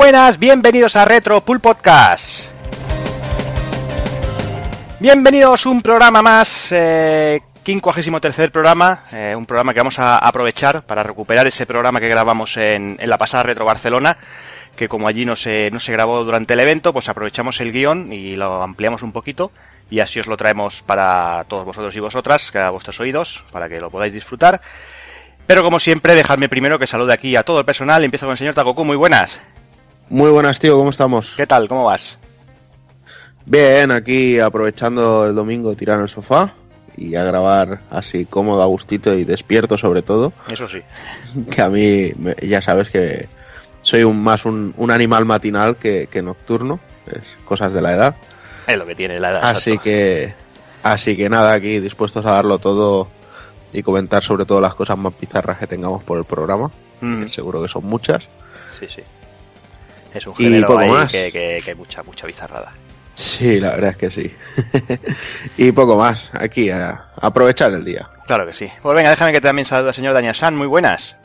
Buenas, bienvenidos a Retro Pool Podcast. Bienvenidos a un programa más, eh, 53 programa, eh, un programa que vamos a aprovechar para recuperar ese programa que grabamos en, la pasada Retro Barcelona, que como allí no se, no se grabó durante el evento, pues aprovechamos el guion y lo ampliamos un poquito y así os lo traemos para todos vosotros y vosotras, a vuestros oídos, para que lo podáis disfrutar. Pero como siempre, dejadme primero que salude aquí a todo el personal. Empiezo con el señor Takoku, muy buenas. Muy buenas, tío, ¿cómo estamos? ¿Qué tal? ¿Cómo vas? Bien, aquí aprovechando el domingo tirar en el sofá y a grabar así cómodo, a gustito y despierto sobre todo. Eso sí. Que a mí, ya sabes que soy un, más un, un animal matinal que, que nocturno, es cosas de la edad. Es lo que tiene la edad. Así exacto. que, así que nada, aquí dispuestos a darlo todo y comentar sobre todo las cosas más bizarras que tengamos por el programa, Mm, que seguro que son muchas. sí, sí. Es un Y género poco ahí más. que, que, que mucha, mucha bizarrada. Sí, la verdad es que sí. y poco más, aquí a, a aprovechar el día. Claro que sí. Pues venga, déjame que también salude al señor Daniel San. Muy buenas.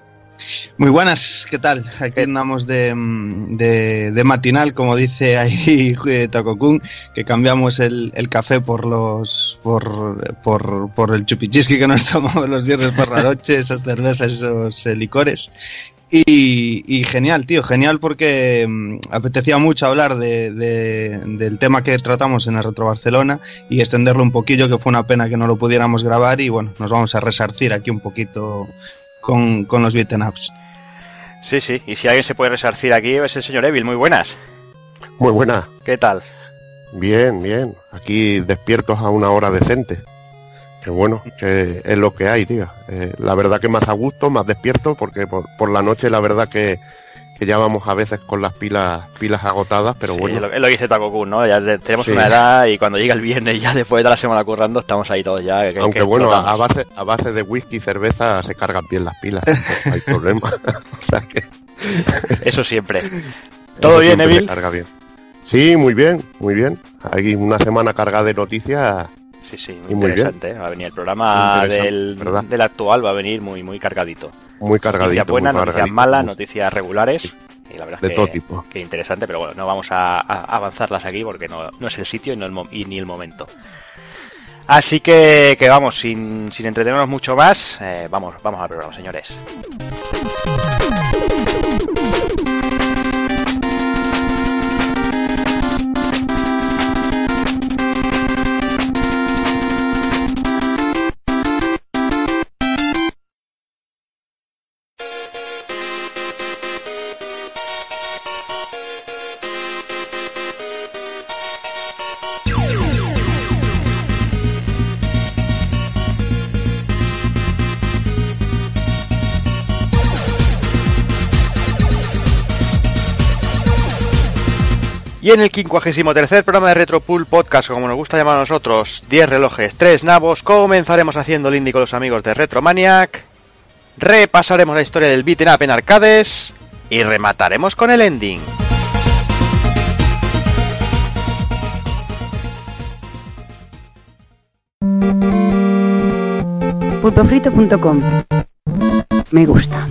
Muy buenas, ¿qué tal? Aquí andamos de, mm, de, de matinal, como dice ahí eh, Takokun, que cambiamos el, el café por los por, por, por el chupichiski que nos tomamos los viernes por la noche, esas cervezas, esos eh, licores. Y, y genial, tío, genial porque mm, apetecía mucho hablar de, de- del tema que tratamos en el Retro Barcelona y extenderlo un poquillo, que fue una pena que no lo pudiéramos grabar y bueno, nos vamos a resarcir aquí un poquito con, con los beaten ups. Sí, sí. Y si alguien se puede resarcir aquí es el señor Evil. Muy buenas. Muy buena, ¿Qué tal? bien, bien. Aquí despiertos a una hora decente. Que bueno, que es lo que hay, tío. Eh, la verdad que más a gusto, más despierto, porque por, por la noche la verdad que, que ya vamos a veces con las pilas pilas agotadas, pero Sí, bueno. es, lo, es lo que dice Takokun, ¿no? Ya tenemos Sí. una edad y cuando llega el viernes, ya después de la semana currando, estamos ahí todos ya. que- Aunque que bueno, a, base, a base de whisky y cerveza se cargan bien las pilas, no hay problema. o sea que Eso siempre. eso ¿Todo bien, siempre se Evil? bien. Sí, muy bien, muy bien. Hay una semana cargada de noticias Sí, sí, muy Y muy interesante. Va a venir el programa del, del actual, va a venir muy, muy cargadito. muy cargaditas. Noticias buenas, muy noticias malas, noticias regulares. Y la verdad de es todo que, tipo. que interesante, pero bueno, no vamos a, a avanzarlas aquí porque no, no es el sitio y, no el y ni el momento. Así que, que vamos, sin, sin entretenernos mucho más, eh, vamos, vamos al programa, señores. Y en el 53 programa de Retropool Podcast, como nos gusta llamar a nosotros, 10 relojes, 3 nabos, comenzaremos haciendo el indie con los amigos de Retromaniac, repasaremos la historia del beaten up en arcades y remataremos con el ending. pulpofrito.com Me gusta.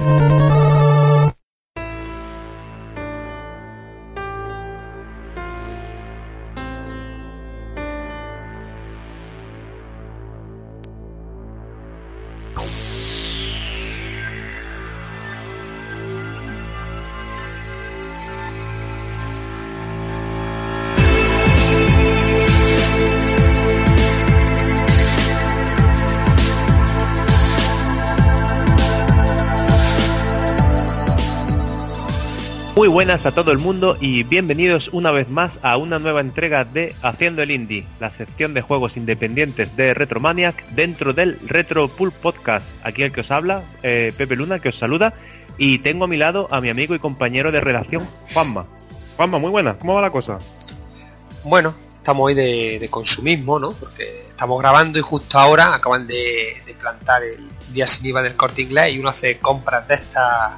Muy buenas a todo el mundo y bienvenidos una vez más a una nueva entrega de Haciendo el Indie, la sección de juegos independientes de Retromaniac dentro del Retro Pool Podcast. Aquí el que os habla, eh, Pepe Luna, que os saluda, y tengo a mi lado a mi amigo y compañero de redacción, Juanma. Juanma, muy buena, ¿cómo va la cosa? Bueno, estamos hoy de, consumismo, ¿no? Porque estamos grabando y justo ahora acaban de, de plantar el día sin IVA del corte inglés y uno hace compras de estas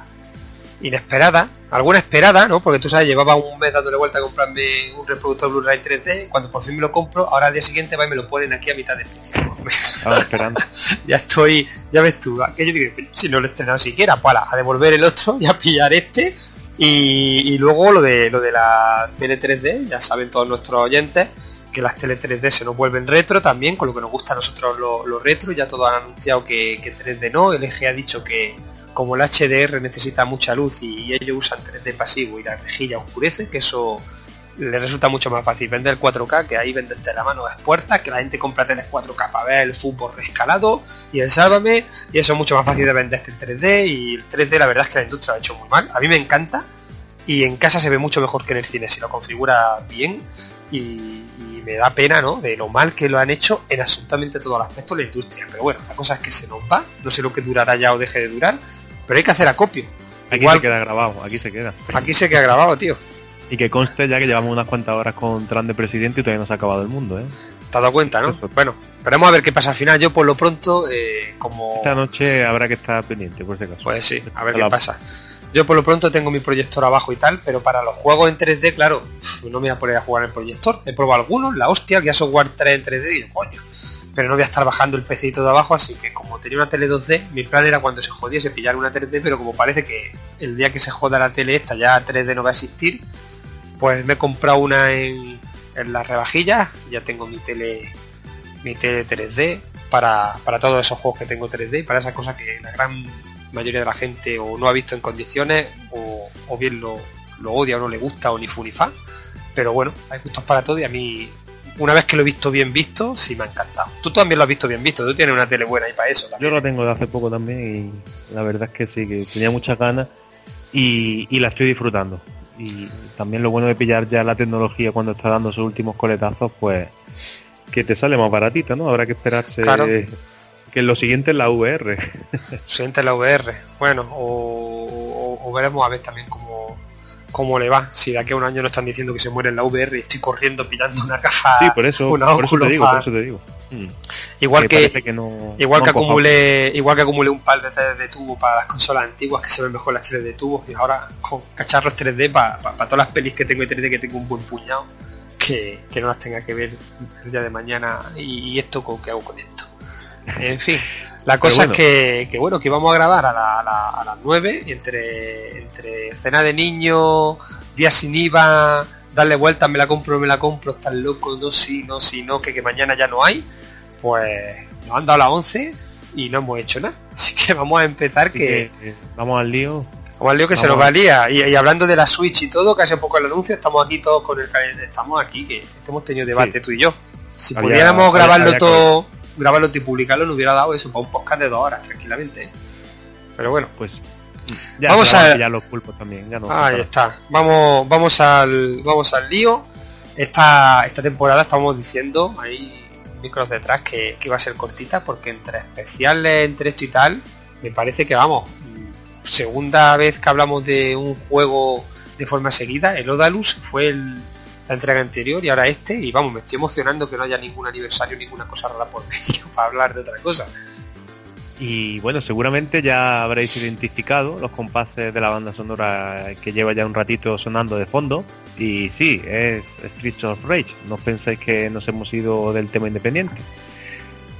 inesperadas, alguna esperada, ¿no? Porque tú sabes, llevaba un mes dándole vuelta a comprarme un reproductor Blu-ray 3D, cuando por fin me lo compro, ahora al día siguiente va y me lo ponen aquí a mitad de precio. Estaba esperando. ya estoy, ya ves tú, aquello que si no lo he estrenado siquiera, ala, a devolver el otro y a pillar este Y, y luego lo de lo de la tele 3D, ya saben todos nuestros oyentes que las tele 3D se nos vuelven retro también, con lo que nos gusta a nosotros lo, lo retro, ya todos han anunciado que, que 3D no, el eje ha dicho que como el HDR necesita mucha luz y ellos usan 3D pasivo y la rejilla oscurece, que eso le resulta mucho más fácil vender 4K, que ahí venderte la mano es puerta, que la gente compra teles 4K para ver el fútbol rescalado y el sálvame, y eso es mucho más fácil de vender que el 3D, y el 3D la verdad es que la industria lo ha hecho muy mal, a mí me encanta, y en casa se ve mucho mejor que en el cine, si lo configura bien, y, y me da pena, ¿no? De lo mal que lo han hecho en absolutamente todos los aspectos de la industria, pero bueno, la cosa es que se nos va, no sé lo que durará ya o deje de durar, pero hay que hacer acopio. Aquí Igual- se queda grabado, aquí se queda. Aquí se queda grabado, tío. Y que conste ya que llevamos unas cuantas horas con Trump de presidente y todavía no se ha acabado el mundo, ¿eh? ¿Te has dado cuenta, no? Eso. Bueno, veremos a ver qué pasa al final. Yo por lo pronto, eh, como... Esta noche habrá que estar pendiente, por si acaso. Pues sí, a ver qué pasa. Yo por lo pronto tengo mi proyector abajo y tal, pero para los juegos en 3D, claro, no me voy a poner a jugar en el proyector. He probado algunos, la hostia, que ya software 3 en 3D y yo, coño. Pero no voy a estar bajando el PC de abajo, así que como tenía una tele 2D, mi plan era cuando se jodiese pillar una 3D, pero como parece que el día que se joda la tele esta ya 3D no va a existir, pues me he comprado una en, las rebajillas, ya tengo mi tele mi tele 3D para, para todos esos juegos que tengo 3D y para esas cosas que la gran mayoría de la gente o no ha visto en condiciones o, o bien lo, lo odia o no le gusta o ni fu ni fa. Pero bueno, hay gustos para todo y a mí, una vez que lo he visto bien visto, sí me ha encantado. Tú también lo has visto bien visto, tú tienes una tele buena y para eso. Yo lo tengo de hace poco también y la verdad es que sí, que tenía muchas ganas y, y la estoy disfrutando. Y también lo bueno de pillar ya la tecnología cuando está dando sus últimos coletazos, pues que te sale más baratita, ¿no? Habrá que esperarse Claro. que lo siguiente es la VR. Siguiente la VR. Bueno, o, o- o veremos a ver también cómo, cómo le va. Si de aquí a un año nos están diciendo que se muere en la VR y estoy corriendo pillando una caja. Sí, por eso, una por eso te digo, pa- por eso te digo. Mm. Igual que, no, Igual no que acumulé, igual que acumulé un par de 3D tubo para las consolas antiguas que se ven mejor las 3D tubos y ahora con cacharros 3D para todas las pelis que tengo de 3D que tengo un buen puñado que, que no las tenga que ver el día de mañana y, y esto con qué hago con esto. En fin, la cosa bueno. es que, que bueno, que vamos a grabar a, la- a la- a las 9 y entre, entre cena de niño, día sin IVA, darle vueltas, me la compro, me la compro, estás loco, no, sí, no, sí, no, que, que mañana ya no hay pues nos han dado las 11 y no hemos hecho nada. Así que vamos a empezar que... que, eh, vamos al lío. Vamos al lío que se nos a- valía. Y, y hablando de la Switch y todo, que hace poco el anuncio, estamos aquí todos con el Estamos aquí, que, que hemos tenido debate Sí. tú y yo. Si Había- pudiéramos había- grabarlo había todo, grabarlo y publicarlo, nos hubiera dado eso para un podcast de dos horas, tranquilamente. Pero bueno, Pues mm, ya Vamos a- los pulpos también. Ya no ahí está. Vamos, vamos al, vamos al lío. Esta, esta temporada estamos diciendo, hay micros detrás, que, que iba a ser cortita, porque entre especiales, entre esto y tal, me parece que vamos, mm, segunda vez que hablamos de un juego de forma seguida, el Odalus fue el- la entrega anterior y ahora este, y vamos, me estoy emocionando que no haya ningún aniversario, ninguna cosa rara por medio para hablar de otra cosa. Y bueno, seguramente ya habréis identificado los compases de la banda sonora que lleva ya un ratito sonando de fondo. Y sí, es Streets of Rage. No pensáis que nos hemos ido del tema independiente.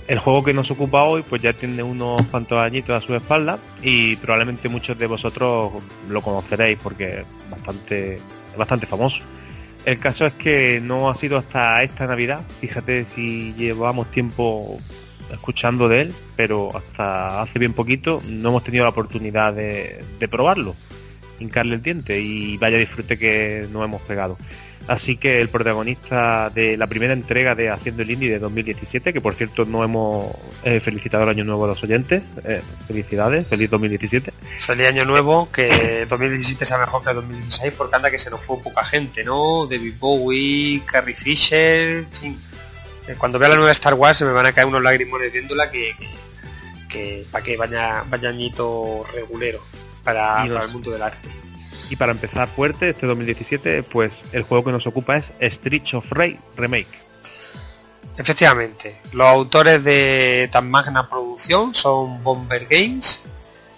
El juego que nos ocupa hoy pues ya tiene unos cuantos añitos a su espalda y probablemente muchos de vosotros lo conoceréis porque bastante, es bastante famoso. El caso es que no ha sido hasta esta Navidad, fíjate si llevamos tiempo escuchando de él, pero hasta hace bien poquito no hemos tenido la oportunidad de, probarlo, hincarle el diente y vaya disfrute que nos hemos pegado. Así que el protagonista de la primera entrega de Haciendo el Indie de 2017, que por cierto no hemos eh, felicitado el año nuevo a los oyentes, eh, felicidades, feliz 2017. Feliz año nuevo, que 2017 sea mejor que 2016, porque anda que se nos fue poca gente, ¿no? David Bowie, Carrie Fisher, en fin. Eh, Cuando vea la nueva Star Wars se me van a caer unos lagrimones viéndola que, que, que para que vaya, vaya añito regulero para, Y los- para el mundo del arte. Y para empezar fuerte este 2017, pues el juego que nos ocupa es Streets of Rage Remake. Efectivamente, los autores de tan magna producción son Bomber Games,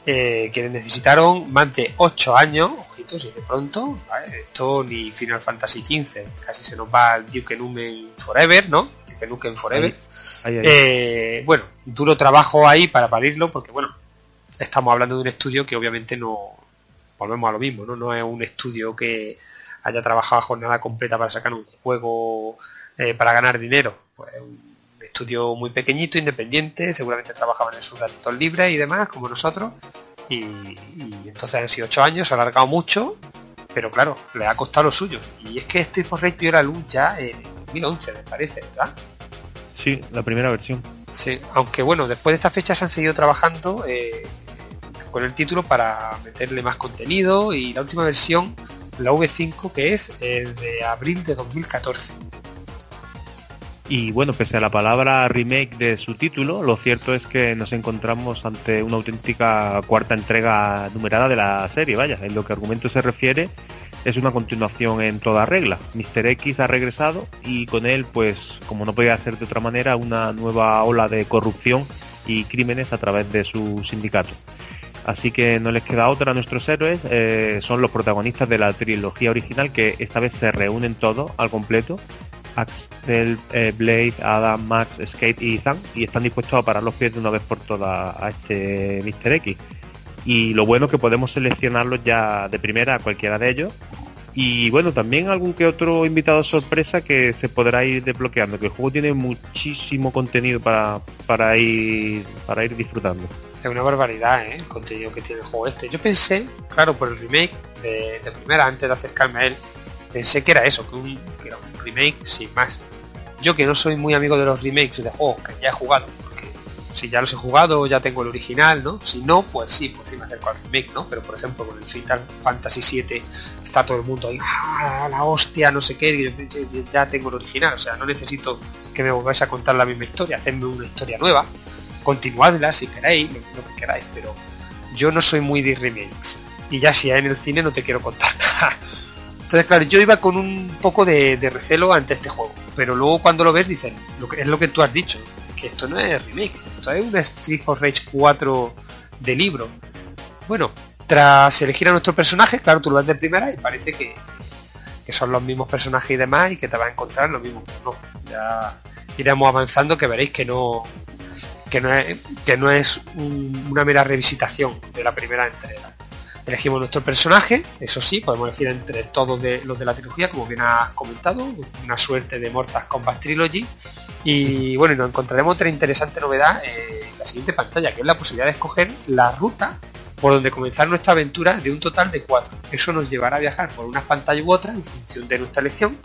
eh, quienes necesitaron más de 8 años, ojitos, y de pronto, ¿vale? esto ni Final Fantasy XV, casi se nos va al Duke Nukem Forever, ¿no? Duke Nukem Forever. Ahí, ahí. Eh, bueno, duro trabajo ahí para parirlo, porque bueno, estamos hablando de un estudio que obviamente no, volvemos a lo mismo, ¿no? No es un estudio que haya trabajado a jornada completa para sacar un juego eh, para ganar dinero. Pues un estudio muy pequeñito, independiente, seguramente trabajaban en sus ratitos libres y demás, como nosotros. Y, entonces han sido ocho años, ha alargado mucho, pero claro, le ha costado lo suyo. Y es que Street for Rage vio la luz ya en 2011, me parece, ¿verdad? Sí, la primera versión. Sí, aunque bueno, después de esta fecha se han seguido trabajando eh, con el título para meterle más contenido y la última versión, la V5, que es el de abril de 2014. Y bueno, pese a la palabra remake de su título, lo cierto es que nos encontramos ante una auténtica cuarta entrega numerada de la serie, vaya, en lo que argumento se refiere es una continuación en toda regla. Mr. X ha regresado y con él, pues, como no podía ser de otra manera, una nueva ola de corrupción y crímenes a través de su sindicato. Así que no les queda otra a nuestros héroes, eh, son los protagonistas de la trilogía original que esta vez se reúnen todos al completo Axel, eh, Blade, Adam, Max, Skate y Ethan y están dispuestos a parar los pies de una vez por todas a este Mr. X. Y lo bueno es que podemos seleccionarlos ya de primera a cualquiera de ellos. Y bueno, también algún que otro invitado sorpresa que se podrá ir desbloqueando, que el juego tiene muchísimo contenido para, para ir para ir disfrutando. Es una barbaridad, ¿eh? el contenido que tiene el juego este. Yo pensé, claro, por el remake de, primera, antes de acercarme a él, pensé que era eso, que, un, remake sin más. Yo que no soy muy amigo de los remakes de juegos que ya he jugado, porque si ya los he jugado ya tengo el original, ¿no? Si no, pues sí, pues sí me acerco al remake, ¿no? Pero por ejemplo con el Final Fantasy VII está todo el mundo ahí, ¡ah, la hostia, no sé qué! ya tengo el original, o sea, no necesito que me volváis a contar la misma historia, hacerme una historia nueva, continuadla si queréis, lo, que queráis, pero yo no soy muy de remakes. Y ya si hay en el cine no te quiero contar. Entonces, claro, yo iba con un poco de, recelo ante este juego, pero luego cuando lo ves dicen, lo que, es lo que tú has dicho, que esto no es remake, esto es un Street for Rage 4 de libro. Bueno, tras elegir a nuestro personaje, claro, tú lo ves de primera y parece que, son los mismos personajes y demás y que te vas a encontrar lo mismo. No, ya iremos avanzando que veréis que no que no es, que no es una mera revisitación de la primera entrega. Elegimos nuestro personaje, eso sí, podemos elegir entre todos los de la trilogía, como bien has comentado, una suerte de Mortal Kombat Trilogy. Y bueno, nos encontraremos otra interesante novedad en la siguiente pantalla, que es la posibilidad de escoger la ruta por donde comenzar nuestra aventura de un total de cuatro. Eso nos llevará a viajar por una pantalla u otra en función de nuestra elección.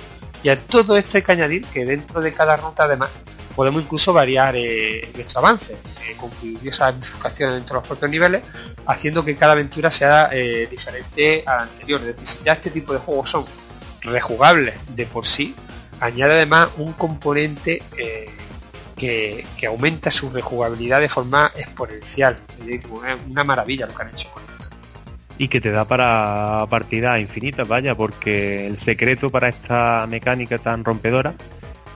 Y a todo esto hay que añadir que dentro de cada ruta además podemos incluso variar eh, nuestro avance, eh, con curiosas bifurcaciones dentro de los propios niveles, haciendo que cada aventura sea eh, diferente a la anterior. Es decir, si ya este tipo de juegos son rejugables de por sí, añade además un componente que, aumenta su rejugabilidad de forma exponencial. Es una maravilla lo que han hecho con esto. Y que te da para partida infinita, vaya, porque el secreto para esta mecánica tan rompedora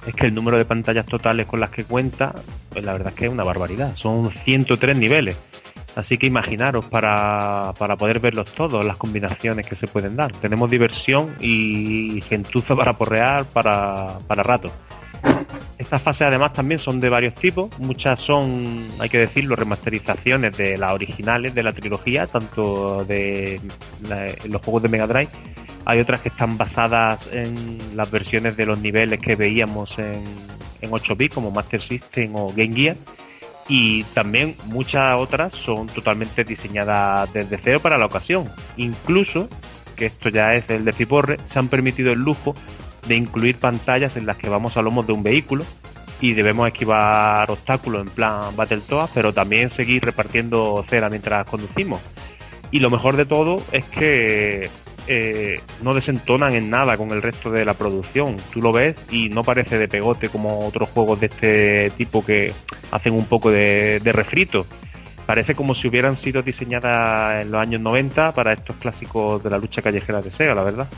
es que el número de pantallas totales con las que cuenta, pues la verdad es que es una barbaridad. Son 103 niveles. Así que imaginaros para, para poder verlos todos, las combinaciones que se pueden dar. Tenemos diversión y gentuza para porrear para, para rato. Estas fases además también son de varios tipos. Muchas son, hay que decirlo, remasterizaciones de las originales de la trilogía, tanto de los juegos de Mega Drive hay otras que están basadas en las versiones de los niveles que veíamos en, en 8 bits como Master System o Game Gear. Y también muchas otras son totalmente diseñadas desde cero para la ocasión. Incluso, que esto ya es el de Ciporre, se han permitido el lujo de incluir pantallas en las que vamos a lomos de un vehículo y debemos esquivar obstáculos en plan Battletoads, pero también seguir repartiendo cera mientras conducimos. Y lo mejor de todo es que eh, no desentonan en nada con el resto de la producción. Tú lo ves y no parece de pegote como otros juegos de este tipo que hacen un poco de, refrito. Parece como si hubieran sido diseñadas en los años 90 para estos clásicos de la lucha callejera de Sega, la verdad.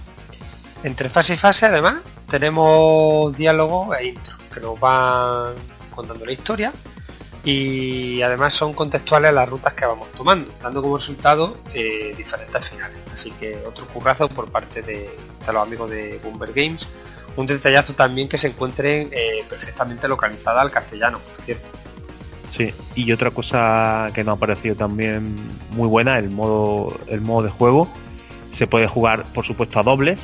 Entre fase y fase, además, tenemos diálogo e intro que nos van contando la historia y además son contextuales a las rutas que vamos tomando, dando como resultado eh, diferentes finales. Así que otro currazo por parte de, los amigos de Boomer Games. Un detallazo también que se encuentre eh, perfectamente localizada al castellano, por cierto. Sí, y otra cosa que nos ha parecido también muy buena, el modo, el modo de juego, Se puede jugar, por supuesto, a dobles,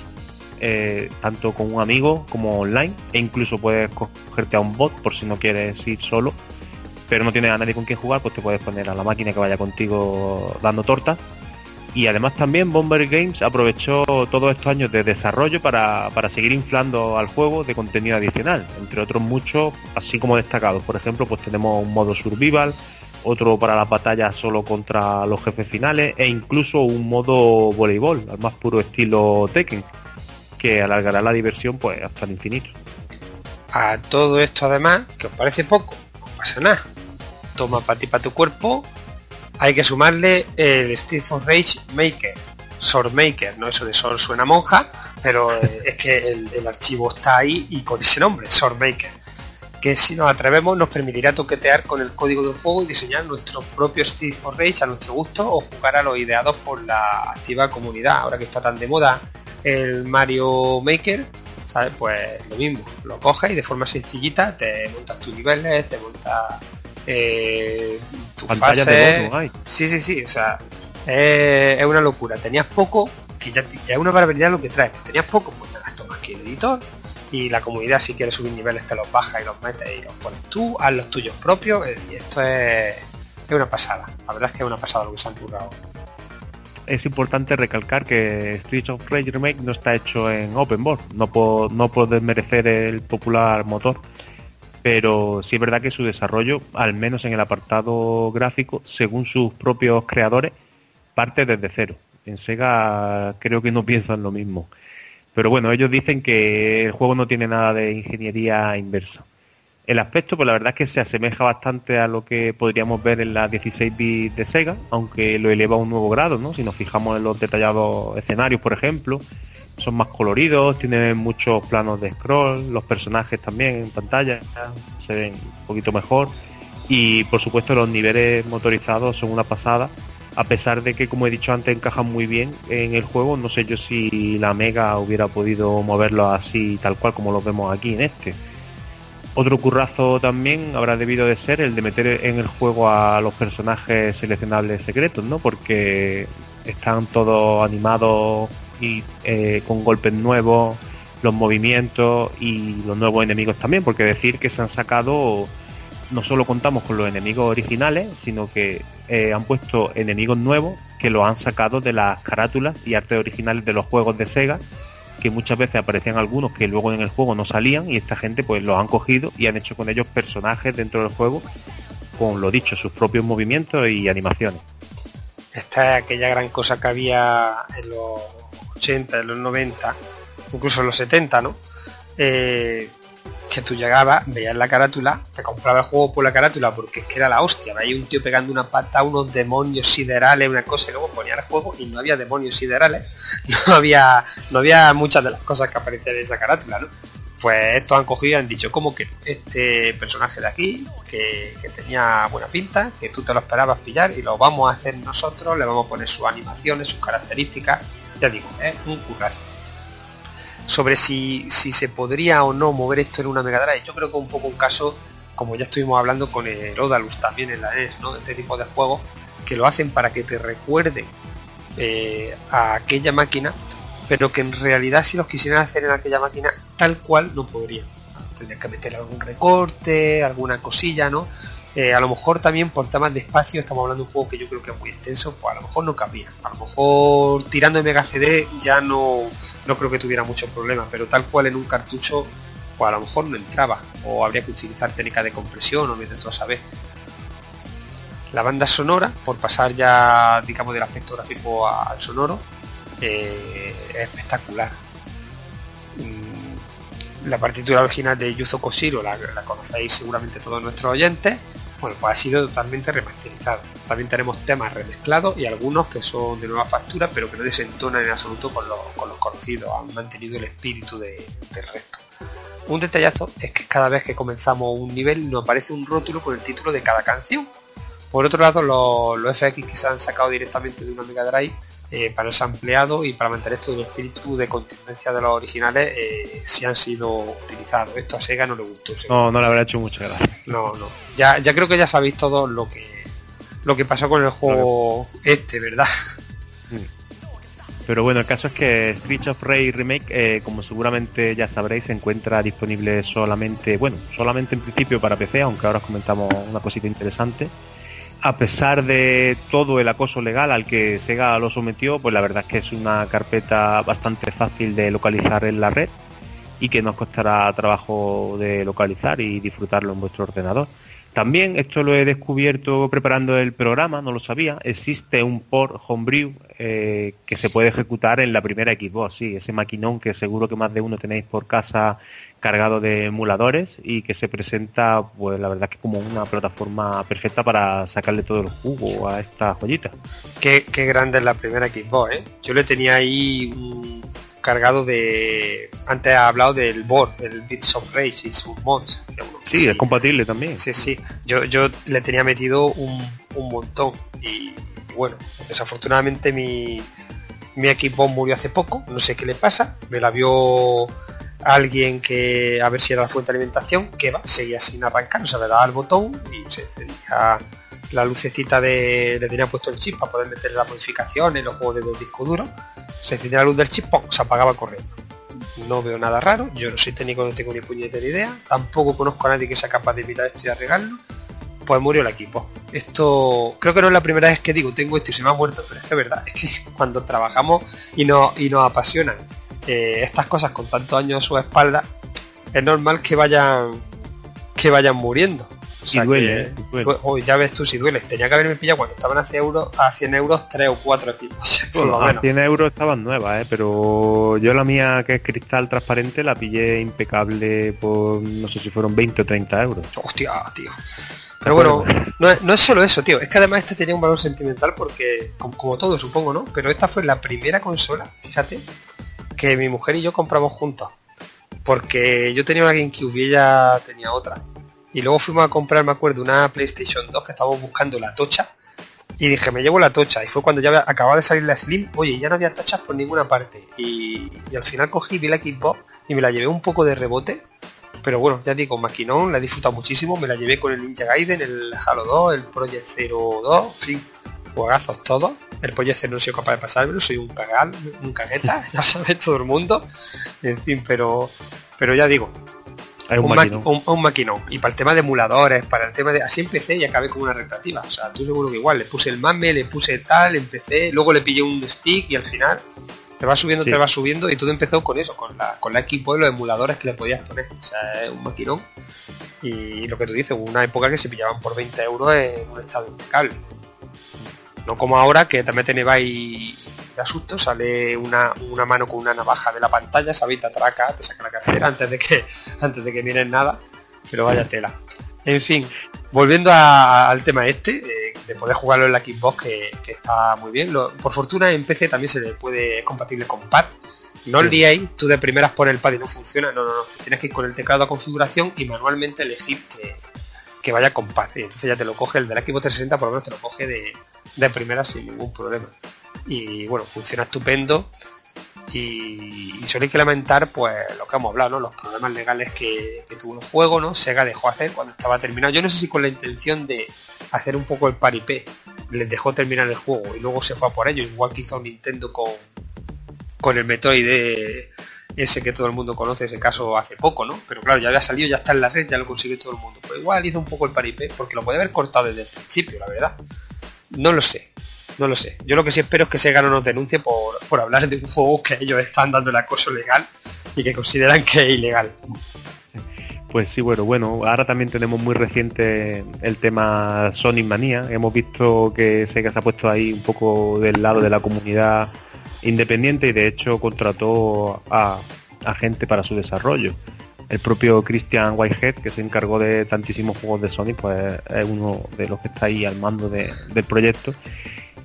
eh, tanto con un amigo como online, e incluso puedes cogerte a un bot por si no quieres ir solo, pero no tienes a nadie con quien jugar, pues te puedes poner a la máquina que vaya contigo dando tortas. Y además también Bomber Games aprovechó todos estos años de desarrollo para, para seguir inflando al juego de contenido adicional, entre otros muchos, así como destacados. Por ejemplo, pues tenemos un modo survival, otro para las batallas solo contra los jefes finales e incluso un modo voleibol, al más puro estilo Tekken, que alargará la diversión pues hasta el infinito. A todo esto además, que os parece poco, no pasa nada. Toma para ti, para tu cuerpo, hay que sumarle el Steve of Rage Maker, Sword Maker, no eso de Sword suena monja, pero eh, es que el, archivo está ahí y con ese nombre, Sword Maker, que si nos atrevemos nos permitirá toquetear con el código del juego y diseñar nuestro propio Steve of Rage a nuestro gusto o jugar a los ideados por la activa comunidad, ahora que está tan de moda el Mario Maker, ¿sabes? Pues lo mismo, lo coges y de forma sencillita te montas tus niveles, te montas eh, tu fase... Sí, sí, sí, o sea, es una locura. Tenías poco, que ya, es una barbaridad lo que traes. Pues tenías poco, pues nada, tomas aquí el editor y la comunidad si quieres subir niveles te los baja y los metes y los pones tú, haz los tuyos propios. Es decir, esto es, es una pasada. La verdad es que es una pasada lo que se han currado. Es importante recalcar que Street of Rage Remake no está hecho en open board, no puedo, no puedo desmerecer el popular motor pero sí es verdad que su desarrollo, al menos en el apartado gráfico, según sus propios creadores, parte desde cero. En Sega creo que no piensan lo mismo. Pero bueno, ellos dicen que el juego no tiene nada de ingeniería inversa. El aspecto, pues la verdad es que se asemeja bastante a lo que podríamos ver en la 16 bits de Sega, aunque lo eleva a un nuevo grado, ¿no? Si nos fijamos en los detallados escenarios, por ejemplo, son más coloridos, tienen muchos planos de scroll, los personajes también en pantalla se ven un poquito mejor y por supuesto los niveles motorizados son una pasada, a pesar de que como he dicho antes encajan muy bien en el juego, no sé yo si la Mega hubiera podido moverlo así tal cual como lo vemos aquí en este. Otro currazo también habrá debido de ser el de meter en el juego a los personajes seleccionables secretos, ¿no? Porque están todos animados y eh, con golpes nuevos, los movimientos y los nuevos enemigos también, porque decir que se han sacado, no solo contamos con los enemigos originales, sino que eh, han puesto enemigos nuevos que los han sacado de las carátulas y artes originales de los juegos de Sega, que muchas veces aparecían algunos que luego en el juego no salían y esta gente pues los han cogido y han hecho con ellos personajes dentro del juego con lo dicho, sus propios movimientos y animaciones. Esta es aquella gran cosa que había en los 80, en los 90, incluso en los 70, ¿no? Eh, tú llegabas, veías la carátula, te compraba el juego por la carátula porque es que era la hostia, veía un tío pegando una pata unos demonios siderales, una cosa, y luego ponía el juego y no había demonios siderales, no había, no había muchas de las cosas que aparecían en esa carátula, ¿no? Pues estos han cogido y han dicho, ¿cómo que este personaje de aquí, que, que, tenía buena pinta, que tú te lo esperabas pillar y lo vamos a hacer nosotros, le vamos a poner sus animaciones, sus características, ya digo, es un currazo. Sobre si, si se podría o no mover esto en una Mega Drive, yo creo que un poco un caso, como ya estuvimos hablando con el Odalus también en la NES, ¿no? Este tipo de juegos que lo hacen para que te recuerden eh, a aquella máquina, pero que en realidad si los quisieran hacer en aquella máquina tal cual no podrían. Tendrían que meter algún recorte, alguna cosilla, ¿no? Eh, a lo mejor también por temas de espacio, estamos hablando de un juego que yo creo que es muy extenso, pues a lo mejor no cabía. A lo mejor tirando de Mega CD ya no, no creo que tuviera muchos problemas, pero tal cual en un cartucho, pues a lo mejor no entraba. O habría que utilizar técnica de compresión o meter todo a saber. La banda sonora, por pasar ya, digamos, del aspecto gráfico al sonoro, eh, es espectacular. Mm, la partitura original de Yuzo Koshiro la conocéis seguramente todos nuestros oyentes bueno, pues ha sido totalmente remasterizado. También tenemos temas remezclados y algunos que son de nueva factura, pero que no desentonan en absoluto con los, conocidos, han mantenido el espíritu del resto. Un detallazo es que cada vez que comenzamos un nivel nos aparece un rótulo con el título de cada canción. Por otro lado, los, los FX que se han sacado directamente de una Mega Drive eh, para el ampliado y para mantener todo el espíritu de contingencia de los originales eh, si han sido utilizados. Esto a Sega no le gustó. No, no le habrá hecho mucha gracia. No, no. Ya, ya creo que ya sabéis todo lo que lo que pasó con el juego este, ¿verdad? Pero bueno, el caso es que Streets of Rage Remake, eh, como seguramente ya sabréis, se encuentra disponible solamente, bueno, solamente en principio para PC, aunque ahora os comentamos una cosita interesante. A pesar de todo el acoso legal al que Sega lo sometió, pues la verdad es que es una carpeta bastante fácil de localizar en la red y que nos costará trabajo de localizar y disfrutarlo en vuestro ordenador. También, esto lo he descubierto preparando el programa, no lo sabía, existe un port homebrew eh, que se puede ejecutar en la primera Xbox, sí, ese maquinón que seguro que más de uno tenéis por casa cargado de emuladores y que se presenta, pues la verdad que como una plataforma perfecta para sacarle todo el jugo a esta joyita. Qué, qué grande es la primera Xbox, ¿eh? Yo le tenía ahí un cargado de... Antes ha hablado del board, el Bits of Rage y sus mods. Sí, es compatible también. Sí, sí. Yo, yo le tenía metido un, un montón. Y, bueno, desafortunadamente mi, mi Xbox murió hace poco. No sé qué le pasa. Me la vio alguien que a ver si era la fuente de alimentación, que va, seguía sin arrancar, o sea, le daba el botón y se encendía la lucecita de. le tenía puesto el chip para poder meter las modificaciones, los juegos de dos discos duros. Se encendía la luz del chip, ¡pum! se apagaba corriendo. No veo nada raro, yo no soy técnico, no tengo ni puñetera idea, tampoco conozco a nadie que sea capaz de mirar esto y arreglarlo. Pues murió el equipo. Esto creo que no es la primera vez que digo tengo esto y se me ha muerto, pero es que es verdad, es que cuando trabajamos y nos, y nos apasionan eh, estas cosas con tantos años a su espalda, es normal que vayan que vayan muriendo. O duele, que- eh, duele. tú- oh, ya ves tú si duele. Tenía que haberme pillado cuando estaban a 100 euros, a 100 euros 3 o 4 equipos. por lo Bueno, a menos. 100 euros estaban nuevas, ¿eh? pero yo la mía que es cristal transparente la pillé impecable por no sé si fueron 20 o 30 euros. Hostia, tío. Pero bueno, no es, no es solo eso, tío. Es que además este tenía un valor sentimental porque, como, como todo supongo, ¿no? Pero esta fue la primera consola, fíjate, que mi mujer y yo compramos juntos. Porque yo tenía una GameCube y ella tenía otra. Y luego fuimos a comprar, me acuerdo, una PlayStation 2 que estábamos buscando la tocha. Y dije, me llevo la tocha. Y fue cuando ya acababa de salir la Slim. Oye, ya no había tochas por ninguna parte. Y, al final cogí, vi la Xbox y me la llevé un poco de rebote. Pero bueno, ya digo, maquinón, la he disfrutado muchísimo. Me la llevé con el Ninja Gaiden, el Halo 2, el Project Zero 2, en fin, juegazos todos. El Project Zero no he sido capaz de pasármelo, soy un cagal, un cagueta, ya sabe todo el mundo. En fin, pero pero ya digo, un, un, maqui- maquinón. un- un maquinón. Y para el tema de emuladores, para el tema de... Así empecé y acabé con una recreativa. O sea, tú seguro que igual, le puse el mame, le puse tal, empecé, luego le pillé un stick y al final te va subiendo, Sí. te va subiendo y todo empezó con eso, con la, con la equipo y los emuladores que le podías poner. O sea, es un maquinón. Y lo que tú dices, una época que se pillaban por 20 euros en un estado impecable. No como ahora que también te vais de asusto, sale una, una mano con una navaja de la pantalla, sabéis, te atraca, te saca la cartera antes de que antes de que miren nada, pero vaya tela. En fin, volviendo a- al tema este, eh, de poder jugarlo en la Xbox, que, que está muy bien. Lo- por fortuna en PC también se le puede es compatible con pad. No os liéis, tú de primeras pones el pad y no funciona, no, no, no, tienes que ir con el teclado a configuración y manualmente elegir que, que vaya con pad. Y entonces ya te lo coge, el del Xbox 360 por lo menos te lo coge de, de primera sin ningún problema. Y bueno, funciona estupendo. Y, y solo hay que lamentar pues lo que hemos hablado, ¿no? Los problemas legales que, tuvo el juego, ¿no? Sega dejó hacer cuando estaba terminado. Yo no sé si con la intención de hacer un poco el paripé les dejó terminar el juego y luego se fue a por ello, igual que hizo Nintendo con, con el Metroid ese que todo el mundo conoce, ese caso hace poco, ¿no? Pero claro, ya había salido, ya está en la red, ya lo consigue todo el mundo. Pues igual hizo un poco el paripé, porque lo podía haber cortado desde el principio, la verdad. No lo sé, no lo sé. Yo lo que sí espero es que Sega no nos denuncie por, por hablar de un juego que ellos están dando el acoso legal y que consideran que es ilegal. Pues sí, bueno, bueno, ahora también tenemos muy reciente el tema Sonic Manía. Hemos visto que Sega se ha puesto ahí un poco del lado de la comunidad independiente y de hecho contrató a, a gente para su desarrollo. El propio Christian Whitehead, que se encargó de tantísimos juegos de Sonic, pues es uno de los que está ahí al mando de- del proyecto.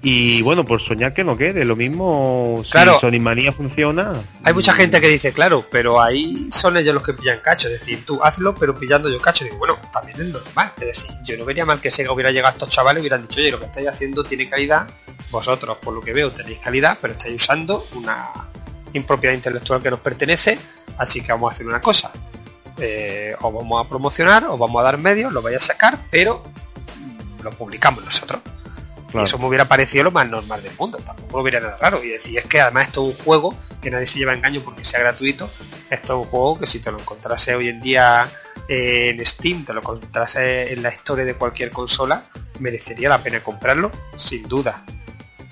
Y bueno, por soñar que no quede, lo mismo si Claro. Sonic Manía funciona. Hay mucha gente que dice, claro, pero ahí son ellos los que pillan cacho. Es decir, tú hazlo, pero pillando yo cacho. Digo, bueno, también es normal. Es decir, yo no vería mal que Sega hubiera llegado a estos chavales y hubieran dicho, oye, lo que estáis haciendo tiene calidad. Vosotros, por lo que veo, tenéis calidad, pero estáis usando una impropiedad intelectual que nos pertenece. Así que vamos a hacer una cosa. Eh, os vamos a promocionar, os vamos a dar medios, lo vais a sacar, pero lo publicamos nosotros. Claro. Y eso me hubiera parecido lo más normal del mundo, tampoco hubiera nada raro. Y decir, es que además esto es un juego que nadie se lleva engaño porque sea gratuito. Esto es un juego que si te lo encontrase hoy en día eh, en Steam, te lo encontrase en la historia de cualquier consola, merecería la pena comprarlo, sin duda.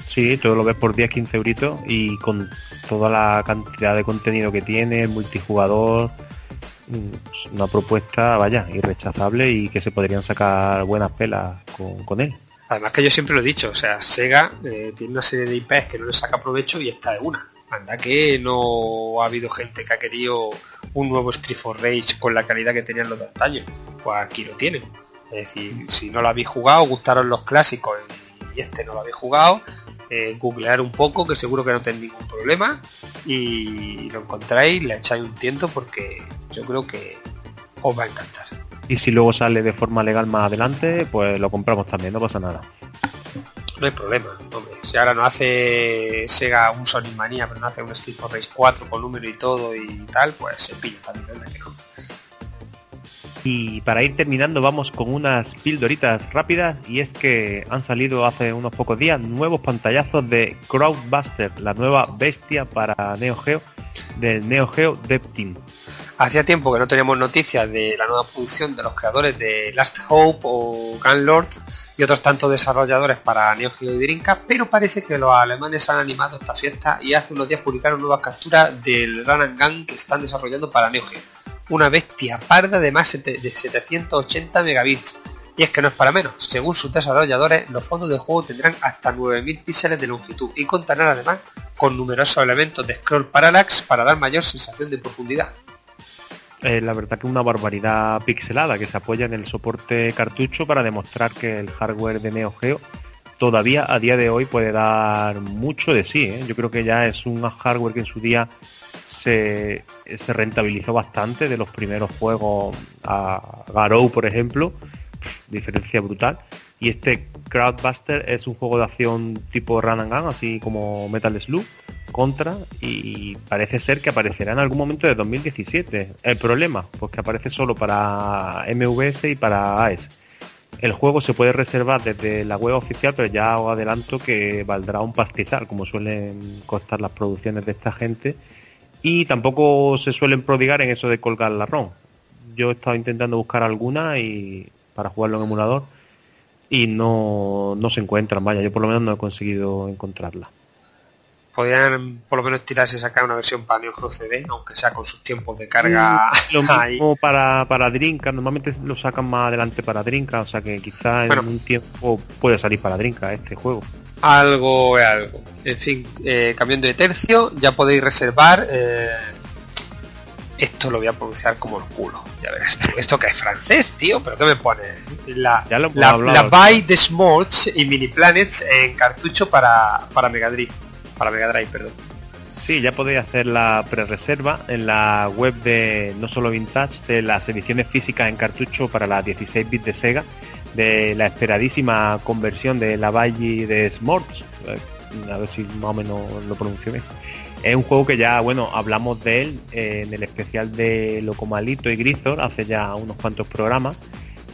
Sí, todo lo ves por 10, 15 euritos y con toda la cantidad de contenido que tiene, multijugador, mm, una propuesta, vaya, irrechazable y que se podrían sacar buenas pelas con, con él. Además que yo siempre lo he dicho, o sea, Sega eh, tiene una serie de IPs que no le saca provecho y esta es una. Anda que no ha habido gente que ha querido un nuevo Street for Rage con la calidad que tenían los de antaño. Pues aquí lo tienen. Es decir, si no lo habéis jugado, gustaron los clásicos y este no lo habéis jugado, eh, googlear un poco, que seguro que no tenéis ningún problema, y lo encontráis, le echáis un tiento porque yo creo que os va a encantar. Y si luego sale de forma legal más adelante, pues lo compramos también, no pasa nada. No hay problema, hombre. Si ahora no hace Sega un Sonic Mania, pero no hace un Street for Race 4 con número y todo y tal, pues se pilla también, ¿verdad que no? Y para ir terminando vamos con unas pildoritas rápidas y es que han salido hace unos pocos días nuevos pantallazos de Crowdbuster, la nueva bestia para Neo Geo del Neo Geo Dev Team. Hacía tiempo que no teníamos noticias de la nueva producción de los creadores de Last Hope o Gunlord y otros tantos desarrolladores para Neo Geo y Dreamcast, pero parece que los alemanes han animado esta fiesta y hace unos días publicaron nuevas capturas del Run and Gun que están desarrollando para Neo Geo. Una bestia parda de más de 780 megabits. Y es que no es para menos, según sus desarrolladores, los fondos del juego tendrán hasta 9000 píxeles de longitud y contarán además con numerosos elementos de scroll parallax para dar mayor sensación de profundidad. Eh, la verdad que una barbaridad pixelada que se apoya en el soporte cartucho para demostrar que el hardware de Neo Geo todavía a día de hoy puede dar mucho de sí. ¿eh? Yo creo que ya es un hardware que en su día se, rentabilizó bastante de los primeros juegos a Garou, por ejemplo, diferencia brutal. Y este Crowdbuster es un juego de acción tipo Run and Gun, así como Metal Slug, contra, y parece ser que aparecerá en algún momento de 2017. El problema, pues que aparece solo para MVS y para AES. El juego se puede reservar desde la web oficial, pero ya os adelanto que valdrá un pastizal, como suelen costar las producciones de esta gente. Y tampoco se suelen prodigar en eso de colgar la ROM. Yo he estado intentando buscar alguna y para jugarlo en emulador y no, no se encuentran, vaya, yo por lo menos no he conseguido encontrarla. Podrían por lo menos tirarse y sacar una versión para Neo Geo CD, aunque sea con sus tiempos de carga Mm, Lo mismo para, para Dreamcast, normalmente lo sacan más adelante para Dreamcast, o sea que quizá Bueno. en un tiempo puede salir para Dreamcast este juego. Algo es algo. En fin, eh, cambiando de tercio, ya podéis reservar. eh, esto lo voy a pronunciar como el culo. Ya verás tú. Esto que es francés, tío, pero ¿qué me pone? La, Ya lo la, hablado. la Buy the Smarts y Mini Planets en cartucho para, para Mega Drive. Para Mega Drive, perdón. Sí, ya podéis hacer la pre-reserva en la web de no solo Vintage de las ediciones físicas en cartucho para la 16 bits de Sega de la esperadísima conversión de la Valle de Smorts. Eh, A ver si más o menos lo pronuncio bien. Es un juego que ya, bueno, hablamos de él eh, en el especial de Locomalito y Grisor hace ya unos cuantos programas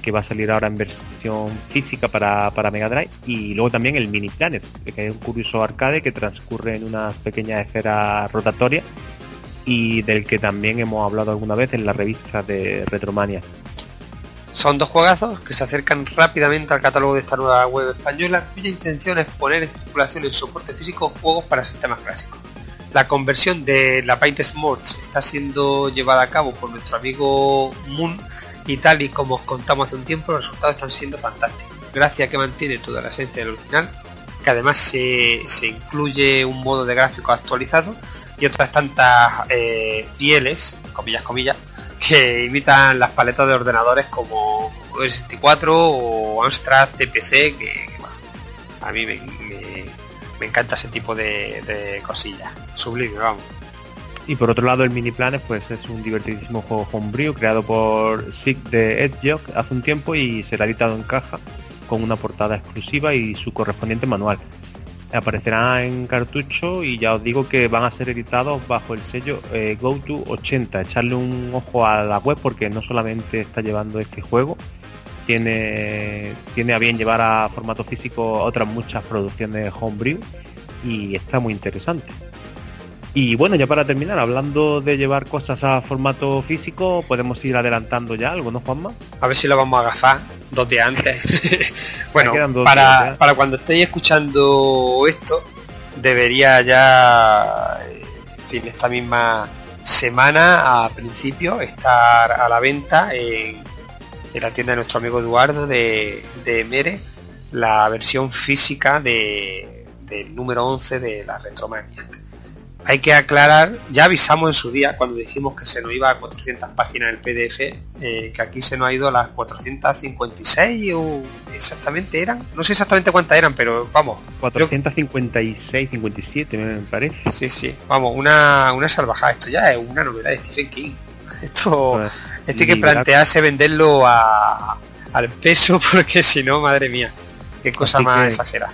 que va a salir ahora en versión física para, para Mega Drive y luego también el Mini Planet, que es un curioso arcade que transcurre en unas pequeñas esferas rotatorias y del que también hemos hablado alguna vez en la revista de Retromania. Son dos juegazos que se acercan rápidamente al catálogo de esta nueva web española, cuya intención es poner en circulación en soporte físico juegos para sistemas clásicos. La conversión de la Paint Smarts está siendo llevada a cabo por nuestro amigo Moon y tal y como os contamos hace un tiempo, los resultados están siendo fantásticos. Gracias a que mantiene toda la esencia del original, que además se, se incluye un modo de gráfico actualizado y otras tantas eh, pieles, comillas, comillas, que imitan las paletas de ordenadores como Commodore 64 o Amstrad CPC, que, que, a mí me, encanta ese tipo de, cosillas. Sublime, vamos. Y por otro lado el Mini Planet pues es un divertidísimo juego homebrew creado por Sig de Edgejock hace un tiempo y será editado en caja con una portada exclusiva y su correspondiente manual. Aparecerá en cartucho y ya os digo que van a ser editados bajo el sello eh, GoTo 80. Echarle un ojo a la web porque no solamente está llevando este juego, tiene, tiene a bien llevar a formato físico otras muchas producciones homebrew y está muy interesante. Y bueno, ya para terminar, hablando de llevar cosas a formato físico, podemos ir adelantando ya algo, ¿no, Juanma? A ver si lo vamos a agafar dos días antes. bueno, para, días, ¿eh? para cuando estéis escuchando esto, debería ya, en fin, esta misma semana, a principio, estar a la venta en, en la tienda de nuestro amigo Eduardo de, de Mere, la versión física de, del número 11 de la Retromaniac. Hay que aclarar, ya avisamos en su día cuando dijimos que se nos iba a 400 páginas el PDF, eh, que aquí se nos ha ido a las 456 o exactamente eran, no sé exactamente cuántas eran, pero vamos, 456, 57 me parece. sí, sí, vamos, una, una salvajada, esto ya es una novela de Stephen King. Esto, Pues, esto hay que plantearse venderlo a, al peso porque si no, madre mía, qué cosa Así más que- exagerada.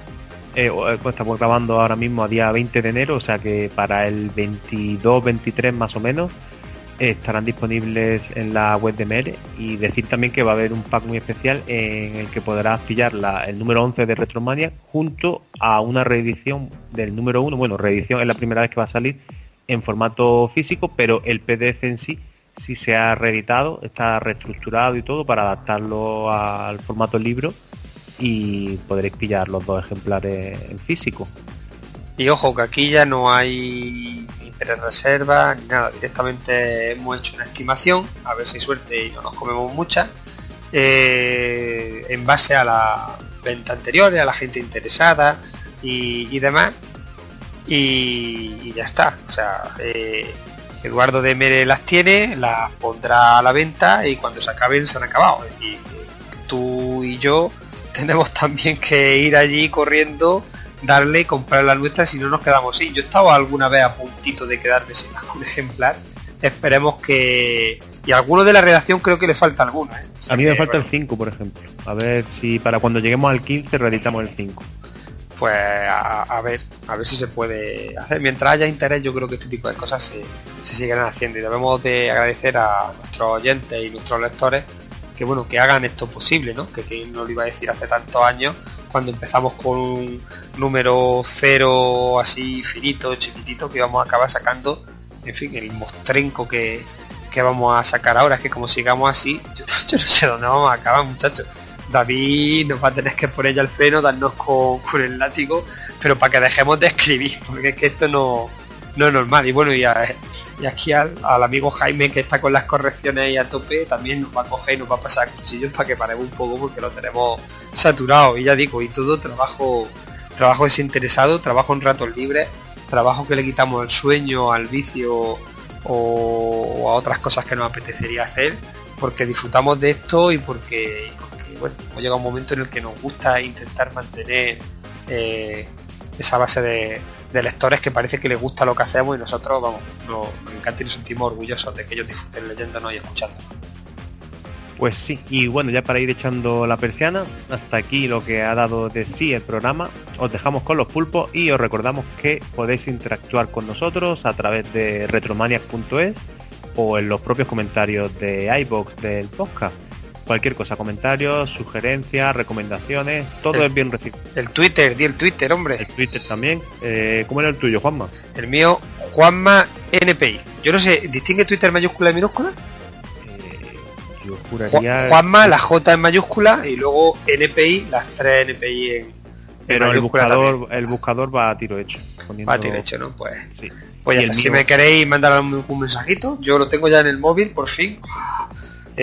Eh, eh, pues estamos grabando ahora mismo a día 20 de enero, o sea que para el 22, 23 más o menos eh, estarán disponibles en la web de Mere y decir también que va a haber un pack muy especial en el que podrás pillar la- el número 11 de Retromania junto a una reedición del número 1, bueno, reedición es la primera vez que va a salir en formato físico, pero el PDF en sí sí se ha reeditado, está reestructurado y todo para adaptarlo al formato libro y podréis pillar los dos ejemplares en físico. Y ojo, que aquí ya no hay reserva ni nada. Directamente hemos hecho una estimación, a ver si hay suerte y no nos comemos muchas, eh, en base a la venta anteriores, a la gente interesada y, demás. Y, ya está. O sea, eh, Eduardo de Mere las tiene, las pondrá a la venta y cuando se acaben se han acabado. Es decir, tú y yo tenemos también que ir allí corriendo darle y comprar la nuestra si no nos quedamos sin. Yo estaba alguna vez a puntito de quedarme sin algún ejemplar. Esperemos que... Y a alguno de la redacción creo que le falta alguno. ¿eh? O sea A mí me que, falta bueno, el 5, por ejemplo. A ver si para cuando lleguemos al 15 reeditamos el 5. Pues a, a ver, a ver si se puede hacer. Mientras haya interés, yo creo que este tipo de cosas se, se seguirán haciendo. Y debemos de agradecer a nuestros oyentes y nuestros lectores que bueno, que hagan esto posible, ¿no? Que quién nos lo iba a decir hace tantos años, cuando empezamos con un número cero así finito, chiquitito, que íbamos a acabar sacando, en fin, el mostrenco que, que vamos a sacar ahora. Es que como sigamos así, yo, yo no sé dónde vamos a acabar, muchachos. David nos va a tener que poner ya el freno, darnos con, con el látigo, pero para que dejemos de escribir, porque es que esto no, no es normal. Y bueno, y, a- y aquí al, al amigo Jaime que está con las correcciones ahí a tope, también nos va a coger y nos va a pasar cuchillos para que paremos un poco porque lo tenemos saturado. Y ya digo, y todo trabajo, trabajo desinteresado, trabajo en ratos libres, trabajo que le quitamos el sueño, al vicio o, a otras cosas que nos apetecería hacer, porque disfrutamos de esto y porque, y porque, bueno, llegado un momento en el que nos gusta intentar mantener eh, esa base de, de lectores que parece que les gusta lo que hacemos y nosotros, vamos, nos, nos encanta y nos sentimos orgullosos de que ellos disfruten leyéndonos y escuchándonos. Pues sí, y bueno, ya para ir echando la persiana, hasta aquí lo que ha dado de sí el programa. Os dejamos con los pulpos y os recordamos que podéis interactuar con nosotros a través de retromaniac.es o en los propios comentarios de iBox del podcast. Cualquier cosa, comentarios, sugerencias, recomendaciones, todo El- es bien recibido. El Twitter, di el Twitter, hombre. El Twitter también. Eh, ¿Cómo era el tuyo, Juanma? El mío, Juanma NPI. Yo no sé, ¿distingue Twitter mayúscula y minúscula? Eh, yo Ju- juraría... Juanma, la J en mayúscula y luego NPI, las tres NPI en, Pero el buscador, también. el buscador va a tiro hecho. poniendo- Va a tiro hecho, ¿no? Pues, Sí. pues ya está. si me queréis mandar un, un mensajito, yo lo tengo ya en el móvil, por fin.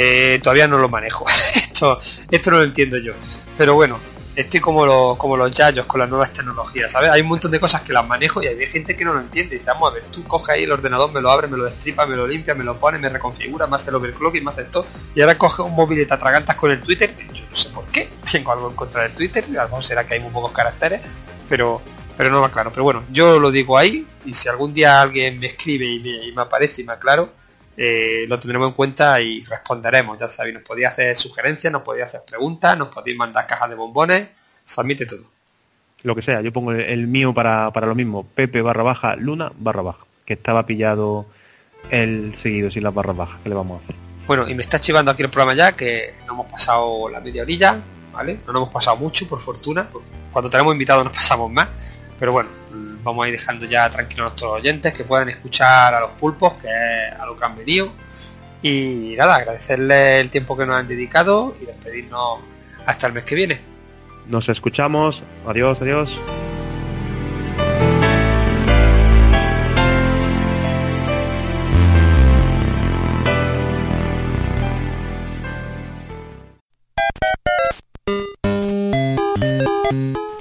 Eh, todavía no lo manejo. esto, esto no lo entiendo yo. Pero bueno, estoy como los, como los yayos con las nuevas tecnologías, ¿sabes? Hay un montón de cosas que las manejo y hay gente que no lo entiende. Y vamos a ver, tú coges ahí el ordenador, me lo abre, me lo destripa, me lo limpia, me lo pone, me reconfigura, me hace el overclocking, me hace. Y ahora coge un móvil y te atragantas con el Twitter. Yo no sé por qué. Tengo algo en contra del Twitter. A lo mejor será que hay muy pocos caracteres. Pero, pero no va claro. Pero bueno, yo lo digo ahí. Y si algún día alguien me escribe y me, y me aparece y me aclaro, eh, lo tendremos en cuenta y responderemos. Ya sabéis, nos podéis hacer sugerencias, nos podéis hacer preguntas, nos podéis mandar cajas de bombones. Se admite todo. lo que sea, yo pongo el, el mío para, para lo mismo, Pepe barra baja, Luna barra baja, que estaba pillado el seguido sin las barras bajas, que le vamos a hacer? Bueno, y me está chivando aquí el programa ya, que no hemos pasado la media orilla, ¿vale? No nos hemos pasado mucho, por fortuna. Cuando tenemos invitados nos pasamos más. Pero bueno, vamos a ir dejando ya tranquilos a nuestros oyentes que puedan escuchar a los pulpos, que es a lo que han venido. Y nada, agradecerles el tiempo que nos han dedicado y despedirnos hasta el mes que viene. Nos escuchamos. Adiós, adiós.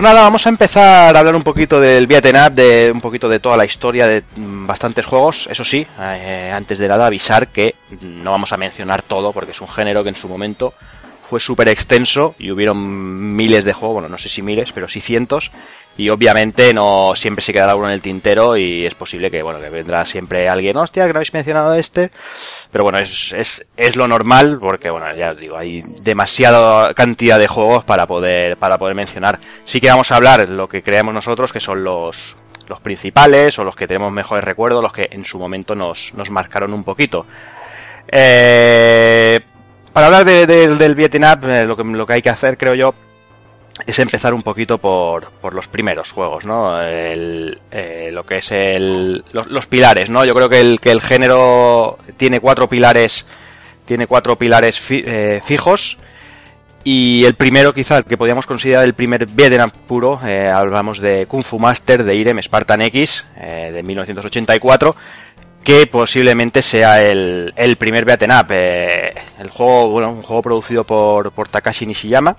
Pues nada, vamos a empezar a hablar un poquito del beat'em up, de un poquito de toda la historia de mm, bastantes juegos. Eso sí, eh, antes de nada avisar que no vamos a mencionar todo porque es un género que en su momento fue súper extenso y hubieron miles de juegos, bueno, no sé si miles, pero sí cientos. Y obviamente no siempre se quedará uno en el tintero y es posible que, bueno, que vendrá siempre alguien, hostia, que no habéis mencionado este. Pero bueno, es, es, es lo normal porque, bueno, ya os digo, hay demasiada cantidad de juegos para poder, para poder mencionar. Sí que vamos a hablar lo que creemos nosotros, que son los, los principales o los que tenemos mejores recuerdos, los que en su momento nos, nos marcaron un poquito. Eh, para hablar de, de, del Vietnam, eh, lo, que, lo que hay que hacer, creo yo, es empezar un poquito por, por los primeros juegos, ¿no? El, eh, lo que es el, los, pilares, ¿no? Yo creo que el, que el género tiene cuatro pilares, tiene cuatro pilares fi, eh, fijos. Y el primero, quizá, el que podríamos considerar el primer Vietnam puro, eh, hablamos de Kung Fu Master de Irem Spartan X, de 1984, que posiblemente sea el, el primer beat'em el juego, bueno, un juego producido por, por Takashi Nishiyama,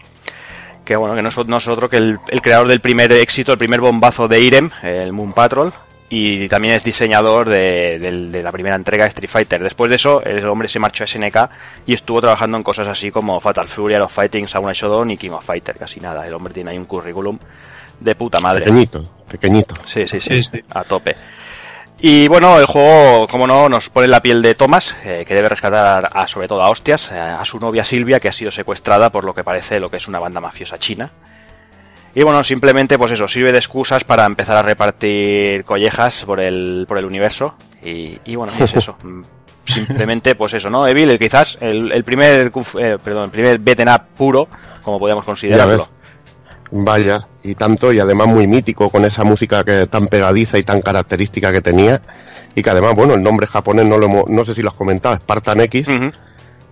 que bueno, que no es, no es otro que el, el, creador del primer éxito, el primer bombazo de Irem, el Moon Patrol, y también es diseñador de, de, de, la primera entrega de Street Fighter. Después de eso, el hombre se marchó a SNK y estuvo trabajando en cosas así como Fatal Fury, of Fighting, Samurai Shodown y King of Fighter, casi nada. El hombre tiene ahí un currículum de puta madre. Pequeñito, pequeñito. Sí, sí, sí, sí. a tope. Y bueno, el juego, como no, nos pone la piel de Thomas, eh, que debe rescatar a, sobre todo a hostias, a su novia Silvia, que ha sido secuestrada por lo que parece lo que es una banda mafiosa china. Y bueno, simplemente pues eso, sirve de excusas para empezar a repartir collejas por el, por el universo. Y, y bueno, es eso. simplemente pues eso, ¿no? Evil, quizás el, el primer, eh, perdón, el primer beaten up puro, como podríamos considerarlo. Vaya, y tanto, y además muy mítico con esa música que tan pegadiza y tan característica que tenía. Y que además, bueno, el nombre japonés no lo hemos, no sé si lo has comentado, Spartan X, uh -huh.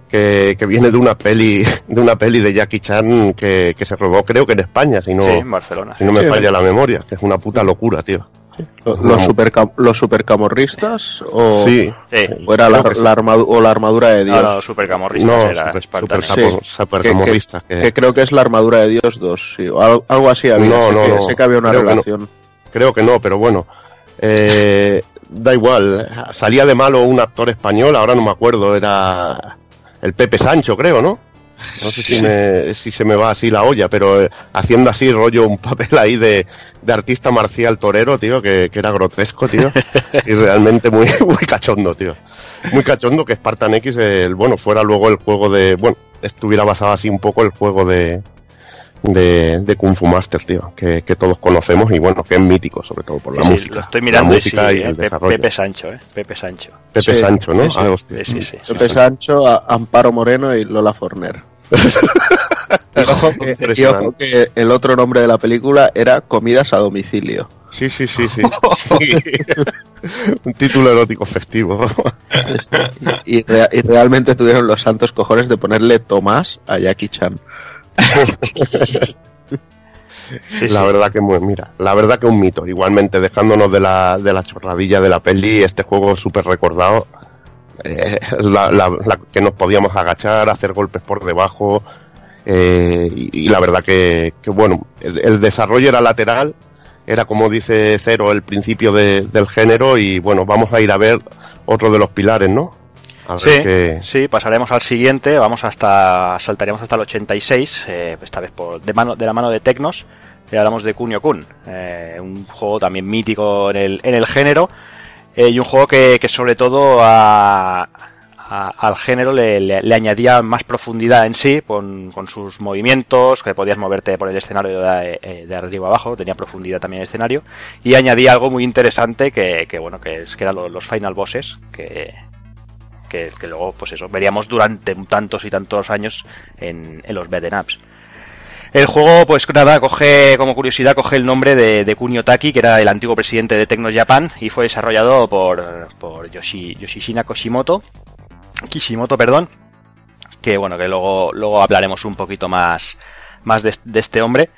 que, que, viene de una peli, de una peli de Jackie Chan que, que se robó, creo que en España, si no, sí, en Barcelona. Si no me sí, falla la memoria, que es una puta locura, tío. ¿Los, los, super, ¿Los supercamorristas? ¿O, sí, o era la, la, armadura, o la armadura de Dios? No, no supercamorristas. No, era super, super, sí. Que, que, que, creo que es la armadura de Dios 2. Sí, algo, algo, así había. No, no, sé, no, sé que había una creo relación. Que no, creo que no, pero bueno. Eh, da igual. Salía de malo un actor español, ahora no me acuerdo, era el Pepe Sancho, creo, ¿no? No sé si, me, si se me va así la olla, pero eh, haciendo así rollo un papel ahí de, de artista marcial torero, tío, que, que, era grotesco, tío, y realmente muy, muy cachondo, tío. Muy cachondo que Spartan X, el, bueno, fuera luego el juego de, bueno, estuviera basado así un poco el juego de, de, de Kung Fu Master, tío, que, que, todos conocemos y bueno, que es mítico, sobre todo por la sí, música. Lo estoy mirando la música sí, y el Pepe, desarrollo. Pepe Sancho, ¿eh? Pepe Sancho. Pepe Sí, Sancho, ¿no? sí, Ah, hostia. Sí, sí, sí. Pepe Sancho, a- Amparo Moreno y Lola Forner. y, ojo que, y Impresionante. ojo que el otro nombre de la película era Comidas a domicilio. Sí, sí, sí, sí. Un título erótico festivo. Y, rea- y realmente tuvieron los santos cojones de ponerle Tomás a Jackie Chan. Sí, la sí. verdad que muy, mira, la verdad que un mito. Igualmente, dejándonos de la, de la chorradilla de la peli, este juego súper recordado, eh, la, la- la que nos podíamos agachar, hacer golpes por debajo, eh, y, y la verdad que, que bueno, el desarrollo era lateral, era como dice Cero el principio de- del género y bueno, vamos a ir a ver otro de los pilares, ¿no? A ver Sí, qué- sí, pasaremos al siguiente, vamos hasta, saltaríamos hasta el 86, eh, esta vez por, de, mano, de la mano de Tecnos, y hablamos de Kunio Kun, eh, un juego también mítico en el, en el género, eh, y un juego que, que sobre todo a- a- al género le, le- le añadía más profundidad en sí, con, con sus movimientos, que podías moverte por el escenario de, eh, arriba abajo, tenía profundidad también el escenario, y añadía algo muy interesante que, que bueno, que, es, que eran los, los final bosses, que, que, que luego, pues eso, veríamos durante tantos y tantos años en, en los beat'em ups. El juego, pues nada, coge, como curiosidad, coge el nombre de, de Kunio Taki, que era el antiguo presidente de Tecnos Japan, y fue desarrollado por, por Yoshi, Yoshishina Koshimoto, Kishimoto, perdón, que bueno, que luego, luego hablaremos un poquito más, más de, este hombre.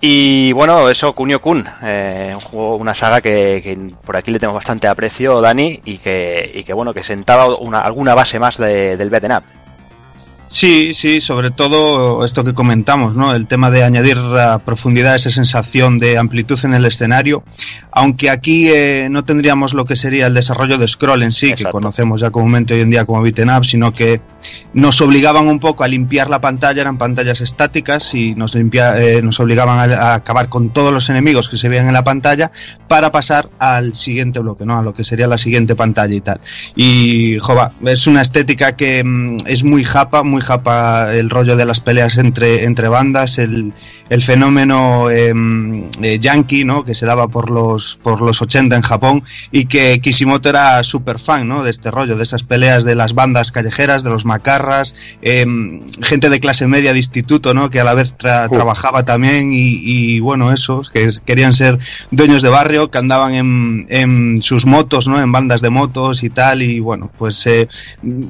Y bueno, eso, Kunio Kun, eh, un juego, una saga que, que por aquí le tengo bastante aprecio, Dani, y que, y que bueno, que sentaba una, alguna base más de- del beat'em up. Sí, sí, sobre todo esto que comentamos, ¿no? El tema de añadir a profundidad esa sensación de amplitud en el escenario, aunque aquí eh, no tendríamos lo que sería el desarrollo de scroll en sí, que conocemos ya comúnmente hoy en día como beaten up, sino que nos obligaban un poco a limpiar la pantalla, eran pantallas estáticas y nos, limpia, eh, nos obligaban a, a acabar con todos los enemigos que se veían en la pantalla para pasar al siguiente bloque, ¿no? A lo que sería la siguiente pantalla y tal. Y, jova, es una estética que mm, es muy japa, muy japa el rollo de las peleas entre, entre bandas, el, el fenómeno eh, eh, yankee, ¿no? Que se daba por los, por los 80 en Japón y que Kishimoto era súper fan, ¿no? De este rollo, de esas peleas de las bandas callejeras, de los macarras, eh, gente de clase media de instituto, ¿no? Que a la vez tra- Uh. trabajaba también y, y, bueno, esos que querían ser dueños de barrio, que andaban en, en sus motos, ¿no? En bandas de motos y tal y bueno, pues eh,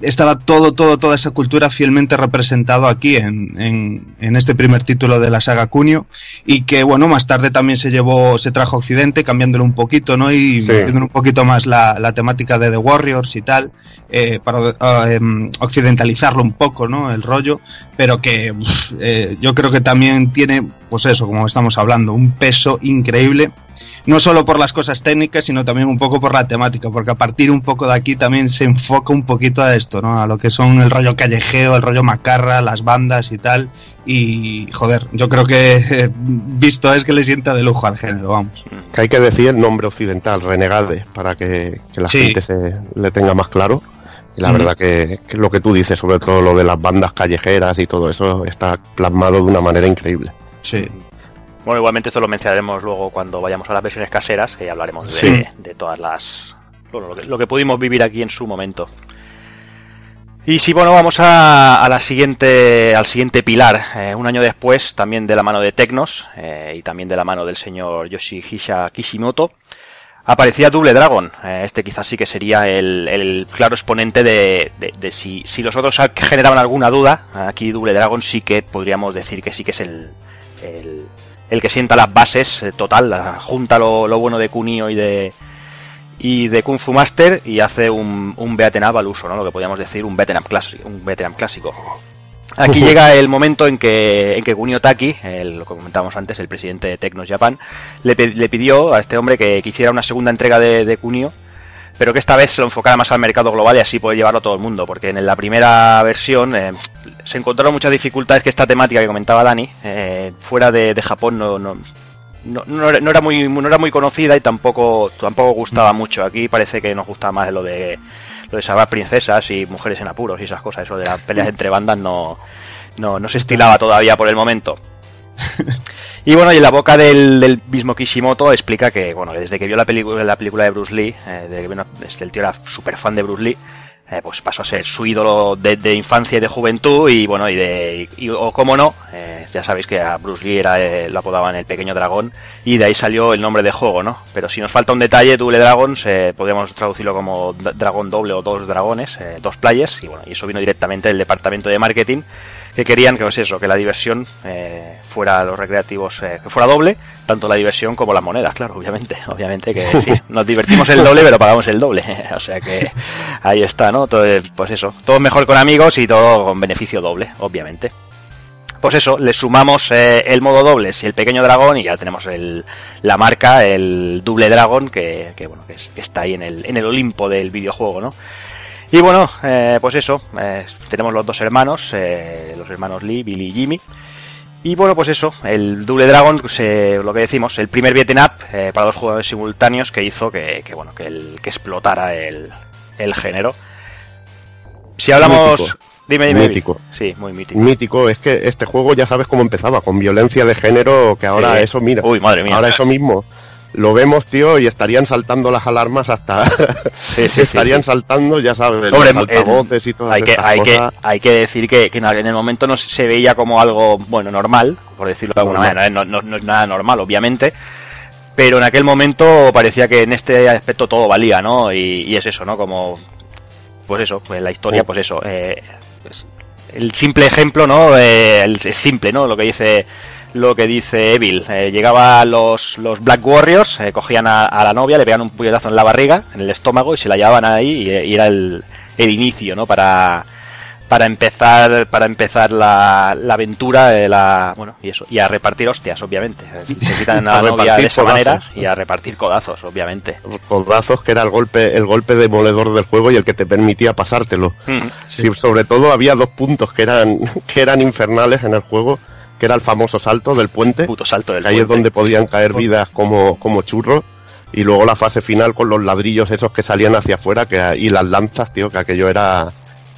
estaba todo, todo, toda esa cultura fielmente representado aquí en, en, en este primer título de la saga Cunio y que bueno, más tarde también se llevó, se trajo Occidente cambiándolo un poquito, ¿no? Y Sí. metiéndole un poquito más la, la temática de The Warriors y tal, eh, para eh, em, occidentalizarlo un poco, ¿no? El rollo, pero que eh, yo creo que también tiene, pues eso, como estamos hablando, un peso increíble no solo por las cosas técnicas, sino también un poco por la temática, porque a partir un poco de aquí también se enfoca un poquito a esto, ¿no? A lo que son el rollo callejeo, el rollo macarra, las bandas y tal. Y joder, yo creo que visto es que le sienta de lujo al género, vamos. Que hay que decir nombre occidental, Renegade, para que, que la Sí. gente se le tenga más claro. Y la Mm. verdad que, que lo que tú dices, sobre todo lo de las bandas callejeras y todo eso, está plasmado de una manera increíble. Sí. Bueno, igualmente esto lo mencionaremos luego cuando vayamos a las versiones caseras, que ya hablaremos de, Sí. de todas las... bueno, lo, que, lo que pudimos vivir aquí en su momento. Y si bueno, vamos a, a la siguiente, al siguiente pilar. Eh, un año después, también de la mano de Tecnos eh, y también de la mano del señor Yoshihisa Kishimoto, aparecía Double Dragon. Eh, este quizás sí que sería el, el claro exponente de, de- de si, si los otros generaban alguna duda. Aquí Double Dragon sí que podríamos decir que sí que es el, el, el que sienta las bases eh, total, la- junta lo, lo bueno de Kunio y de y de Kung Fu Master y hace un, un beat'em up al uso, ¿no? Lo que podríamos decir un beat'em up clásico, un up clásico. Aquí llega el momento en que, en que Kunio Taki, el, lo que comentábamos antes, el presidente de Tecnos Japan, le, le pidió a este hombre que, que hiciera una segunda entrega de, de Kunio, pero que esta vez se lo enfocara más al mercado global y así poder llevarlo a todo el mundo, porque en la primera versión eh, se encontraron muchas dificultades que esta temática que comentaba Dani, eh, fuera de, de Japón no, no, no, no era, no era muy no era muy conocida y tampoco tampoco gustaba mucho. Aquí parece que nos gustaba más lo de lo de salvar princesas y mujeres en apuros y esas cosas. Eso de las peleas entre bandas no, no, no se estilaba todavía por el momento. Y bueno, y en la boca del, mismo Kishimoto explica que, bueno, desde que vio la, película la película de Bruce Lee, eh, desde que una- desde el tío era súper fan de Bruce Lee, eh, pues pasó a ser su ídolo de, de infancia y de juventud y bueno, y de, y- o como no, eh, ya sabéis que a Bruce Lee era, eh, lo apodaban el pequeño dragón y de ahí salió el nombre de juego, ¿no? Pero si nos falta un detalle, Double Dragons, eh, podríamos traducirlo como dragón doble o dos dragones, dos players, y bueno, y eso vino directamente del departamento de marketing que querían que pues eso, que la diversión eh, fuera los recreativos, eh, que fuera doble, tanto la diversión como las monedas, claro, obviamente, obviamente que sí, nos divertimos el doble pero pagamos el doble, o sea que ahí está, ¿no? Todo, pues eso, todo mejor con amigos y todo con beneficio doble, obviamente. pues eso, le sumamos eh, el modo dobles y el pequeño dragón y ya tenemos el, la marca, el doble dragón, que, que bueno, que, es- que está ahí en el, en el Olimpo del videojuego, ¿no? Y bueno, eh, pues eso, eh, tenemos los dos hermanos, eh, los hermanos Lee, Billy y Jimmy. Y bueno, pues eso, el Double Dragon, pues, eh, lo que decimos, el primer beat'em up eh, para dos jugadores simultáneos que hizo que, que, bueno, que, el, que explotara el, el género. Si hablamos... Mítico. Dime, dime. Mítico. Evi. Sí, muy mítico. Mítico, es que este juego ya sabes cómo empezaba, con violencia de género, que ahora Sí. eso, mira, Uy, madre mía. ahora eso mismo. Lo vemos, tío, y estarían saltando las alarmas hasta... Sí, estarían sí. saltando, ya sabes, Hombre, los altavoces y todas hay que, hay, que, hay que decir que, que en el momento no se veía como algo, bueno, normal, por decirlo de alguna Normal. manera, no, no- no es nada normal, obviamente, pero en aquel momento parecía que en este aspecto todo valía, ¿no? Y, y es eso, ¿no? Como, pues eso, pues la historia, pues eso, eh, pues, el simple ejemplo, ¿no? Eh, el- es simple, ¿no? Lo que dice lo que dice Evil. Eh, llegaba los, los Black Warriors, eh, cogían a, a la novia, le pegaban un puñetazo en la barriga, en el estómago, y se la llevaban ahí, y, y era el, el inicio, ¿no? Para, para empezar, para empezar la, la aventura, de la, bueno, y eso, y a repartir hostias, obviamente. Se quitan a A la novia de repartir esa manera codazos. y a repartir codazos, obviamente. Codazos, que era el golpe, el golpe demoledor del juego y el que te permitía pasártelo. Mm. Sí, sobre todo había dos puntos que eran, que eran infernales en el juego, que era el famoso salto del puente, Puto salto del ahí es donde podían caer vidas como, como churros, y luego la fase final con los ladrillos esos que salían hacia afuera, que, y las lanzas, tío, que aquello era...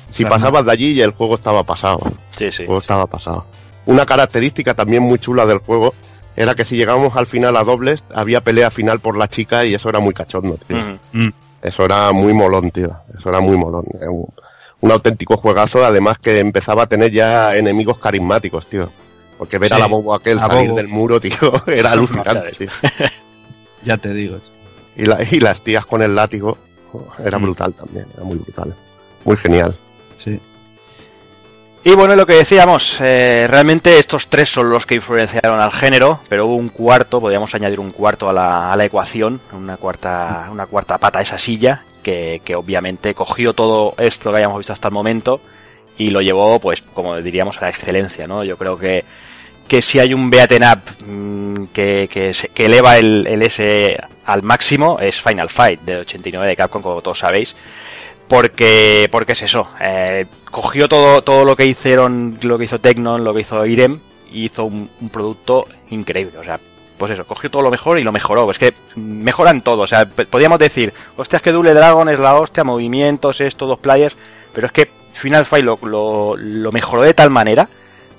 Si Claro. pasabas de allí y el juego estaba pasado. Sí, sí. El juego estaba pasado. Una característica también muy chula del juego era que si llegábamos al final a dobles, había pelea final por la chica y eso era muy cachondo, tío. Mm. Mm. Eso era muy molón, tío. Eso era muy molón. Un, un auténtico juegazo, además que empezaba a tener ya enemigos carismáticos, tío. Porque ver a la bobo aquel a salir Bobo. del muro, tío, era alucinante, tío. Ya te digo. Y, la- y las tías con el látigo, oh, era Mm. brutal también, era muy brutal. Muy genial. Sí. Y bueno, lo que decíamos, eh, realmente estos tres son los que influenciaron al género, pero hubo un cuarto, podríamos añadir un cuarto a la, a la ecuación, una cuarta, una cuarta pata a esa silla, que, que obviamente cogió todo esto que hayamos visto hasta el momento y lo llevó, pues, como diríamos, a la excelencia, ¿no? Yo creo que, que si hay un beaten up mm, que, que, eleva el, el S al máximo es Final Fight de 89 de Capcom, como todos sabéis. Porque porque es eso eh, cogió todo todo lo que hicieron lo que hizo Tecnon lo que hizo Irem y hizo un, producto increíble. O sea pues eso cogió todo lo mejor y lo mejoró. Es que mejoran todo o sea podríamos decir hostia es que Double Dragon es la hostia movimientos esto dos players pero es que Final Fight lo, lo mejoró de tal manera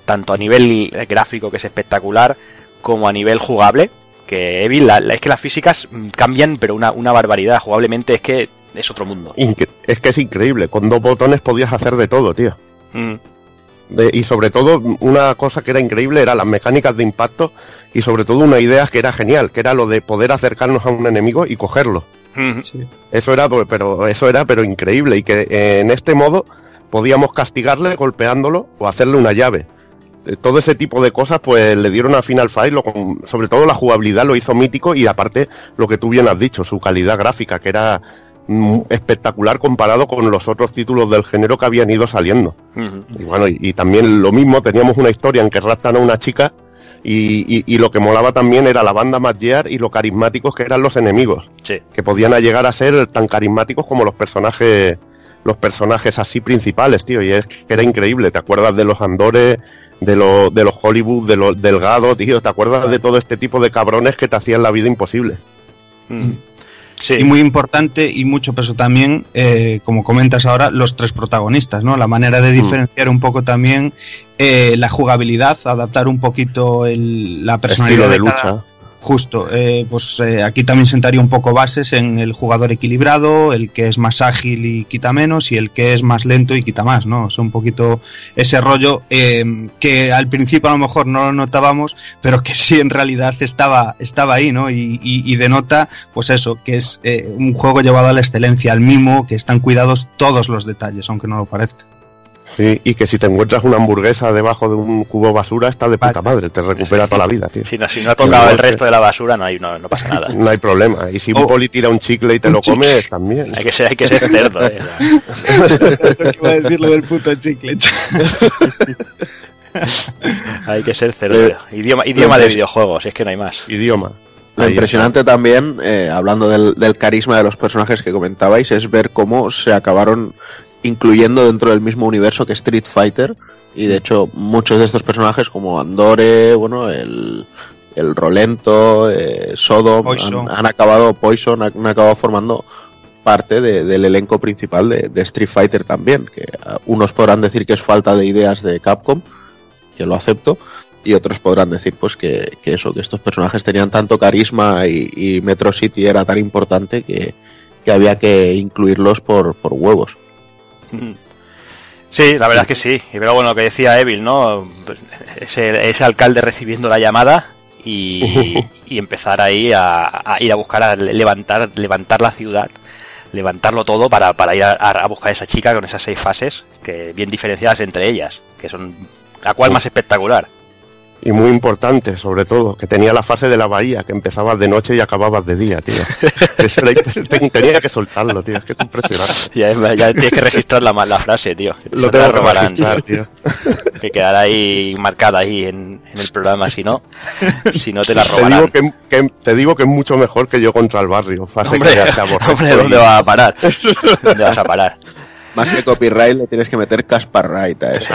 tanto a nivel gráfico que es espectacular como a nivel jugable que Evil la- la- es que las físicas mm, cambian pero una, una barbaridad jugablemente es que es otro mundo Incre- es que es increíble, con dos botones podías hacer de todo, tío. Mm. De- y sobre todo, una cosa que era increíble era las mecánicas de impacto y sobre todo una idea que era genial, que era lo de poder acercarnos a un enemigo y cogerlo. Mm. Eso era, pues, pero eso era, pero increíble y que eh, en este modo podíamos castigarle golpeándolo o hacerle una llave. Todo ese tipo de cosas, pues le dieron a Final Fight, lo sobre todo la jugabilidad lo hizo mítico y aparte lo que tú bien has dicho, su calidad gráfica, que era mm, espectacular comparado con los otros títulos del género que habían ido saliendo. Y bueno, y, y también lo mismo, teníamos una historia en que raptan a una chica y, y- y lo que molaba también era la banda Mad Gear y lo carismáticos que eran los enemigos, Sí. que podían llegar a ser tan carismáticos como los personajes los personajes así principales, tío, y es que era increíble, ¿te acuerdas de los Andores, de, lo- de los Hollywood, de los Delgado, tío, ¿te acuerdas de todo este tipo de cabrones que te hacían la vida imposible? Mm. Sí. Y muy importante y mucho peso también, eh, como comentas ahora, los tres protagonistas, ¿no? La manera de diferenciar un poco también eh, la jugabilidad, adaptar un poquito el, la personalidad Estilo de lucha. Justo, eh, pues eh, aquí también sentaría un poco bases en el jugador equilibrado, el que es más ágil y quita menos, y el que es más lento y quita más, ¿no? Es un poquito ese rollo eh, que al principio a lo mejor no lo notábamos, pero que sí en realidad estaba, estaba ahí, ¿no? Y, y- y denota, pues eso, que es eh, un juego llevado a la excelencia, al mimo, que están cuidados todos los detalles, aunque no lo parezca. Sí, y que si te encuentras una hamburguesa debajo de un cubo basura, está de puta madre, te recupera toda la vida, tío. Si no, si no ha tocado el resto de la basura, no, hay, no, no pasa nada. No hay problema. Y si un Oh. poli tira un chicle y te Un lo chicle. comes, también. Hay que ser, hay que ser cerdo. eh. iba a decir lo del puto chicle. hay que ser cerdo. Idioma, idioma de videojuegos, es que no hay más. Idioma. Lo impresionante también, eh, hablando del, del carisma de los personajes que comentabais, es ver cómo se acabaron incluyendo dentro del mismo universo que Street Fighter. Y de hecho, muchos de estos personajes, como Andore, bueno, el, el Rolento, eh, Sodom, han, han acabado, Poison, han, han acabado formando parte de- del elenco principal de, de Street Fighter también. Que ah, unos podrán decir que es falta de ideas de Capcom, que lo acepto, y otros podrán decir pues que, que eso, que estos personajes tenían tanto carisma y, y Metro City era tan importante que, que había que incluirlos por, por huevos. Sí, la verdad es que sí. Y pero bueno, lo que decía Evil, ¿no? Ese, ese alcalde recibiendo la llamada y, y empezar ahí a, a ir a buscar, a levantar, levantar la ciudad, levantarlo todo para, para ir a, a buscar a esa chica con esas seis fases, que bien diferenciadas entre ellas, que son la cual más espectacular. Y muy importante, sobre todo, que tenía la fase de la bahía, que empezabas de noche y acababas de día, tío. Eso era tenía que soltarlo, tío, es que es impresionante. Ya, ya tienes que registrar la, la frase, tío. que Lo te la tengo que robarán, registrar, tío. Que quedará ahí marcada ahí en, en el programa, si no, si no te la Te robarán. digo que, que- te digo que es mucho mejor que yo contra el barrio. Fase Hombre, que ya se aborrece hombre, ¿dónde y- vas a parar? ¿Dónde vas a parar? Más que copyright le tienes que meter Casparright a eso.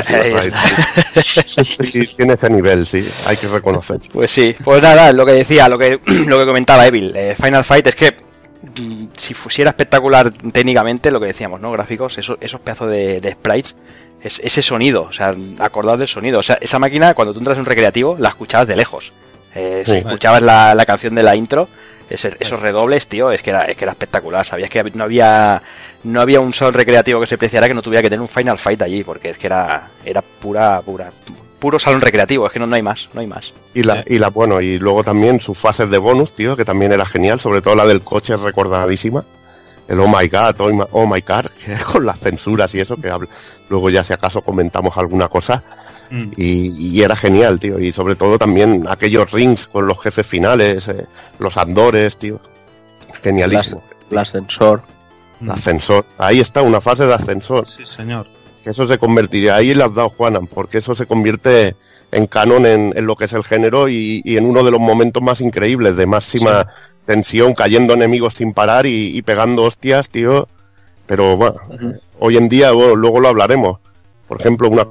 Sí, tiene ese nivel, sí, hay que reconocer. Pues sí, pues nada, lo que decía, lo que, lo que comentaba Evil, eh, Final Fight es que mm, si fuera espectacular técnicamente, lo que decíamos, ¿no? Gráficos, esos, esos pedazos de, de sprites, es, ese sonido, o sea, acordaos del sonido. O sea, esa máquina, cuando tú entras en un recreativo, la escuchabas de lejos. Eh, si escuchabas la, la canción de la intro, ese- esos redobles, tío, es que era, es que era espectacular. Sabías que no había no había un solo recreativo que se preciara que no tuviera que tener un Final Fight allí, porque es que era, era pura, pura, puro salón recreativo, es que no, no hay más, no hay más. Y la, y la, bueno, y luego también sus fases de bonus, tío, que también era genial, sobre todo la del coche es recordadísima. El Oh My God, Oh My, oh my Car, que es con las censuras y eso, que habla- luego ya si acaso comentamos alguna cosa. Mm. Y, y era genial, tío. Y sobre todo también aquellos rings con los jefes finales, eh, los andores, tío. Genialísimo. El ascensor. El ascensor. Ahí está, una fase de ascensor. Sí, señor. Que eso se convertiría, ahí le has dado Juanan, porque eso se convierte en canon en, en lo que es el género y, y en uno de los momentos más increíbles, de máxima tensión, cayendo enemigos sin parar y, y pegando hostias, tío. Pero bueno, hoy en día, bueno, luego lo hablaremos. Por ejemplo, una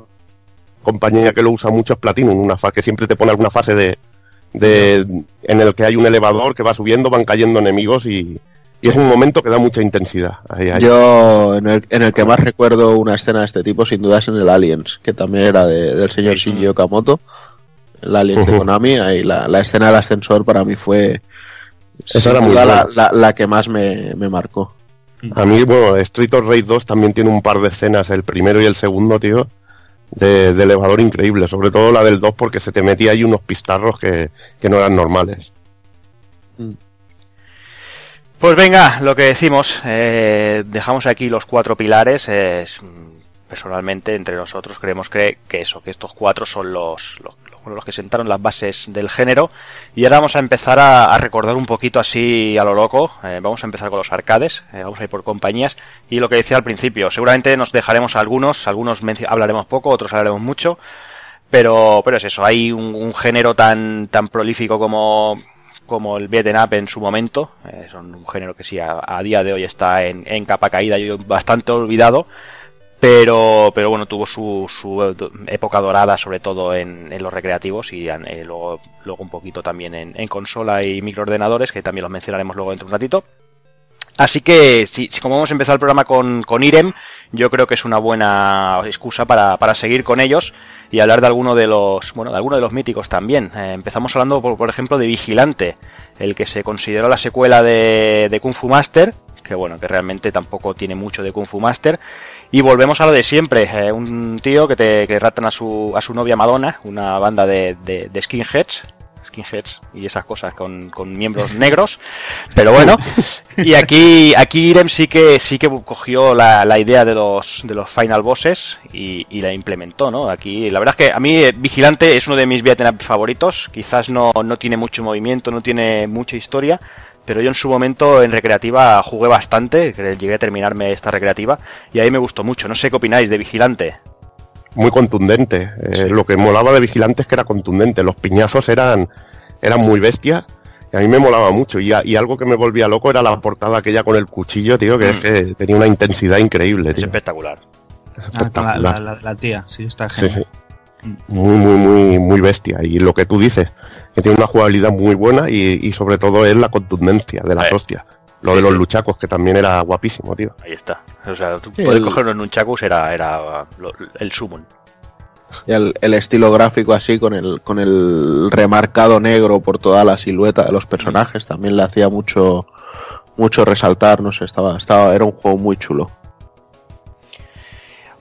compañía que lo usa mucho es Platinum, una fase que siempre te pone alguna fase de, de en el que hay un elevador que va subiendo, van cayendo enemigos y, y es un momento que da mucha intensidad. Ahí, ahí. Yo, en el, en el que más recuerdo una escena de este tipo, sin duda es en el Aliens, que también era de- del señor Shinji Okamoto, el Aliens de. Konami, ahí la, la escena del ascensor para mí fue Esa era muy la, la- la que más me, me marcó. A mí, bueno, Street of Rage 2 también tiene un par de escenas, el primero y el segundo, tío, de, de elevador increíble, sobre todo la del 2 porque se te metía ahí unos pistarros que, que no eran normales. Pues venga, lo que decimos, eh, dejamos aquí los cuatro pilares. eh, mm, personalmente, entre nosotros creemos que, que eso, que estos cuatro son los, los, los- que sentaron las bases del género. Y ahora vamos a empezar a, recordar un poquito así a lo loco. eh, vamos a empezar con los arcades, eh, vamos a ir por compañías. Y lo que decía al principio, seguramente nos dejaremos algunos, algunos hablaremos poco, otros hablaremos mucho. Pero, pero es eso, hay un, un género tan, tan prolífico como, como el beat'em en su momento. Eh, son un género que sí, a, día de hoy está en, en capa caída y bastante olvidado. Pero, pero bueno, tuvo su, su época dorada, sobre todo en, en los recreativos y eh, luego, luego un poquito también en, en consola y microordenadores, que también los mencionaremos luego dentro de un ratito. Así que, si, si como hemos empezado el programa con, con Irem, yo creo que es una buena excusa para, para seguir con ellos y hablar de alguno de los, bueno, de alguno de los míticos también. Eh, empezamos hablando, por, por ejemplo, de Vigilante, el que se consideró la secuela de, de Kung Fu Master, que bueno, que realmente tampoco tiene mucho de Kung Fu Master. Y volvemos a lo de siempre, eh, un tío que te que ratan a su, a su novia Madonna, una banda de, de, de skinheads, skinheads y esas cosas con, con miembros negros, pero bueno, y aquí, aquí Irem sí que sí que cogió la, la idea de los de los final bosses y, y la implementó, ¿no? Aquí la verdad es que a mí eh, Vigilante es uno de mis beat'em favoritos, quizás no, no tiene mucho movimiento, no tiene mucha historia, pero yo en su momento en recreativa jugué bastante, llegué a terminarme esta recreativa y ahí me gustó mucho. No sé qué opináis de Vigilante. Muy contundente. Eh, Lo que molaba de Vigilantes que era contundente. Los piñazos eran, eran muy bestias. Y a mí me molaba mucho. Y, a- y algo que me volvía loco era la portada aquella con el cuchillo, tío, que, es que tenía una intensidad increíble, Es tío. espectacular. Es Ah, la, espectacular. la- la- la tía, sí, está Sí, genial. Muy, muy, muy, muy bestia. Y lo que tú dices, que tiene una jugabilidad muy buena y, y sobre todo es la contundencia de las Eh. hostias. Lo de los luchacos, que también era guapísimo, tío. Ahí está. O sea, tú poder el- cogerlo en un chacus era, era lo- el summon. Y el, el estilo gráfico así, con el, con el remarcado negro por toda la silueta de los personajes, también le hacía mucho, mucho resaltar, no sé, estaba, estaba, era un juego muy chulo.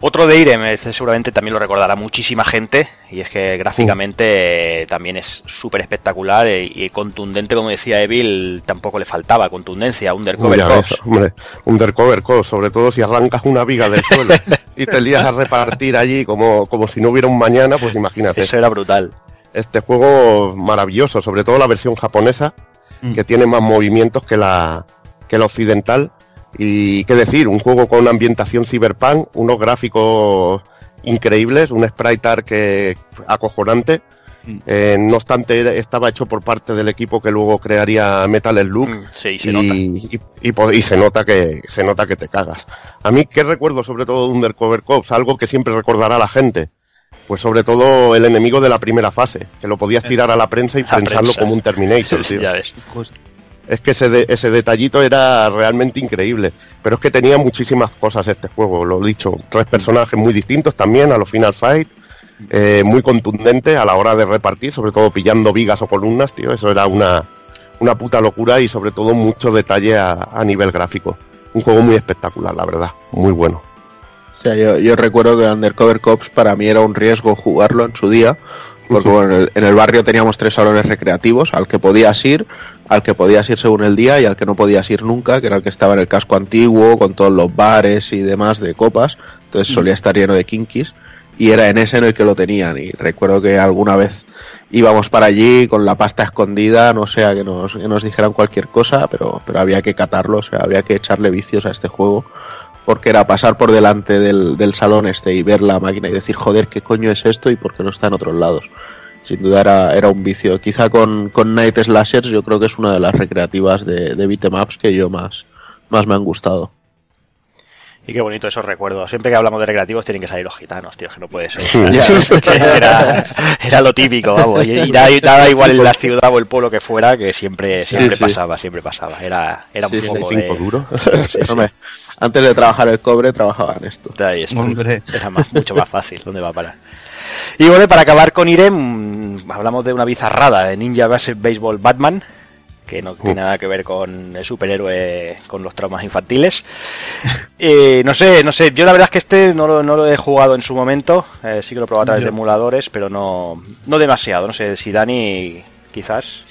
Otro de Irem, este seguramente también lo recordará muchísima gente, y es que gráficamente eh, también es súper espectacular eh, y contundente, como decía Evil, tampoco le faltaba contundencia, Undercover hombre, Undercover Cops, sobre todo si arrancas una viga del suelo y te lías a repartir allí como, como si no hubiera un mañana, pues imagínate. Eso era brutal. Este juego maravilloso, sobre todo la versión japonesa, Mm. que tiene más movimientos que la, que la occidental. Y qué decir, un juego con una ambientación cyberpunk, unos gráficos increíbles, un sprite art que acojonante. Mm. Eh, no obstante, estaba hecho por parte del equipo que luego crearía Metal Slug Mm, Sí, se nota. y, y- y y se nota que se nota que te cagas. A mí qué recuerdo sobre todo de Undercover Cops, algo que siempre recordará la gente. Pues sobre todo el enemigo de la primera fase, que lo podías tirar a la prensa y La pensarlo prensa. como un Terminator, tío. ya ves. Justo. Es que ese, de- ese detallito era realmente increíble. Pero es que tenía muchísimas cosas este juego, lo he dicho. Tres personajes muy distintos también a los Final Fight. eh, muy contundente a la hora de repartir, sobre todo pillando vigas o columnas, tío. Eso era una, una puta locura y sobre todo mucho detalle a, a nivel gráfico. Un juego muy espectacular, la verdad. Muy bueno. O sea, yo, yo recuerdo que Undercover Cops para mí era un riesgo jugarlo en su día, porque bueno, en, el, en el barrio teníamos tres salones recreativos, al que podías ir, al que podías ir según el día y al que no podías ir nunca, que era el que estaba en el casco antiguo, con todos los bares y demás de copas, entonces solía estar lleno de kinkis, y era en ese en el que lo tenían, y recuerdo que alguna vez íbamos para allí con la pasta escondida, no sé, a que nos, que nos dijeran cualquier cosa, pero, pero había que catarlo, o sea, había que echarle vicios a este juego porque era pasar por delante del, del salón este y ver la máquina y decir, joder, ¿qué coño es esto y por qué no está en otros lados? Sin duda era, era un vicio. Quizá con, con Night Slashers yo creo que es una de las recreativas de, de beatemaps que yo más, más me han gustado. Y qué bonito esos recuerdos. Siempre que hablamos de recreativos tienen que salir los gitanos, tío, que no puede ser. Era, era lo típico, vamos. Y, y da, y daba igual en la ciudad o el pueblo que fuera, que siempre, siempre sí. pasaba, siempre pasaba. Era, era un Sí, poco de... duro. Antes de trabajar el cobre trabajaba en esto. Ahí. Hombre. Era más, mucho más fácil. ¿Dónde va a parar? Y bueno, para acabar con Irem, mm, hablamos de una bizarrada de Ninja vs Baseball Batman, que no tiene nada que ver con el superhéroe con los traumas infantiles. Eh, no sé, no sé, yo la verdad es que este no lo, no lo he jugado en su momento, eh, sí que lo he probado a través de emuladores, pero no, no demasiado, no sé si Dani quizás.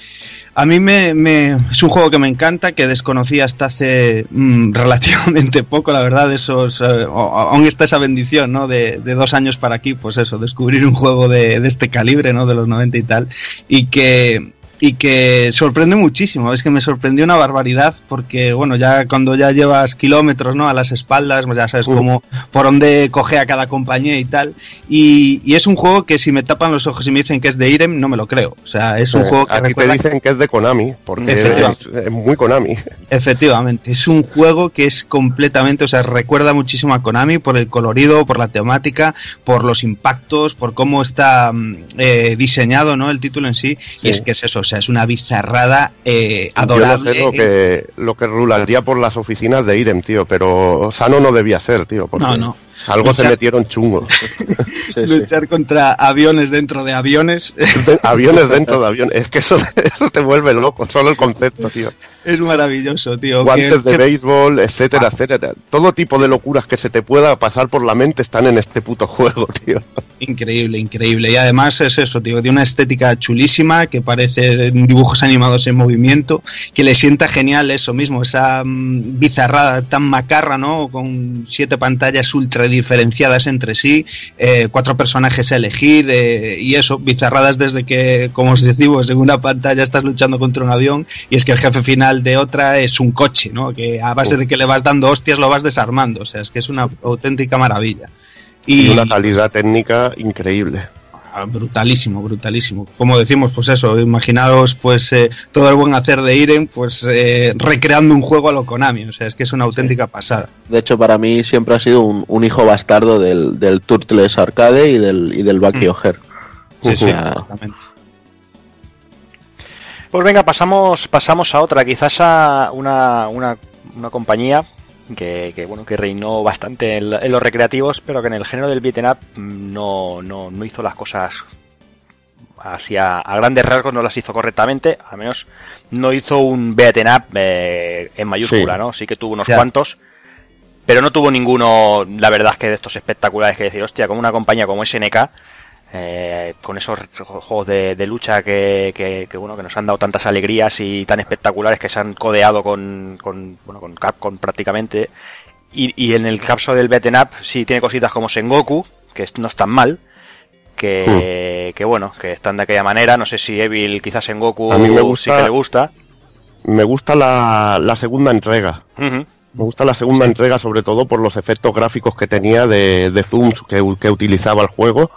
A mí me, me- es un juego que me encanta, que desconocí hasta hace mm, relativamente poco, la verdad, esos, eh, aún está esa bendición, ¿no? De, de dos años para aquí, pues eso, descubrir un juego de, de este calibre, ¿no? De los 90 y tal, y que, y que sorprende muchísimo, es que me sorprendió una barbaridad, porque, bueno, ya cuando ya llevas kilómetros, ¿no? A las espaldas, pues ya sabes Uh. cómo, por dónde coge a cada compañía y tal, y, y es un juego que si me tapan los ojos y me dicen que es de Irem, no me lo creo, o sea, es un Eh, juego que Aquí te recuerda dicen que es de Konami, porque es, muy Konami. Efectivamente, es un juego que es completamente, o sea, recuerda muchísimo a Konami por el colorido, por la temática, por los impactos, por cómo está mm, eh, diseñado, ¿no? El título en sí, Sí. y es que es eso, sea, es una bizarrada eh, Yo adorable. no sé lo que, lo que rularía por las oficinas de Irem, tío, pero sano no debía ser, tío, porque No, no. Algo se Luchar- metieron chungo. Sí, sí. Luchar contra aviones dentro de aviones aviones dentro de aviones, es que eso, eso te vuelve loco, solo el concepto, tío. es maravilloso, tío. Guantes que- de que- béisbol, etcétera, etcétera. Todo tipo de locuras que se te pueda pasar por la mente están en este puto juego, tío. Increíble, increíble. Y además es eso, tío, de una estética chulísima que parece dibujos animados en movimiento, que le sienta genial eso mismo, esa mm, bizarrada tan macarra, ¿no? Con siete pantallas ultra diferenciadas entre sí, eh, cuatro personajes a elegir eh, y eso, bizarradas desde que, como os decimos, en una pantalla estás luchando contra un avión y es que el jefe final de otra es un coche, ¿no? Que a base de que le vas dando hostias lo vas desarmando, o sea, es que es una auténtica maravilla. Y, una calidad técnica increíble. Ah, brutalísimo, brutalísimo. Como decimos, pues eso, imaginaros pues eh, todo el buen hacer de Iren, pues eh, recreando un juego a lo Konami, o sea, es que es una auténtica pasada. De hecho, para mí siempre ha sido un, hijo bastardo del, del Turtles Arcade y del, y del Bucky Mm. Sí, sí, exactamente. Pues venga, pasamos, pasamos a otra, quizás a una, una, una compañía que, que, bueno que reinó bastante en, en, los recreativos, pero que en el género del beaten up no, no, no hizo las cosas así a, grandes rasgos, no las hizo correctamente, al menos no hizo un beaten up eh, en mayúscula, sí. ¿no? Sí que tuvo unos cuantos, pero no tuvo ninguno, la verdad es que de estos espectaculares que decir, hostia, como una compañía como SNK, eh, con esos juegos de, de lucha que, que, que, bueno que nos han dado tantas alegrías y tan espectaculares que se han codeado con, con bueno con Capcom prácticamente y, y, en el caso del beaten up sí tiene cositas como Sengoku que no están mal que, hmm. que bueno que están de aquella manera no sé si Evil quizás Sengoku a mí me gusta, sí que le gusta me gusta la, la segunda entrega uh -huh. Me gusta la segunda sí. entrega sobre todo por los efectos gráficos que tenía de, de zooms que, que utilizaba el juego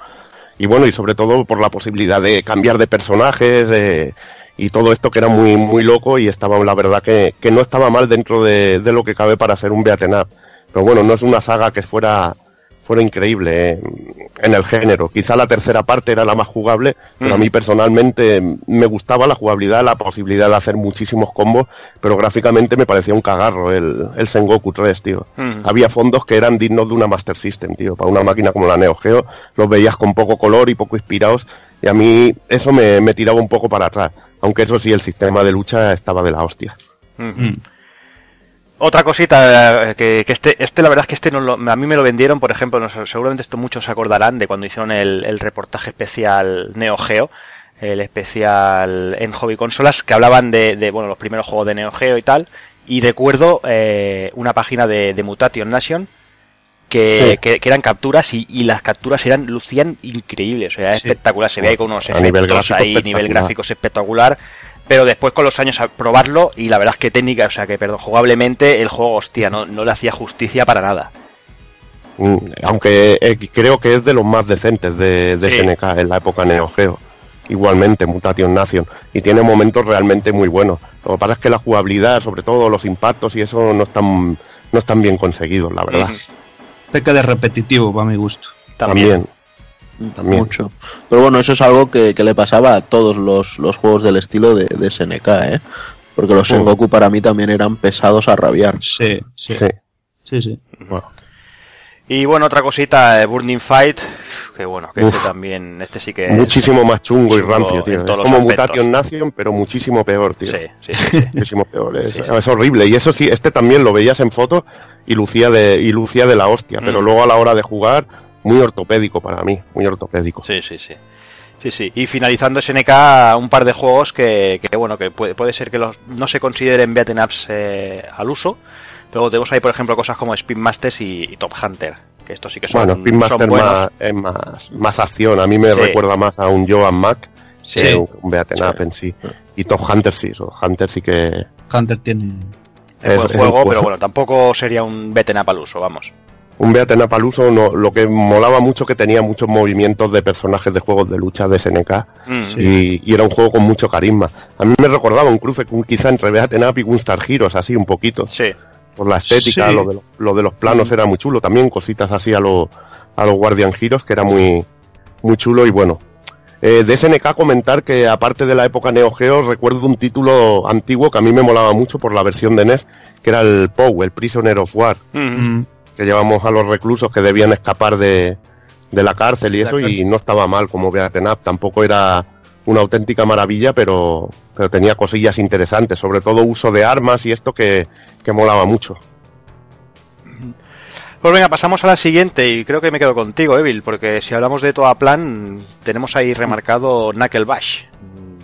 y bueno, y sobre todo por la posibilidad de cambiar de personajes eh, y todo esto que era muy, muy loco y estaba, la verdad, que, que no estaba mal dentro de, de, lo que cabe para ser un beaten up. Pero bueno, no es una saga que fuera, fuera increíble eh, en el género. Quizá la tercera parte era la más jugable, pero mm. a mí personalmente me gustaba la jugabilidad, la posibilidad de hacer muchísimos combos, pero gráficamente me parecía un cagarro el, el Sengoku 3, tío. Mm. Había fondos que eran dignos de una Master System, tío. Para una máquina como la Neo Geo, los veías con poco color y poco inspirados, y a mí eso me, me tiraba un poco para atrás. Aunque eso sí, el sistema de lucha estaba de la hostia. Mm -hmm. Otra cosita que, que, este, este la verdad es que este no lo, a mí me lo vendieron, por ejemplo, no, seguramente esto muchos se acordarán de cuando hicieron el, el, reportaje especial Neo Geo, el especial en hobby consolas, que hablaban de, de bueno los primeros juegos de Neo Geo y tal, y recuerdo eh, una página de, de, Mutation Nation que, sí. que, que, eran capturas y, y, las capturas eran lucían increíbles, o sea, sí. espectacular, se veía ahí con unos nivel gráfico ahí, nivel gráficos espectacular pero después con los años a probarlo y la verdad es que técnica, o sea que perdón, jugablemente el juego, hostia, no, no le hacía justicia para nada. Mm, aunque eh, creo que es de los más decentes de, de sí. SNK en la época Neo Geo. Igualmente, Mutation Nation. Y tiene momentos realmente muy buenos. Lo que pasa es que la jugabilidad, sobre todo los impactos y eso, no están, no están bien conseguidos, la verdad. Peca de repetitivo, para mi gusto. También. También. También. Mucho. Pero bueno, eso es algo que, que le pasaba a todos los, los, juegos del estilo de, de SNK, ¿eh? Porque los Sengoku para mí también eran pesados a rabiar. Sí, sí. Sí, sí. sí. Bueno. Y bueno, otra cosita, eh, Burning Fight, que bueno, que Uf, este también, este sí que Muchísimo más chungo, chungo y rancio, tío. Es como Mutation Nation, pero muchísimo peor, tío. Sí, sí, sí, sí. muchísimo peor. Es, sí, es, horrible. Y eso sí, este también lo veías en fotos y lucía de, y lucía de la hostia, mm. pero luego a la hora de jugar muy ortopédico para mí, muy ortopédico. Sí, sí, sí. Sí, sí. Y finalizando SNK, un par de juegos que, que bueno, que puede, puede, ser que los, no se consideren beaten ups eh, al uso, pero tenemos ahí, por ejemplo, cosas como Spin Masters y, y Top Hunter, que esto sí que son Bueno, Spin Master más, es más, más acción, a mí me sí. recuerda más a un Joan Mac sí. que un, un beaten sí. up en sí. Y Top Hunter sí, so, Hunter sí que... Hunter tiene... Es, buen juego, pero bueno, tampoco sería un beaten up al uso, vamos un Beaten Up no, lo que molaba mucho que tenía muchos movimientos de personajes de juegos de lucha de SNK mm, y, era un juego con mucho carisma. A mí me recordaba un cruce quizá entre Beaten Up y Gunstar Heroes, así un poquito. Sí. Por la estética, sí. lo, de, lo, de, los planos mm. era muy chulo, también cositas así a los a los Guardian Heroes, que era muy, muy chulo y bueno. Eh, de SNK comentar que aparte de la época Neo Geo recuerdo un título antiguo que a mí me molaba mucho por la versión de NES, que era el POW, el Prisoner of War. Mm. Que llevamos a los reclusos que debían escapar de, de la cárcel y eso, y no estaba mal como Beaten Up, tampoco era una auténtica maravilla, pero, pero tenía cosillas interesantes, sobre todo uso de armas y esto que, que molaba mucho. Pues venga, pasamos a la siguiente y creo que me quedo contigo, Evil, porque si hablamos de toda plan, tenemos ahí remarcado Knuckle Bash.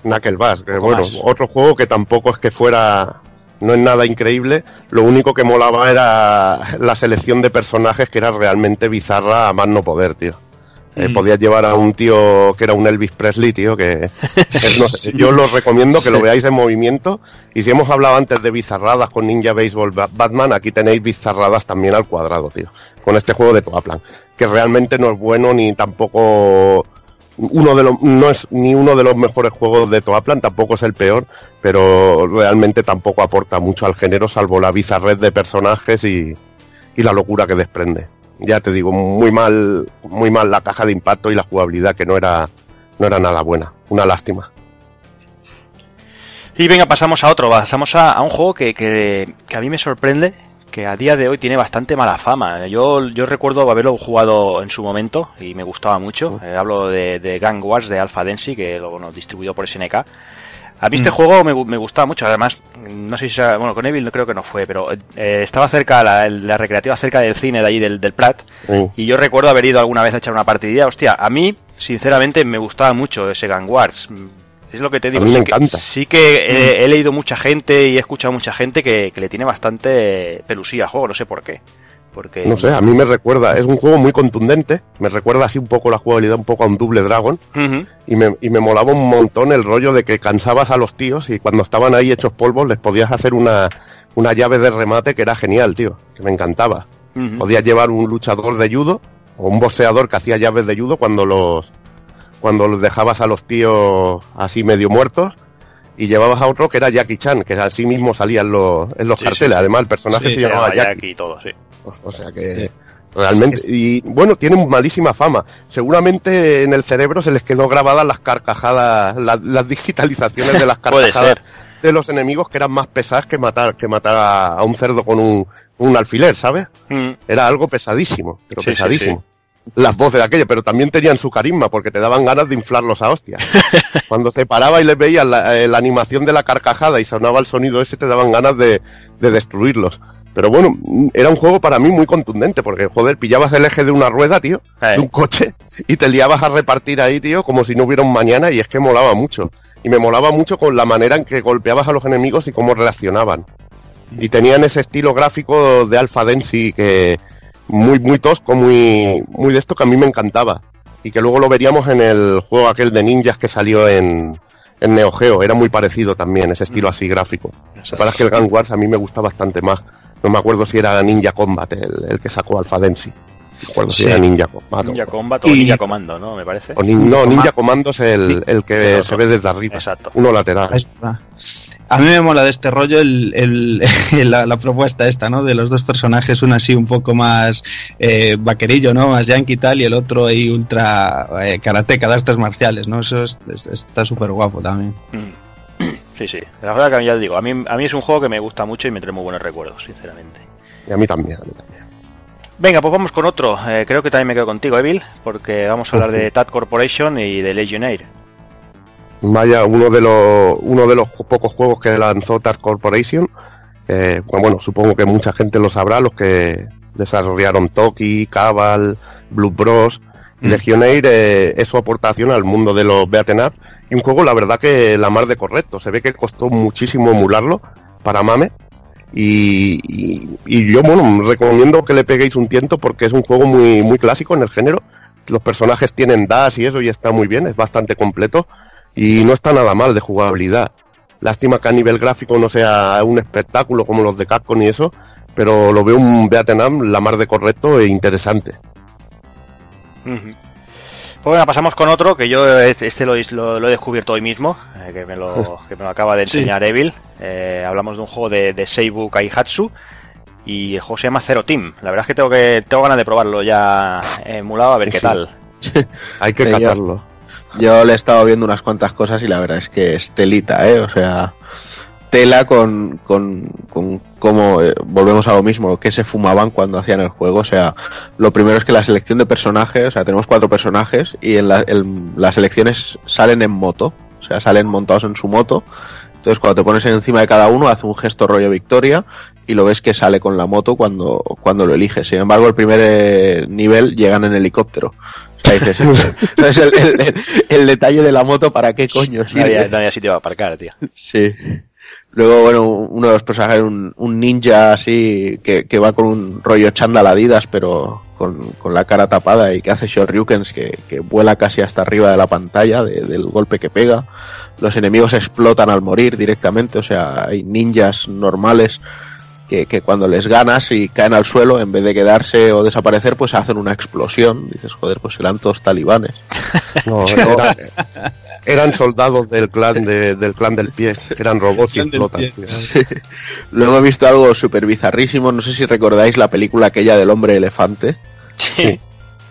Knuckle Bash, que bueno, más. otro juego que tampoco es que fuera no es nada increíble, lo único que molaba era la selección de personajes que era realmente bizarra a más no poder, tío. Eh, Mm. Podías llevar a un tío que era un Elvis Presley, tío, que no sé, yo los recomiendo que lo veáis en movimiento. Y si hemos hablado antes de bizarradas con Ninja Baseball Ba- Batman, aquí tenéis bizarradas también al cuadrado, tío. Con este juego de Toaplan, que realmente no es bueno ni tampoco uno de los no es ni uno de los mejores juegos de Toaplan, tampoco es el peor, pero realmente tampoco aporta mucho al género, salvo la bizarred de personajes y, y la locura que desprende. Ya te digo, muy mal, muy mal la caja de impacto y la jugabilidad que no era, no era nada buena. Una lástima. Y venga, pasamos a otro, pasamos a, a un juego que, que, que a mí me sorprende, que a día de hoy tiene bastante mala fama. Yo, yo recuerdo haberlo jugado en su momento y me gustaba mucho. Eh, hablo de, de Gang Wars de Alpha Densi, que lo bueno, distribuido por SNK. A mí este Mm. juego me, me gustaba mucho, además, no sé si sea, bueno, con Evil no creo que no fue, pero eh, estaba cerca, la, la recreativa cerca del cine de allí del, del Prat, Sí. y yo recuerdo haber ido alguna vez a echar una partidilla. Hostia, a mí, sinceramente, me gustaba mucho ese Gang Wars. Es lo que te digo. mí me sí que- encanta. sí que he leído mucha gente y he escuchado mucha gente que, que le tiene bastante pelusía al juego, no sé por qué. Porque No sé, a mí me recuerda, es un juego muy contundente, me recuerda así un poco la jugabilidad, un poco a un Double Dragon, y me, y me molaba un montón el rollo de que cansabas a los tíos y cuando estaban ahí hechos polvos les podías hacer una, una llave de remate que era genial, tío, que me encantaba. Ujú. Podías llevar un luchador de judo o un boxeador que hacía llaves de judo cuando los cuando los dejabas a los tíos así medio muertos y llevabas a otro que era Jackie Chan, que así mismo salía en los, en los Sí, carteles. sí. Además, el personaje Sí, se Se llamaba llama Jackie. Jack y todo, sí. O sea que realmente y bueno, tiene malísima fama. Seguramente en el cerebro se les quedó grabadas las carcajadas, la- las digitalizaciones de las carcajadas de los enemigos que eran más pesadas que matar que matar a, a un cerdo con un, un alfiler, ¿sabes? Mm. Era algo pesadísimo, pero Sí, sí, pesadísimo. Las voces de aquella, pero también tenían su carisma porque te daban ganas de inflarlos a hostias. Cuando se paraba y les veías la, eh, la animación de la carcajada y sonaba el sonido ese, te daban ganas de, de destruirlos. Pero bueno, era un juego para mí muy contundente porque, joder, pillabas el eje de una rueda, tío, de un coche y te liabas a repartir ahí, tío, como si no hubiera un mañana y es que molaba mucho. Y me molaba mucho con la manera en que golpeabas a los enemigos y cómo reaccionaban. Y tenían ese estilo gráfico de Alpha Densi que muy muy tosco, muy muy de esto que a mí me encantaba. Y que luego lo veríamos en el juego aquel de ninjas que salió en, en Neo Geo. Era muy parecido también, ese estilo así gráfico. Lo que pasa es que el Gang Wars a mí me gusta bastante más. No me acuerdo si era Ninja Combat el, el que sacó Alpha Densi. No me acuerdo si Sí. era Ninja Combat. o- Ninja Combat o Y- Ninja Comando, ¿no? Me parece. o nin- no, Ninja Commando es el, el que se ve desde arriba. Exacto. Uno lateral. Es verdad. A mí me mola de este rollo el, el- la, la propuesta esta, ¿no? De los dos personajes, uno así un poco más eh, vaquerillo, ¿no? Más yankee y tal, y el otro ahí ultra eh, karateca de artes marciales, ¿no? Eso es- es- está súper guapo también. Mm. Sí, sí. La verdad que ya digo, a mí, a mí es un juego que me gusta mucho y me trae muy buenos recuerdos, sinceramente. Y a mí también. a mí también. Venga, pues vamos con otro. Eh, creo que también me quedo contigo, Evil, porque vamos a hablar de TAT Corporation y de Legionnaire. Vaya, uno de los uno de los pocos juegos que lanzó Tart Corporation. Eh, bueno, supongo que mucha gente lo sabrá, los que desarrollaron Toki, Cabal, Blue Bros. Mm. Legionnaire eh, es su aportación al mundo de los beaten up y un juego la verdad que la mar de correcto. Se ve que costó muchísimo emularlo para Mame y, y- y yo bueno recomiendo que le peguéis un tiento porque es un juego muy muy clásico en el género. Los personajes tienen dash y eso y está muy bien, es bastante completo y no está nada mal de jugabilidad. Lástima que a nivel gráfico no sea un espectáculo como los de Capcom y eso, pero lo veo un beaten up la mar de correcto e interesante. Pues bueno, pasamos con otro que yo este lo, lo- lo he descubierto hoy mismo, eh, que, me lo, que me lo acaba de Sí. enseñar Evil. Eh, hablamos de un juego de, de Seibu Kaihatsu y el juego se llama Zero Team. La verdad es que tengo que tengo ganas de probarlo ya emulado a ver qué Sí. tal. Hay que catarlo. Yo le he estado viendo unas cuantas cosas y la verdad es que es telita, ¿eh? O sea, tela con, con, con cómo eh, volvemos a lo mismo, que se fumaban cuando hacían el juego. O sea, lo primero es que la selección de personajes, o sea, tenemos cuatro personajes y en la- las elecciones salen en moto, o sea, salen montados en su moto. Entonces, cuando te pones encima de cada uno, hace un gesto rollo victoria y lo ves que sale con la moto cuando, cuando lo eliges. Sin embargo, el primer eh, nivel llegan en helicóptero. O sea, dices, entonces el, el- el- el detalle de la moto, ¿para qué coño No sirve? había, no había sitio para aparcar, tío. Sí. Luego, bueno, uno de los personajes, un, un ninja así, que, que va con un rollo chándal Adidas, pero con, con la cara tapada y que hace Shoryukens que, que vuela casi hasta arriba de la pantalla de- del golpe que pega. Los enemigos explotan al morir directamente, o sea, hay ninjas normales que, que cuando les ganas y caen al suelo, en vez de quedarse o desaparecer, pues hacen una explosión. Dices, joder, pues eran todos talibanes. No, era- eran soldados del clan de- del clan del pie, eran robots y explotan. Sí. Luego he visto algo súper bizarrísimo, no sé si recordáis la película aquella del hombre elefante. Sí.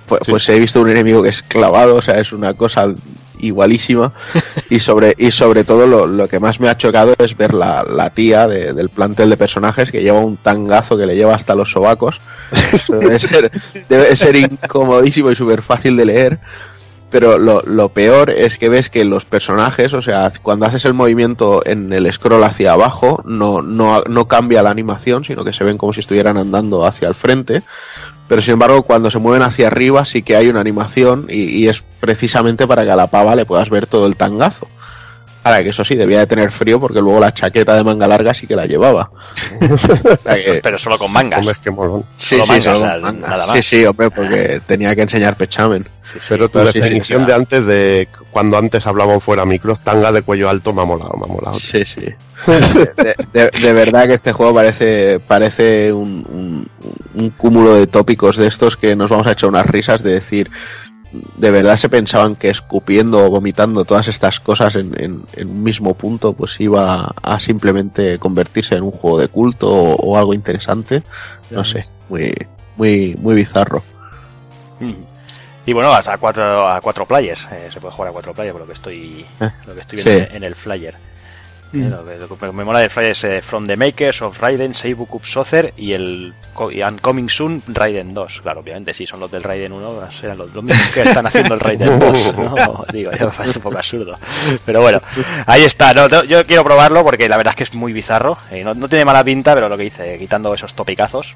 Pues, Sí. pues he visto un enemigo que es clavado, o sea, es una cosa igualísima. Y sobre, y sobre todo lo, lo que más me ha chocado es ver la, la tía de- del plantel de personajes que lleva un tangazo que le lleva hasta los sobacos. Debe ser, debe ser incomodísimo y súper fácil de leer. Pero lo, lo peor es que ves que los personajes, o sea, cuando haces el movimiento en el scroll hacia abajo, no, no, no cambia la animación, sino que se ven como si estuvieran andando hacia el frente. Pero sin embargo, cuando se mueven hacia arriba, sí que hay una animación y, y es precisamente para que a la pava le puedas ver todo el tangazo. Ahora que eso sí, debía de tener frío porque luego la chaqueta de manga larga sí que la llevaba. Que- Pero solo con mangas. Hombre, qué molón. sí, solo sí, mangas, solo o sea, con manga. nada más. Sí, sí, hombre, porque tenía que enseñar pechamen. Sí, sí. Pero tu pero definición sí. de antes de cuando antes hablábamos fuera micros, tanga de cuello alto me ha molado, me ha molado. Sí, sí. De, de- de verdad que este juego parece parece un, un- un cúmulo de tópicos de estos que nos vamos a echar unas risas de decir, de verdad se pensaban que escupiendo o vomitando todas estas cosas en, en- en un mismo punto pues iba a simplemente convertirse en un juego de culto o, o algo interesante. No sé, muy, muy, muy bizarro. Mm. Y bueno, hasta cuatro, a cuatro players. eh, se puede jugar a cuatro players, por lo que estoy, Eh, lo que estoy viendo sí. en el flyer. Mm. Eh, lo, que, lo que me mola flyer es eh, From the Makers of Raiden, Seibu Cup Soccer y el y And Coming Soon Raiden 2. Claro, obviamente, si son los del Raiden 1, serán los, los mismos que están haciendo el Raiden 2. ¿no? Digo, ya me parece un poco absurdo. Pero bueno, ahí está. No, no, yo quiero probarlo porque la verdad es que es muy bizarro. eh, no, no tiene mala pinta, pero lo que dice, quitando esos topicazos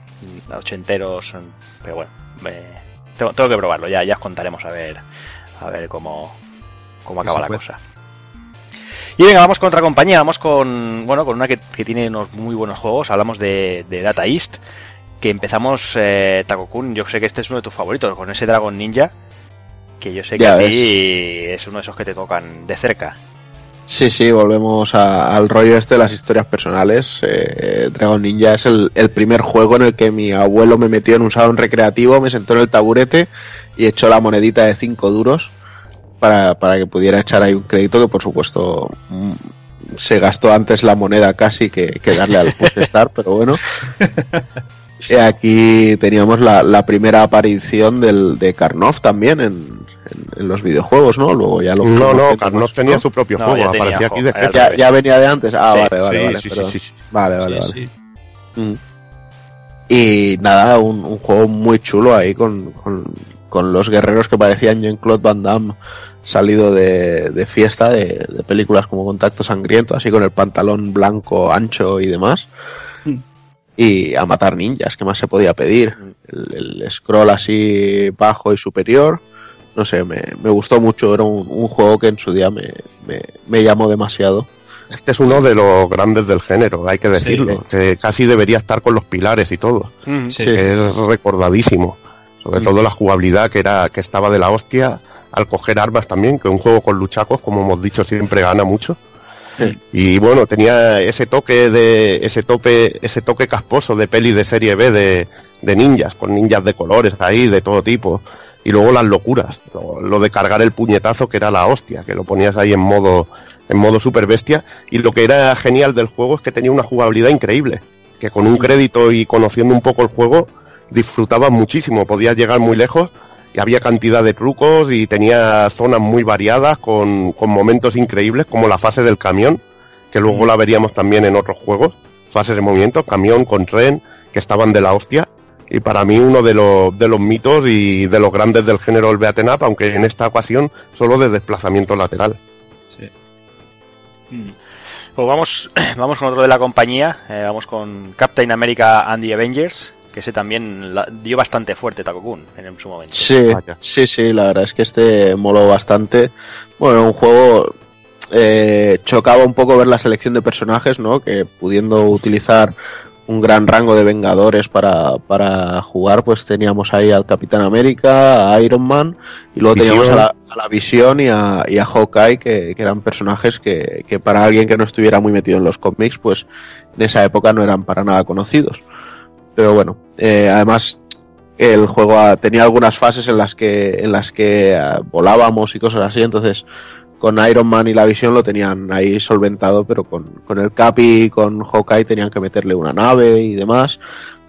mm, ochenteros. mm, Pero bueno, eh, tengo, tengo que probarlo. Ya, ya os contaremos a ver, a ver cómo, cómo acaba la cosa. Y venga, vamos con otra compañía, vamos con, bueno, con una que, que tiene unos muy buenos juegos, hablamos de, de Data East, que empezamos, eh, Takokun, yo sé que este es uno de tus favoritos, con ese Dragon Ninja, que yo sé que Ya a ti es uno de esos que te tocan de cerca. Sí, sí, volvemos a- al rollo este de las historias personales. Eh, Dragon Ninja es el, el primer juego en el que mi abuelo me metió en un salón recreativo, me sentó en el taburete y echó la monedita de 5 duros para, para que pudiera echar ahí un crédito que por supuesto mm, se gastó antes la moneda casi que, que darle al star, pero bueno. Aquí teníamos la, la primera aparición del, de Karnov también en, en- en los videojuegos, ¿no? Luego ya lo No, no, más, tenía su propio No, juego, aparecía aquí de. Ya, ya venía de antes. Ah, Sí, vale, vale, sí, vale. sí, perdón. sí, sí, sí. Vale, vale, Sí, vale. sí. Mm. Y nada, un, un juego muy chulo ahí con, con, con los guerreros que parecían Jean-Claude Van Damme salido de, de fiesta de, de películas como Contacto Sangriento, así con el pantalón blanco ancho y demás. Mm. Y a matar ninjas, ¿qué más se podía pedir? El, el scroll así bajo y superior. No sé, me, me gustó mucho. Era un, un juego que en su día me, me, me llamó demasiado. Este es uno de los grandes del género, hay que decirlo, que casi debería estar con los pilares y todo, Mm. Sí. que es recordadísimo. Sobre Mm. todo la jugabilidad que era que estaba de la hostia al coger armas también, que un juego con luchacos, como hemos dicho, siempre gana mucho. Sí. Y bueno, tenía ese toque de ese tope, ese toque casposo de peli de serie B de, de ninjas, con ninjas de colores ahí, de todo tipo. Y luego las locuras, lo, lo de cargar el puñetazo que era la hostia, que lo ponías ahí en modo en modo super bestia y lo que era genial del juego es que tenía una jugabilidad increíble, que con un crédito y conociendo un poco el juego disfrutabas muchísimo, podías llegar muy lejos había cantidad de trucos y tenía zonas muy variadas con, con momentos increíbles como la fase del camión, que luego la veríamos también en otros juegos, fases de movimiento, camión con tren, que estaban de la hostia. Y para mí uno de los, de los mitos y de los grandes del género del beaten up, aunque en esta ocasión solo de desplazamiento lateral. Mm. Pues vamos, vamos con otro de la compañía, eh, vamos con Captain America and the Avengers, que ese también la- dio bastante fuerte Takokun en su momento. Sí, Vaya. sí, sí, la verdad es que este moló bastante. Bueno, un juego eh, chocaba un poco ver la selección de personajes, ¿no? Que pudiendo utilizar un gran rango de Vengadores para, para jugar, pues teníamos ahí al Capitán América, a Iron Man, y luego Visión. teníamos a la, a la Visión y a, y a Hawkeye, que, que eran personajes que, que para alguien que no estuviera muy metido en los cómics, pues en esa época no eran para nada conocidos. Pero bueno, eh, además el juego tenía algunas fases en las que en las que ah, volábamos y cosas así, entonces con Iron Man y la visión lo tenían ahí solventado, pero con, con el Capi con Hawkeye tenían que meterle una nave y demás.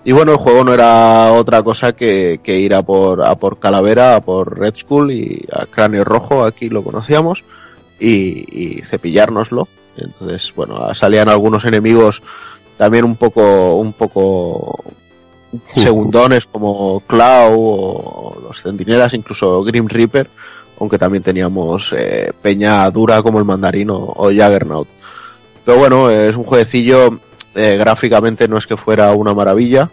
Y bueno, el juego no era otra cosa que, que ir a por, a por Calavera, a por Red Skull y a Cráneo Rojo, aquí lo conocíamos, y, y cepillárnoslo. Entonces, bueno, salían algunos enemigos también un poco, un poco segundones como Cloud o los Centinelas, incluso Grim Reaper, aunque también teníamos eh, Peña Dura como el Mandarino o Juggernaut. Pero bueno, es un jueguecillo, eh, gráficamente no es que fuera una maravilla,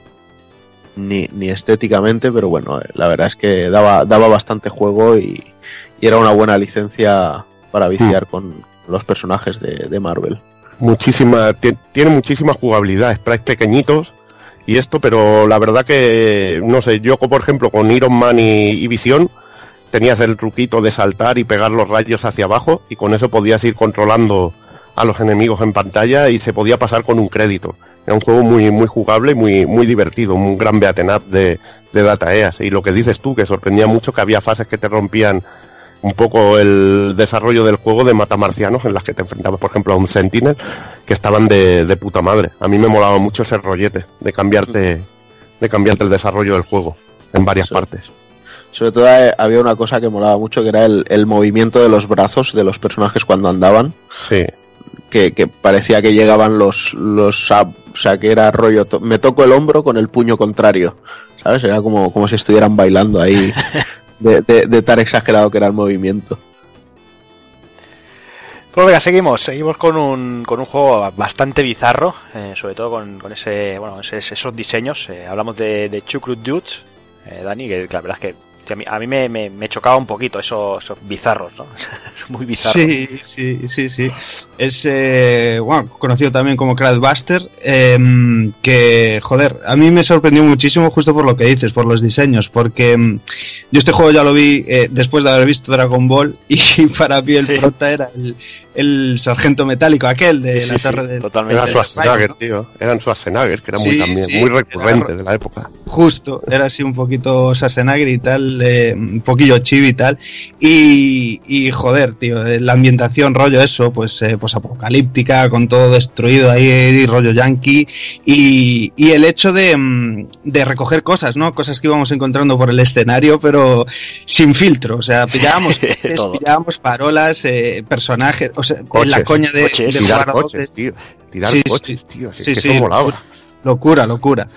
ni, ni estéticamente, pero bueno, eh, la verdad es que daba, daba bastante juego y, y era una buena licencia para viciar con los personajes de, de Marvel. muchísima, ti- tiene muchísima jugabilidad, sprites pequeñitos y esto, pero la verdad que, no sé, yo por ejemplo con Iron Man y, Visión tenías el truquito de saltar y pegar los rayos hacia abajo y con eso podías ir controlando a los enemigos en pantalla y se podía pasar con un crédito. Era un juego muy muy jugable, muy muy divertido, un gran beaten up de, de Data Eas. Y lo que dices tú, que sorprendía mucho que había fases que te rompían un poco el desarrollo del juego de matamarcianos en las que te enfrentabas, por ejemplo, a un Sentinel que estaban de, de puta madre. A mí me molaba mucho ese rollete de cambiarte, de cambiarte el desarrollo del juego en varias Sí. partes. Sobre todo eh, había una cosa que molaba mucho que era el, el movimiento de los brazos de los personajes cuando andaban, Sí, que, que parecía que llegaban los, los o sea que era rollo, to- me toco el hombro con el puño contrario, ¿sabes? Era como, como si estuvieran bailando ahí de, de- de tan exagerado que era el movimiento. Pues venga, seguimos. Seguimos con un, con un juego bastante bizarro, eh, sobre todo con, con ese, bueno, ese- esos diseños. Eh, hablamos de, de Chucrut Dudes, eh, Dani, que la verdad es que a mí, a mí me, me- me chocaba un poquito esos, esos bizarros, ¿no? Son muy bizarros. Sí, sí, sí, sí. Es eh, bueno, conocido también como Crowdbuster, eh, que, joder, a mí me sorprendió muchísimo justo por lo que dices, por los diseños, porque mm, yo este juego ya lo vi eh, después de haber visto Dragon Ball y para mí el Sí. prota era el, el sargento metálico, aquel de Sí, la sí, torre de... totalmente. eran Schwarzenegger, ¿no? tío. Eran Schwarzenegger, que era muy también, sí, muy era recurrente de la época. Justo, era así un poquito Schwarzenegger y tal, eh, un poquillo chibi y tal. Y, y joder, tío, la ambientación, rollo eso, pues, eh, pues apocalíptica, con todo destruido ahí, rollo yankee. Y, y el hecho de, mm, de recoger cosas, ¿no? Cosas que íbamos encontrando por el escenario, pero sin filtro. O sea, pillábamos, Todo. pillábamos parolas, eh, personajes, o sea, Coches, la coña de, coches, de Tirar jugar a doble. coches, tío. Tirar Sí, sí. coches, tío. Si Sí, es que eso. Locura, locura.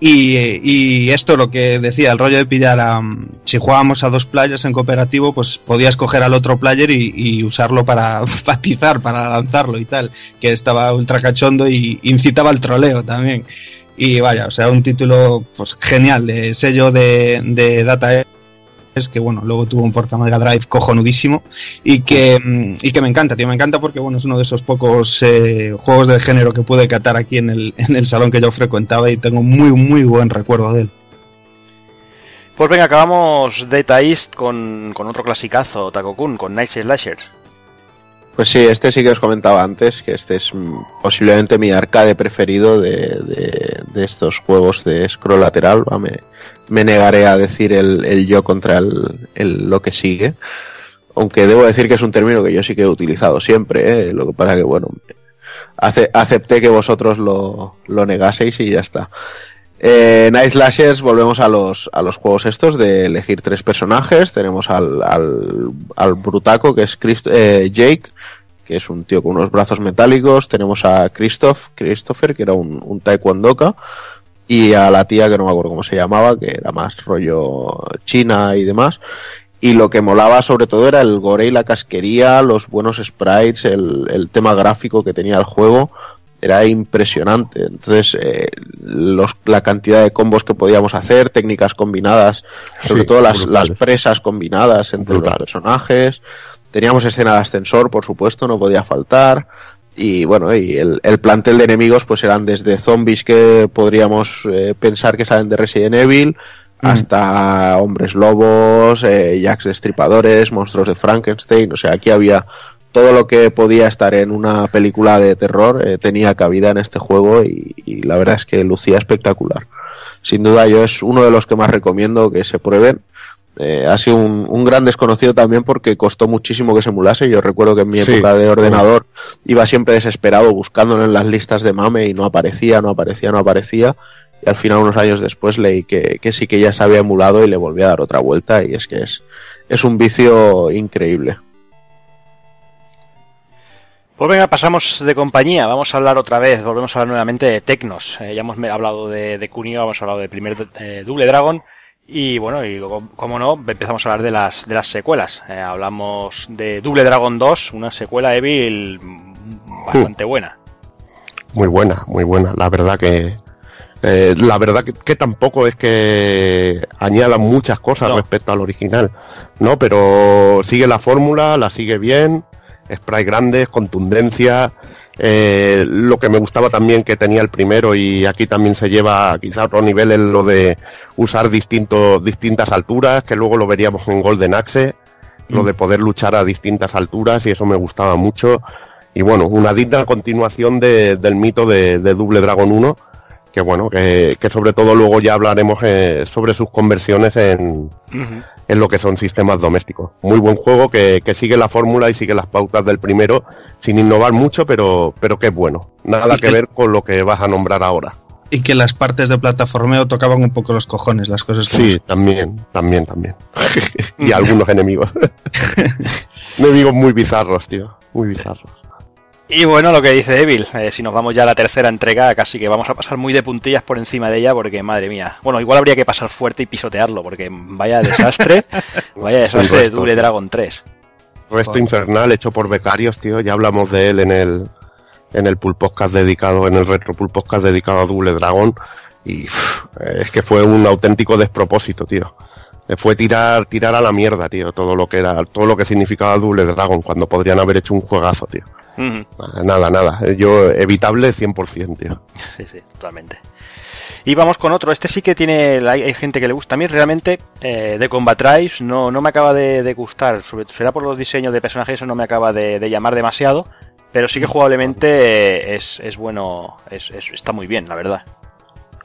Y, y esto lo que decía, el rollo de pillar a... Si jugábamos a dos players en cooperativo, pues podías coger al otro player y, usarlo para patizar, para lanzarlo y tal. Que estaba ultra cachondo y incitaba al troleo también. Y vaya, o sea, un título pues genial, de sello de, de Data que bueno, luego tuvo un porta Mega Drive cojonudísimo y que, mm, y que me encanta, tío, me encanta porque bueno, es uno de esos pocos eh, juegos del género que pude catar aquí en el, en el salón que yo frecuentaba y tengo muy, muy buen recuerdo de él. Pues venga, acabamos Data East con, con otro clasicazo, Takokun, con Night Slashers. Pues sí, este sí que os comentaba antes, que este es mm, posiblemente mi arcade preferido de, de- de estos juegos de scroll lateral. va, Me, me negaré a decir el, el yo contra el, el lo que sigue. Aunque debo decir que es un término que yo sí que he utilizado siempre, ¿eh? lo que pasa que, bueno, ace- acepté que vosotros lo, lo negaseis y ya está. Eh, Night Slashers, volvemos a los, a los juegos estos de elegir tres personajes. Tenemos al, al, al Brutaco, que es Christ- eh, Jake, que es un tío con unos brazos metálicos. Tenemos a Christoph, Christopher, que era un, un taekwondoka. Y a la tía, que no me acuerdo cómo se llamaba, que era más rollo china y demás. Y lo que molaba sobre todo era el gore y la casquería, los buenos sprites, el, el tema gráfico que tenía el juego era impresionante. Entonces, eh, los, la cantidad de combos que podíamos hacer, técnicas combinadas, sobre Sí, todo las, las presas combinadas entre Brutal. los personajes. Teníamos escena de ascensor, por supuesto, no podía faltar. Y bueno, y el, el plantel de enemigos pues eran desde zombies que podríamos eh, pensar que salen de Resident Evil, hasta hombres lobos, eh, jacks destripadores, monstruos de Frankenstein, o sea, aquí había todo lo que podía estar en una película de terror eh, tenía cabida en este juego y, y la verdad es que lucía espectacular. Sin duda yo es uno de los que más recomiendo que se prueben. Eh, ha sido un, un gran desconocido también porque costó muchísimo que se emulase. Yo recuerdo que en mi Sí. época de ordenador iba siempre desesperado buscándolo en las listas de mame y no aparecía, no aparecía, no aparecía. Y al final, unos años después, leí que, que sí que ya se había emulado y le volví a dar otra vuelta. Y es que es, es un vicio increíble. Pues venga, pasamos de compañía. Vamos a hablar otra vez, volvemos a hablar nuevamente de Tecnos. Eh, ya hemos hablado de, de Kunio, hemos hablado del primer eh, Double Dragon. Y bueno, y co- como no, empezamos a hablar de las, de las secuelas. Eh, hablamos de Double Dragon 2, una secuela Evil bastante buena. Muy buena, muy buena. La verdad que eh, la verdad que, que tampoco es que añada muchas cosas No. respecto al original, ¿no? Pero sigue la fórmula, la sigue bien, spray grandes, contundencia. Eh, lo que me gustaba también que tenía el primero y aquí también se lleva quizá a otro nivel en lo de usar distintos, distintas alturas, que luego lo veríamos en Golden Axe, lo de poder luchar a distintas alturas y eso me gustaba mucho. Y bueno, una digna continuación de- del mito de, de Double Dragon 1, que bueno, que, que sobre todo luego ya hablaremos eh, sobre sus conversiones en, en lo que son sistemas domésticos. Muy buen juego que, que sigue la fórmula y sigue las pautas del primero, sin innovar mucho, pero, pero que es bueno. Nada que que- ver con lo que vas a nombrar ahora. Y que las partes de plataformeo tocaban un poco los cojones, las cosas Sí, también, también, también. y algunos enemigos. enemigos muy bizarros, tío. Muy bizarros. Y bueno, lo que dice Evil, eh, si nos vamos ya a la tercera entrega, casi que vamos a pasar muy de puntillas por encima de ella, porque madre mía. Bueno, igual habría que pasar fuerte y pisotearlo, porque vaya desastre, vaya desastre de Double. Dragon 3. Resto infernal hecho por becarios, tío. Ya hablamos de él en el en el Pool Podcast dedicado, en el Retro Pool Podcast dedicado a Double Dragon. Y uf, es que fue un auténtico despropósito, tío. Eh, Fue tirar, tirar a la mierda, tío, todo lo que era, todo lo que significaba Double Dragon, cuando podrían haber hecho un juegazo, tío. Nada, nada. Eh, Yo, evitable 100%, tío. Sí, sí, totalmente. Y vamos con otro. Este sí que tiene. Hay, gente que le gusta. A mí realmente eh, de Combat Drives no, no me acaba de, de gustar. Sobre, será por los diseños de personajes, eso no me acaba de, de llamar demasiado. Pero sí que jugablemente eh, es, es bueno. Es, es- está muy bien, la verdad.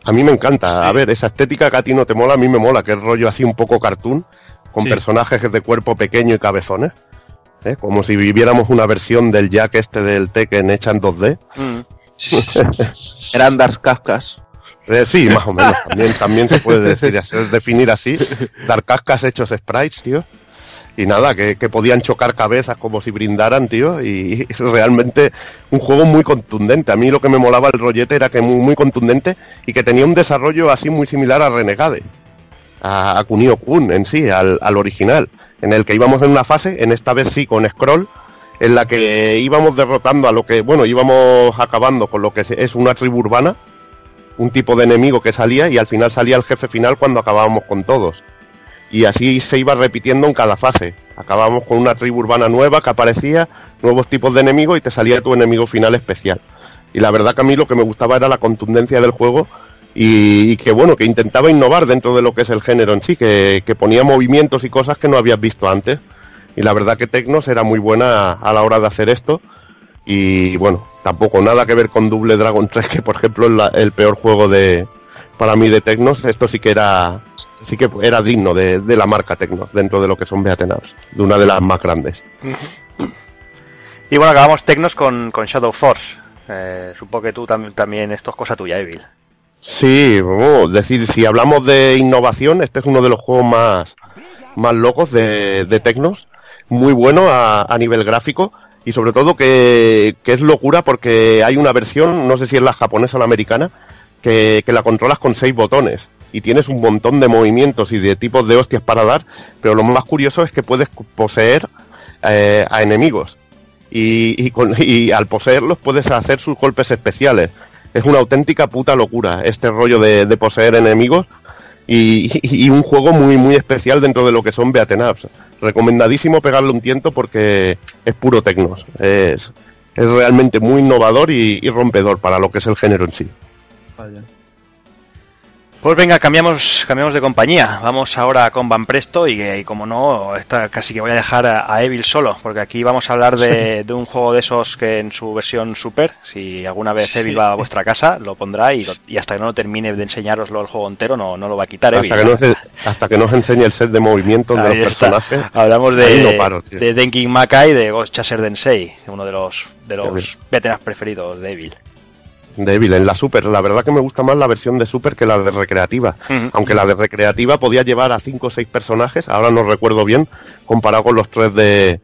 A mí me encanta. A ver, esa estética que a ti no te mola, a mí me mola, que es rollo así un poco cartoon, con Sí. personajes de cuerpo pequeño y cabezones. ¿Eh? Como si viviéramos una versión del Jack este del Tekken hecha en 2D. Mm. Eran Dark Kafkas. Eh, sí, más o menos. También, también se puede decir, así- definir así. Dar cascas hechos sprites, tío. Y nada, que, que podían chocar cabezas como si brindaran, tío. Y realmente un juego muy contundente. A mí lo que me molaba el rollete era que muy, muy contundente y que tenía un desarrollo así muy similar a Renegade. A, Kunio Kun en sí, al, al original. En el que íbamos en una fase, en esta vez sí con scroll, en la que íbamos derrotando a lo que, bueno, íbamos acabando con lo que es una tribu urbana un tipo de enemigo que salía y al final salía el jefe final cuando acabábamos con todos. Y así se iba repitiendo en cada fase. Acabábamos con una tribu urbana nueva que aparecía, nuevos tipos de enemigos y te salía tu enemigo final especial. Y la verdad que a mí lo que me gustaba era la contundencia del juego y, que bueno, que intentaba innovar dentro de lo que es el género en sí, que, que ponía movimientos y cosas que no habías visto antes. Y la verdad que Tecnos era muy buena a la hora de hacer esto. Y bueno, tampoco nada que ver con Double Dragon 3, que por ejemplo es el peor juego de para mí de Tecnos. Esto sí que era sí que era digno de, de la marca Tecnos dentro de lo que son Beaten Ups, de una de las más grandes. Y bueno, acabamos Tecnos con, con Shadow Force. Eh, supongo que tú tam- también esto es cosa tuya, Evil. Sí, vamos, decir, si hablamos de innovación, este es uno de los juegos más, más locos de, de Tecnos, muy bueno a, a nivel gráfico y sobre todo que, que es locura porque hay una versión, no sé si es la japonesa o la americana, que, que la controlas con seis botones y tienes un montón de movimientos y de tipos de hostias para dar, pero lo más curioso es que puedes poseer eh, a enemigos y, y con- y al poseerlos puedes hacer sus golpes especiales. Es una auténtica puta locura este rollo de, poseer enemigos y, un juego muy muy especial dentro de lo que son Beaten Ups. Recomendadísimo pegarle un tiento porque es puro tecnos. Es, es realmente muy innovador y, rompedor para lo que es el género en sí. Pues venga, cambiamos, cambiamos de compañía. Vamos ahora con Van Presto y, y como no, esta casi que voy a dejar a, a Evil solo, porque aquí vamos a hablar de, de, un juego de esos que en su versión Super, si alguna vez Sí. Evil va a vuestra casa, lo pondrá y, y hasta que no lo termine de enseñaroslo el juego entero, no, no lo va a quitar Evil. Hasta que, nos, hasta que nos enseñe el set de movimientos de los está. personajes. Hablamos de, no paro, de Denki Makai de Ghost Chaser Densei, uno de los, de los veteranos preferidos de Evil. Débil en la Super. La verdad que me gusta más la versión de Super que la de recreativa. Aunque la de recreativa podía llevar a 5 o 6 personajes, ahora no recuerdo bien, comparado con los tres de,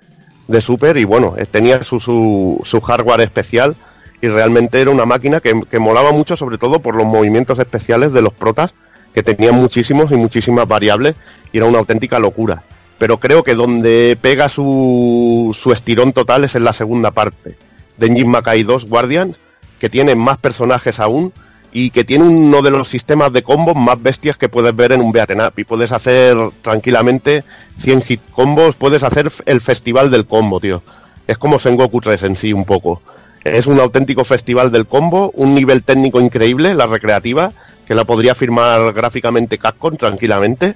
de Super. Y bueno, eh, tenía su, su, su hardware especial y realmente era una máquina que, que molaba mucho, sobre todo por los movimientos especiales de los protas, que tenían muchísimos y muchísimas variables y era una auténtica locura. Pero creo que donde pega su, su estirón total es en la segunda parte. Denjin Makai 2 Guardians, que tiene más personajes aún y que tiene uno de los sistemas de combos más bestias que puedes ver en un beaten up y puedes hacer tranquilamente 100 hit combos, puedes hacer el festival del combo, tío. Es como Sengoku 3 en sí un poco. Es un auténtico festival del combo, un nivel técnico increíble, la recreativa, que la podría firmar gráficamente Capcom tranquilamente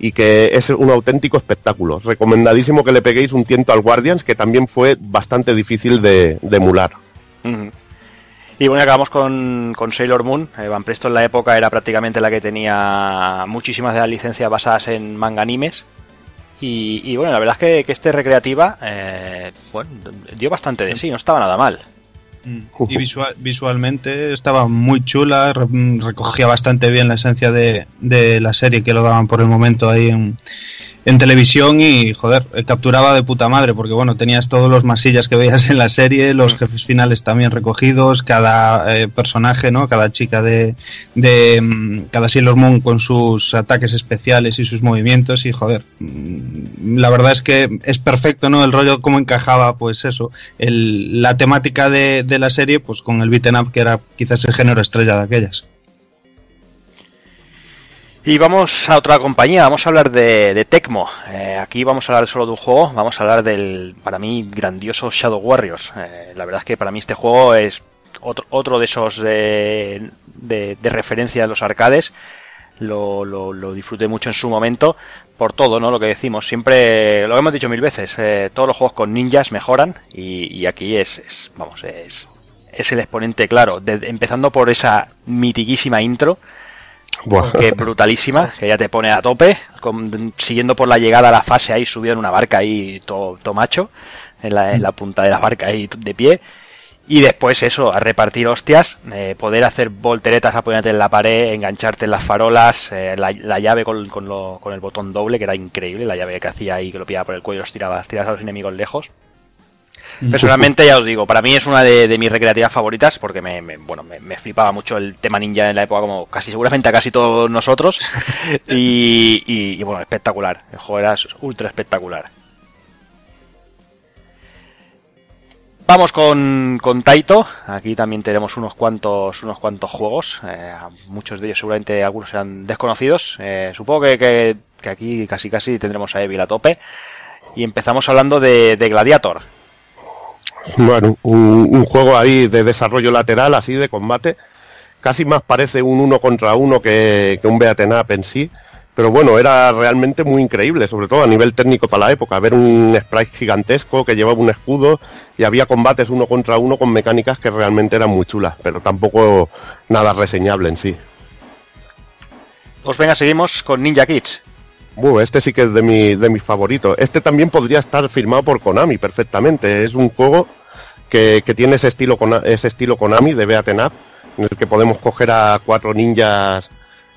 y que es un auténtico espectáculo. Recomendadísimo que le peguéis un tiento al Guardians, que también fue bastante difícil de, emular. Y bueno, acabamos con, con Sailor Moon. Eh, Van Presto en la época era prácticamente la que tenía muchísimas de las licencias basadas en manga animes. Y, bueno, la verdad es que, que este recreativa, eh, dio bastante de sí, no estaba nada mal. Mm. Y visual- visualmente estaba muy chula, re- recogía bastante bien la esencia de, de la serie que lo daban por el momento ahí en, en televisión y, joder, capturaba de puta madre porque, bueno, tenías todos los masillas que veías en la serie, los jefes finales también recogidos, cada eh, personaje, ¿no? Cada chica de, de mm, cada Sailor Moon con sus ataques especiales y sus movimientos y, joder, mm, la verdad es que es perfecto, ¿no? El rollo cómo encajaba, pues eso, el, la temática de, de la serie, pues con el beaten up que era quizás el género estrella de aquellas. Y vamos a otra compañía, vamos a hablar de, de Tecmo. Eh, aquí vamos a hablar solo de un juego, vamos a hablar del, para mí, grandioso Shadow Warriors. Eh, la verdad es que para mí este juego es otro, otro de esos de, de, referencia de los arcades. Lo, lo, lo disfruté mucho en su momento por todo, ¿no? Lo que decimos. Siempre, lo hemos dicho mil veces, eh, todos los juegos con ninjas mejoran y, y aquí es, es, vamos, es, es el exponente claro. De- empezando por esa mitiquísima intro Que es brutalísima, que ya te pone a tope, con- siguiendo por la llegada a la fase ahí, subido en una barca ahí, todo, todo macho, en la, en la punta de la barca ahí de pie. Y después eso, a repartir hostias, eh, poder hacer volteretas, apoyarte en la pared, engancharte en las farolas, eh, la, la llave con, con, lo- con el botón doble, que era increíble, la llave que hacía ahí, que lo pillaba por el cuello, los tiraba, tirabas a los enemigos lejos. Personalmente, ya os digo, para mí es una de, de mis recreativas favoritas porque me, me- bueno, me, me flipaba mucho el tema ninja en la época, como casi seguramente a casi todos nosotros. Y, y- y, bueno, espectacular. El juego era ultra espectacular. Vamos con, con Taito. Aquí también tenemos unos cuantos, unos cuantos juegos. Eh, muchos de ellos seguramente algunos serán desconocidos. Eh, supongo que, que- que aquí casi casi tendremos a Evil a tope. Y empezamos hablando de, de Gladiator. Bueno, un, un juego ahí de desarrollo lateral, así de combate. Casi más parece un uno contra uno que, que un beaten up en sí. Pero bueno, era realmente muy increíble, sobre todo a nivel técnico para la época. Ver un sprite gigantesco que llevaba un escudo y había combates uno contra uno con mecánicas que realmente eran muy chulas, pero tampoco nada reseñable en sí. Pues venga, seguimos con Ninja Kids. Buh, este sí que es de, mi, de mis favoritos. Este también podría estar firmado por Konami perfectamente. Es un juego que, que tiene ese estilo, ese estilo Konami de Beaten Up, en el que podemos coger a cuatro ninjas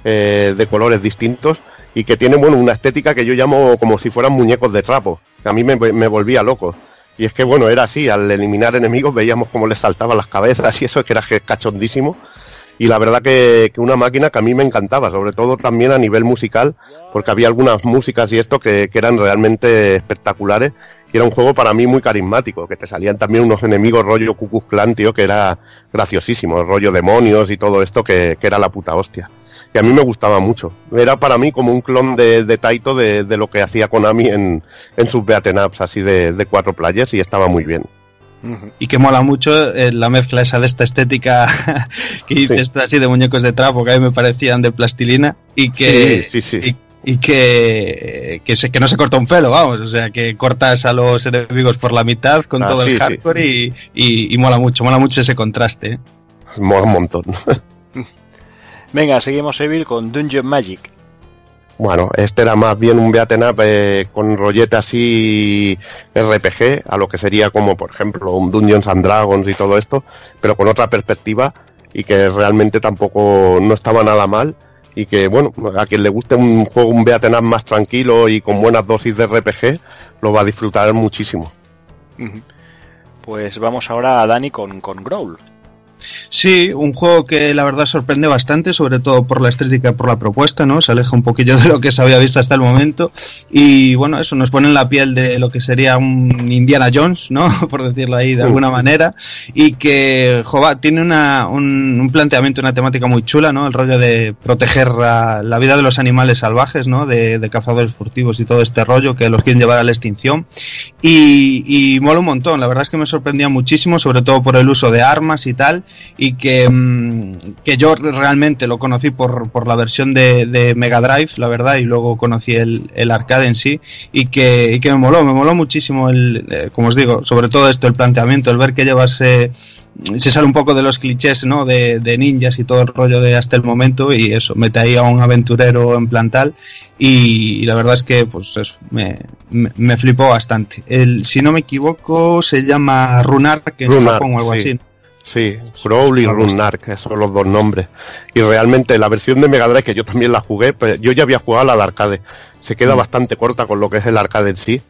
eh, de colores distintos y que tiene bueno, una estética que yo llamo como si fueran muñecos de trapo. que A mí me, me volvía loco. Y es que bueno, era así, al eliminar enemigos veíamos cómo les saltaban las cabezas y eso, que era cachondísimo y la verdad que, que una máquina que a mí me encantaba, sobre todo también a nivel musical, porque había algunas músicas y esto que, que eran realmente espectaculares, y era un juego para mí muy carismático, que te salían también unos enemigos rollo Cucus Clan, tío, que era graciosísimo, rollo demonios y todo esto que, que era la puta hostia. Y a mí me gustaba mucho. Era para mí como un clon de, de Taito de, de lo que hacía Konami en, en sus beaten ups, así de, de cuatro players, y estaba muy bien. Y que mola mucho eh, la mezcla esa de esta estética que dices tú así de muñecos de trapo que a mí me parecían de plastilina y que Sí, sí, sí. y, y que que, se, que no se corta un pelo vamos o sea que cortas a los enemigos por la mitad con Ah, todo sí, el sí. hardcore y, y, y mola mucho mola mucho ese contraste ¿eh? Mola un montón. Venga, seguimos Evil con Dungeon Magic. Bueno, este era más bien un beaten up eh, con rollete así RPG, a lo que sería como, por ejemplo, un Dungeons and Dragons y todo esto, pero con otra perspectiva y que realmente tampoco no estaba nada mal y que, bueno, a quien le guste un juego, un beaten up más tranquilo y con buenas dosis de RPG, lo va a disfrutar muchísimo. Pues vamos ahora a Dani con, con Growl. Sí, un juego que la verdad sorprende bastante, sobre todo por la estética y por la propuesta, ¿no? Se aleja un poquillo de lo que se había visto hasta el momento. Y bueno, eso nos pone en la piel de lo que sería un Indiana Jones, ¿no? por decirlo ahí de alguna manera. Y que, jova, tiene una, un, un planteamiento, una temática muy chula, ¿no? El rollo de proteger la, la vida de los animales salvajes, ¿no? De, de cazadores furtivos y todo este rollo que los quieren llevar a la extinción. Y, y mola un montón, la verdad es que me sorprendía muchísimo, sobre todo por el uso de armas y tal, y que, mm, que yo realmente lo conocí por, por la versión de, de Mega Drive, la verdad, y luego conocí el, el arcade en sí, y que, y que me moló, me moló muchísimo, el, eh, como os digo, sobre todo esto, el planteamiento, el ver que llevas... eh, se sale un poco de los clichés, ¿no? De, de ninjas y todo el rollo de hasta el momento y eso, mete ahí a un aventurero en plantal y, y la verdad es que, pues eso, me, me, me flipó bastante. El, si no me equivoco, se llama Runark en Runark, Japón o algo sí. así. Sí, Growl y Runark, esos son los dos nombres. Y realmente la versión de Mega Drive, que yo también la jugué, pues yo ya había jugado la de arcade. Se queda bastante corta con lo que es el arcade en sí.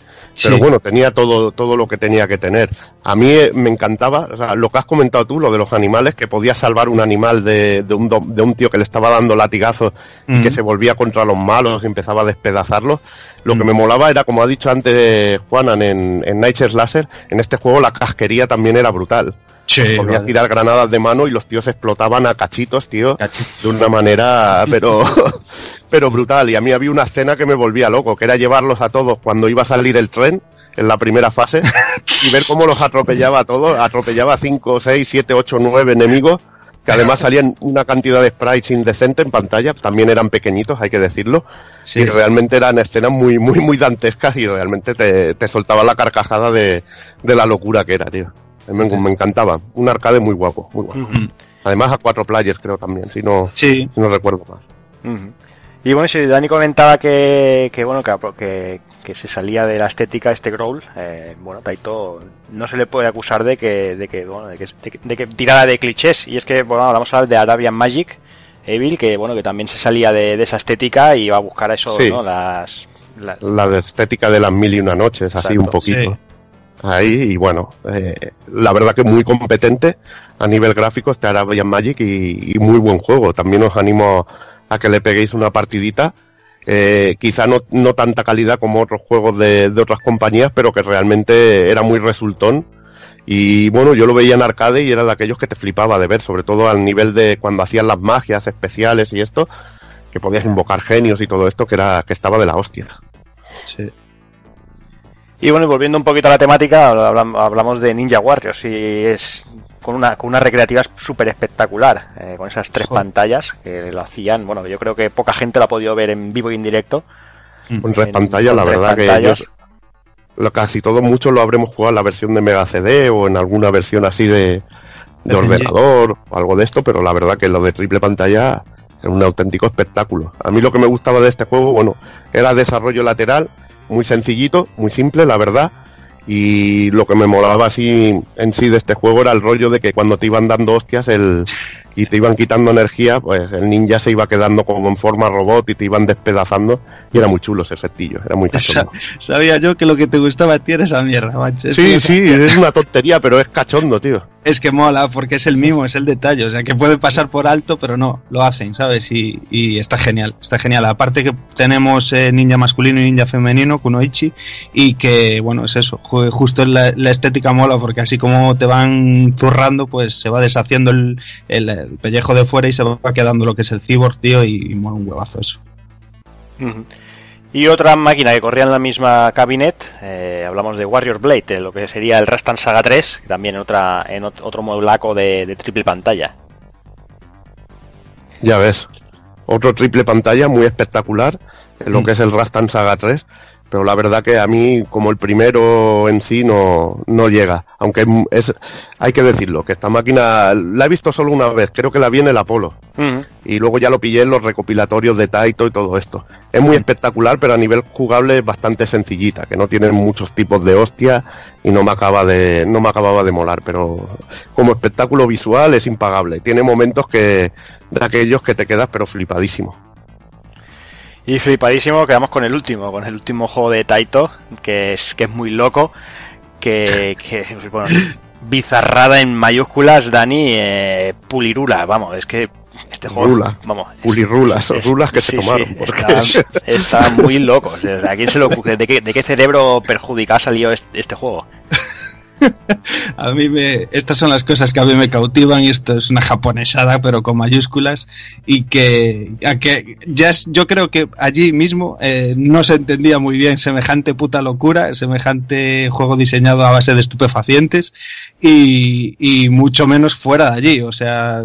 Pero Sí. bueno, tenía todo, todo lo que tenía que tener. A mí eh, me encantaba, o sea, lo que has comentado tú, lo de los animales, que podías salvar un animal de, de un, de un tío que le estaba dando latigazos y que Mm. se volvía contra los malos y empezaba a despedazarlos. Lo que Mm. me molaba era, como ha dicho antes Juanan en, en Laser, en este juego la casquería también era brutal. Sí, Podías vale. tirar granadas de mano y los tíos explotaban a cachitos, tío, de una manera, pero, pero brutal. Y a mí había una escena que me volvía loco, que era llevarlos a todos cuando iba a salir el tren en la primera fase y ver cómo los atropellaba a todos, atropellaba a 5, 6, 7, 8, 9 enemigos, que además salían una cantidad de sprites indecente en pantalla, también eran pequeñitos, hay que decirlo, Sí. y realmente eran escenas muy, muy, muy dantescas y realmente te, te soltaba la carcajada de, de la locura que era, tío. Me, me encantaba. Un arcade muy guapo, muy guapo. Además a cuatro players creo también, si no, Sí, si no recuerdo mal. Ujú. Y bueno, si Dani comentaba que, que bueno que, que, que se salía de la estética este Growl, eh, bueno, Taito no se le puede acusar de que, de que, bueno, de que, de que, de que tirara de clichés. Y es que, bueno, vamos a hablar de Arabian Magic, Evil, que bueno, que también se salía de, de esa estética y iba a buscar a eso, Sí. ¿no? Las, las- La de estética de las mil y una noches, así Exacto, un poquito. sí. Ahí, y bueno, eh, la verdad que muy competente a nivel gráfico este Arabian Magic y, muy buen juego. También os animo a que le peguéis una partidita. Eh, quizá no, no tanta calidad como otros juegos de, de otras compañías, pero que realmente era muy resultón. Y bueno, yo lo veía en arcade y era de aquellos que te flipaba de ver, sobre todo al nivel de cuando hacían las magias especiales y esto, que podías invocar genios y todo esto, que era que estaba de la hostia. sí. Y bueno, y volviendo un poquito a la temática, hablam- hablamos de Ninja Warriors y es con una, con una recreativa súper espectacular, eh, con esas tres Joder. pantallas que lo hacían, bueno, que yo creo que poca gente lo ha podido ver en vivo y en directo. Con tres En- pantallas, con la tres verdad pantallas. que yo, lo, casi todos muchos lo habremos jugado en la versión de Mega CD o en alguna versión así de, de ordenador o algo de esto, pero la verdad que lo de triple pantalla era un auténtico espectáculo. A mí lo que me gustaba de este juego, bueno, era desarrollo lateral, muy sencillito, muy simple, la verdad. Y lo que me molaba así en sí de este juego era el rollo de que cuando te iban dando hostias el, y te iban quitando energía, pues el ninja se iba quedando como en forma robot y te iban despedazando. Y era muy chulo ese efectillo, era muy cachondo. sabía yo que lo que te gustaba a ti era esa mierda, macho. Es Sí, sí, es una tontería, pero es cachondo, tío. Es que mola, porque es el mismo, es el detalle. O sea, que puede pasar por alto, pero no, lo hacen, ¿sabes? Y, y está genial, está genial. Aparte que tenemos eh, ninja masculino y ninja femenino, Kunoichi, y que, bueno, es eso, ju- justo la, la estética mola, porque así como te van zurrando, pues se va deshaciendo el, el- el pellejo de fuera y se va quedando lo que es el cyborg, tío, y, y mola un huevazo eso. Y otra máquina que corría en la misma cabinet, eh, hablamos de Warrior Blade, eh, lo que sería el Rastan Saga 3, también en, otra, en otro modulaco de, de triple pantalla. Ya ves. Otro triple pantalla muy espectacular, en lo mm. que es el Rastan Saga 3, pero la verdad que a mí como el primero en sí no, no llega, aunque es, hay que decirlo, que esta máquina la he visto solo una vez, creo que la vi en el Apolo, y luego ya lo pillé en los recopilatorios de Taito y todo esto. Es muy espectacular, pero a nivel jugable es bastante sencillita, que no tiene muchos tipos de hostia y no me acaba de, no me acababa de molar, pero como espectáculo visual es impagable, tiene momentos que, de aquellos que te quedas pero flipadísimo. Y flipadísimo, quedamos con el último, con el último juego de Taito, que es, que es muy loco, que, que bueno, bizarrada en mayúsculas, Dani, eh, pulirula, vamos, es que este juego, vamos, pulirulas, rulas que se tomaron, porque estaban, muy locos, ¿a quién se lo ¿De qué, de qué cerebro perjudicado salió este, este juego? a mí me, estas son las cosas que a mí me cautivan y esto es una japonesada pero con mayúsculas y que, que ya yo creo que allí mismo eh, no se entendía muy bien semejante puta locura, semejante juego diseñado a base de estupefacientes y, y mucho menos fuera de allí, o sea,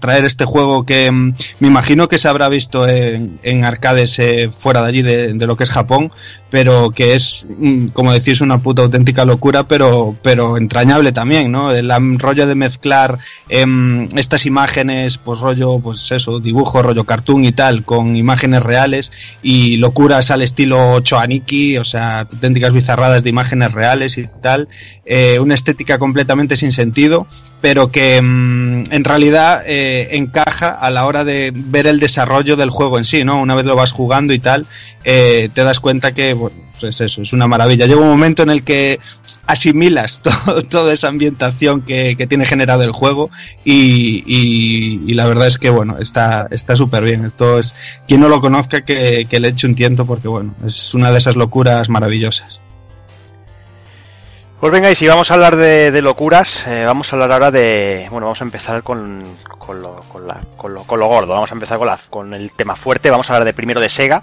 traer este juego que mm, me imagino que se habrá visto en, en arcades eh, fuera de allí de, de lo que es Japón, pero que es, mm, como decís, una puta auténtica locura, pero, pero entrañable también, ¿no? El rollo de mezclar em, estas imágenes, pues rollo, pues eso, dibujo, rollo cartoon y tal, con imágenes reales y locuras al estilo Choaniki, o sea, auténticas bizarradas de imágenes reales y tal, eh, una estética completamente sin sentido, pero que mm, en realidad eh, encaja a la hora de ver el desarrollo del juego en sí, ¿no? Una vez lo vas jugando y tal, eh, te das cuenta que, bueno, pues eso, es una maravilla. Llega un momento en el que asimilas toda esa ambientación que, tiene generado el juego y, la verdad es que, bueno, está súper bien. Esto es, quien no lo conozca que, que le eche un tiento porque, bueno, es una de esas locuras maravillosas. Pues venga, y si vamos a hablar de, locuras, eh, vamos a hablar ahora de. Bueno, vamos a empezar con, con, lo, con, la, con, lo, con lo gordo. Vamos a empezar con, la, con el tema fuerte. Vamos a hablar de primero de Sega.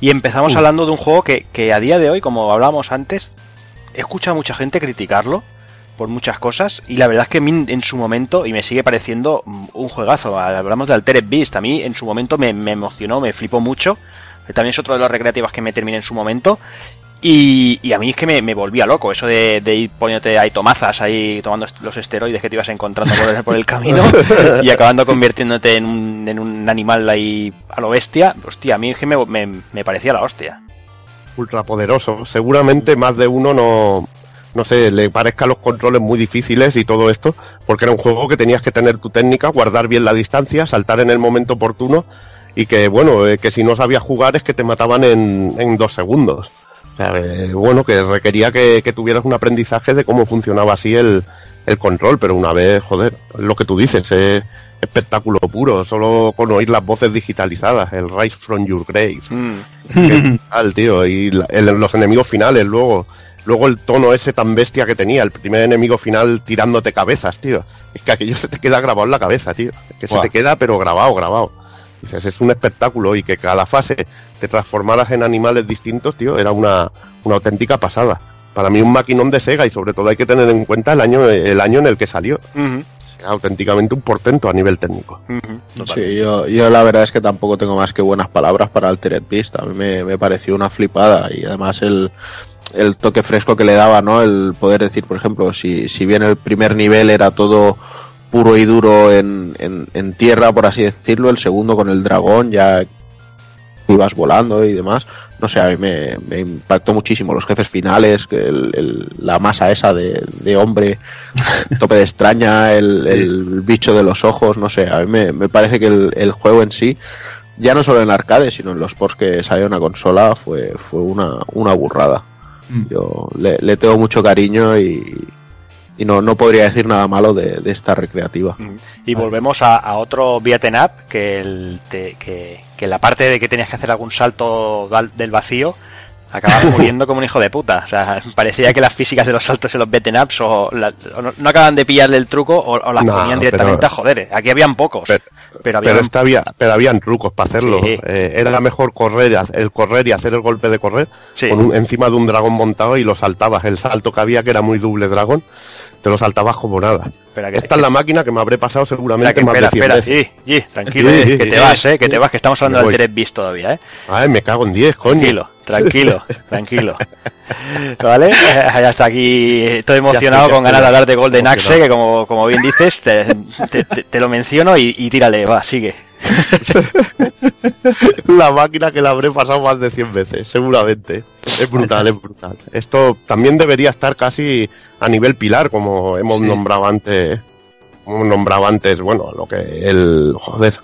Y empezamos hablando de un juego que, que a día de hoy, como hablábamos antes, he escuchado a mucha gente criticarlo por muchas cosas. Y la verdad es que en su momento, y me sigue pareciendo un juegazo. Hablamos de Altered Beast. A mí en su momento me, me emocionó, me flipó mucho. También es otro de los recreativos que me terminé en su momento. Y, a mí es que me, volvía loco eso de, ir poniéndote ahí tomazas, ahí tomando los esteroides que te ibas encontrando por el, camino y acabando convirtiéndote en un, en un, animal ahí a lo bestia. Hostia, a mí es que me, parecía la hostia. Ultra poderoso. Seguramente más de uno no, no sé, le parezca los controles muy difíciles y todo esto, porque era un juego que tenías que tener tu técnica, guardar bien la distancia, saltar en el momento oportuno y que, bueno, eh, que si no sabías jugar es que te mataban en, en dos segundos. Eh, bueno, que requería que, tuvieras un aprendizaje de cómo funcionaba así el, control, pero una vez, joder, lo que tú dices, es espectáculo puro, solo con oír las voces digitalizadas, el Rise from Your Grave. Mm. Tal, tío, y los enemigos finales luego. Luego el tono ese tan bestia que tenía, el primer enemigo final tirándote cabezas, tío. Es que aquello se te queda grabado en la cabeza, tío. que se te queda pero grabado, grabado. Dices, es un espectáculo y que cada fase te transformaras en animales distintos, tío, era una, auténtica pasada. Para mí un maquinón de Sega y sobre todo hay que tener en cuenta el año, el año en el que salió. auténticamente un portento a nivel técnico. Sí, yo, yo, la verdad es que tampoco tengo más que buenas palabras para Altered Beast. A mí me, me pareció una flipada y además el, el toque fresco que le daba, ¿no? El poder decir, por ejemplo, si, si bien el primer nivel era todo puro y duro en, en, tierra, por así decirlo. El segundo con el dragón, ya ibas volando y demás. No sé, a mí me, impactó muchísimo los jefes finales, el, la masa esa de, de, hombre, tope de extraña, el, bicho de los ojos, no sé, a mí me, parece que el, juego en sí, ya no solo en arcade, sino en los ports que salieron a consola, fue, fue una, una burrada. Mm. Yo le, le tengo mucho cariño y, y no, no podría decir nada malo de, esta recreativa. Y volvemos a, otro beaten up que, el, que, que, la parte de que tenías que hacer algún salto del vacío Acabas muriendo como un hijo de puta. O sea, parecía que las físicas de los saltos en los beaten ups o, la- o no, no acaban de pillarle el truco o, o las No, ponían directamente pero- a joder. Aquí habían pocos. Pero- pero había Pero, esta había, pero habían trucos para hacerlo. Sí. Eh, era mejor correr, el correr y hacer el golpe de correr Sí. con un- encima de un dragón montado y lo saltabas. El salto que había, que era muy doble dragón, te lo saltabas como nada. Espera, que- Esta es la máquina que me habré pasado seguramente que, más espera, de 100 espera, veces. sí, sí, tranquilo, Sí, eh, sí, que te vas, eh, que te vas, que estamos hablando del. Direct Beast todavía, eh. Ay, me cago en 10, coño. Tranquilo, tranquilo, tranquilo. ¿Vale? Eh, Ya está aquí, estoy emocionado estoy, ya con ganas de hablar de Golden emocionado. Axe, que como, como bien dices, te, te- te- te lo menciono y, y tírale, va, sigue. la máquina que la habré pasado más de 100 veces, seguramente. Es brutal, es brutal. Esto también debería estar casi a nivel pilar, como hemos Sí. nombrado antes. Como hemos nombrado antes, bueno, lo que el. Joder.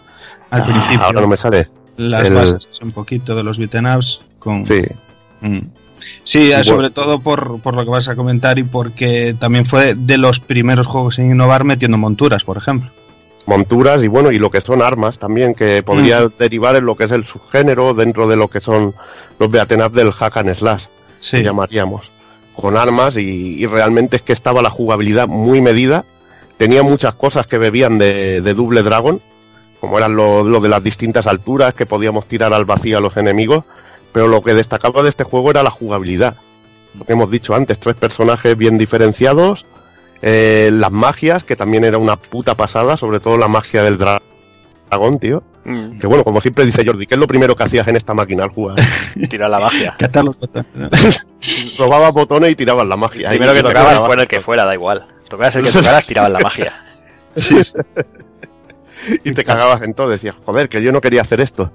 Al ah, principio. Ahora no me sale. Las el- bases un poquito de los beaten ups con... Sí. Mm. Sí, Bueno. sobre todo por, por lo que vas a comentar y porque también fue de los primeros juegos en innovar metiendo monturas, por ejemplo. Monturas y bueno, y lo que son armas también, que podría derivar en lo que es el subgénero dentro de lo que son los beaten up del hack and slash, Sí, que llamaríamos, con armas y, y realmente es que estaba la jugabilidad muy medida, tenía muchas cosas que bebían de, de Double Dragon, como eran lo, lo de las distintas alturas que podíamos tirar al vacío a los enemigos, pero lo que destacaba de este juego era la jugabilidad. Lo que hemos dicho antes, tres personajes bien diferenciados, eh, las magias, que también era una puta pasada, sobre todo la magia del dra- dragón, tío. Mm, Que bueno, como siempre dice Jordi, ¿qué es lo primero que hacías en esta máquina al jugar? Tirar la magia. Catar los botones. Robabas botones y tirabas la magia. Primero Y que tocabas, fuera el que fuera, da igual. Tocabas el que tocaras, tirabas la magia. y te cagabas en todo, decías, joder, que yo no quería hacer esto.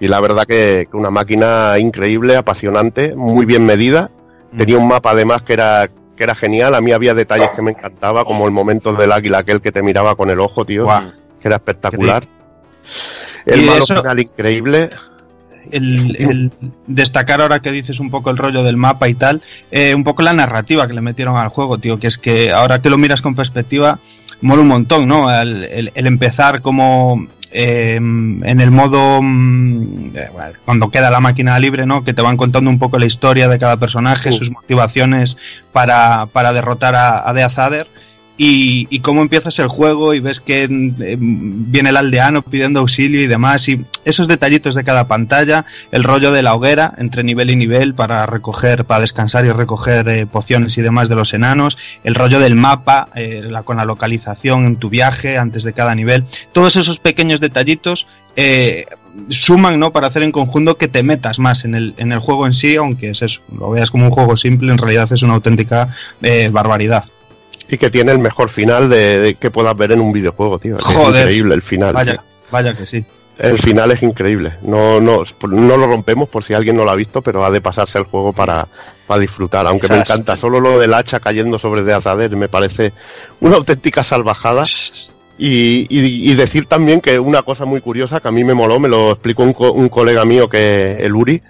Y la verdad que, que una máquina increíble, apasionante, muy bien medida. Tenía un mapa además que era que era genial, a mí había detalles que me encantaba, como el momento del águila aquel que te miraba con el ojo, tío, que era espectacular. El malo eso- final increíble. el, el destacar ahora que dices un poco el rollo del mapa y tal, eh, un poco la narrativa que le metieron al juego, tío, que es que ahora que lo miras con perspectiva, mola un montón, ¿no? El, el- el empezar como eh, en el modo mm, eh, cuando queda la máquina libre, ¿no? Que te van contando un poco la historia de cada personaje, sus motivaciones para, para derrotar a, a Deazader. Y, y cómo empiezas el juego y ves que eh, viene el aldeano pidiendo auxilio y demás, y esos detallitos de cada pantalla, el rollo de la hoguera entre nivel y nivel para recoger, para descansar y recoger eh, pociones y demás de los enanos, el rollo del mapa, eh, la, con la localización en tu viaje antes de cada nivel, todos esos pequeños detallitos eh, suman ¿no? para hacer en conjunto que te metas más en el, en el juego en sí, aunque es eso, lo veas como un juego simple, en realidad es una auténtica eh, barbaridad. Y que tiene el mejor final de, de que puedas ver en un videojuego, tío. Es Joder. increíble el final. Vaya, tío. vaya que sí. El final es increíble. No, no, no lo rompemos por si alguien no lo ha visto, pero ha de pasarse el juego para, para disfrutar. Aunque me encanta solo lo del hacha cayendo sobre Deazader, me parece una auténtica salvajada. Y, y- y decir también que una cosa muy curiosa que a mí me moló, me lo explicó un, co- un colega mío que el Uri,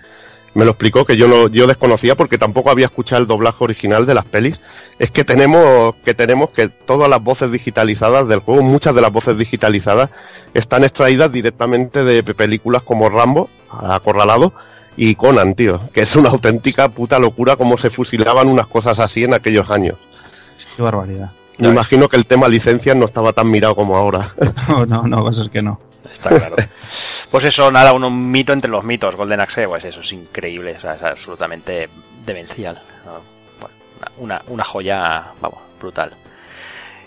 me lo explicó que yo no, yo desconocía porque tampoco había escuchado el doblaje original de las pelis, es que tenemos, que tenemos que todas las voces digitalizadas del juego, muchas de las voces digitalizadas, están extraídas directamente de pe- películas como Rambo, Acorralado, y Conan, tío, que es una auténtica puta locura cómo se fusilaban unas cosas así en aquellos años. Qué barbaridad. Me imagino que el tema licencias no estaba tan mirado como ahora. No, no, no, ser que no. Está claro. Pues eso, nada, un, un mito entre los mitos. Golden Axe, pues eso es increíble, o sea, es absolutamente demencial. Bueno, una, una, joya, vamos, brutal.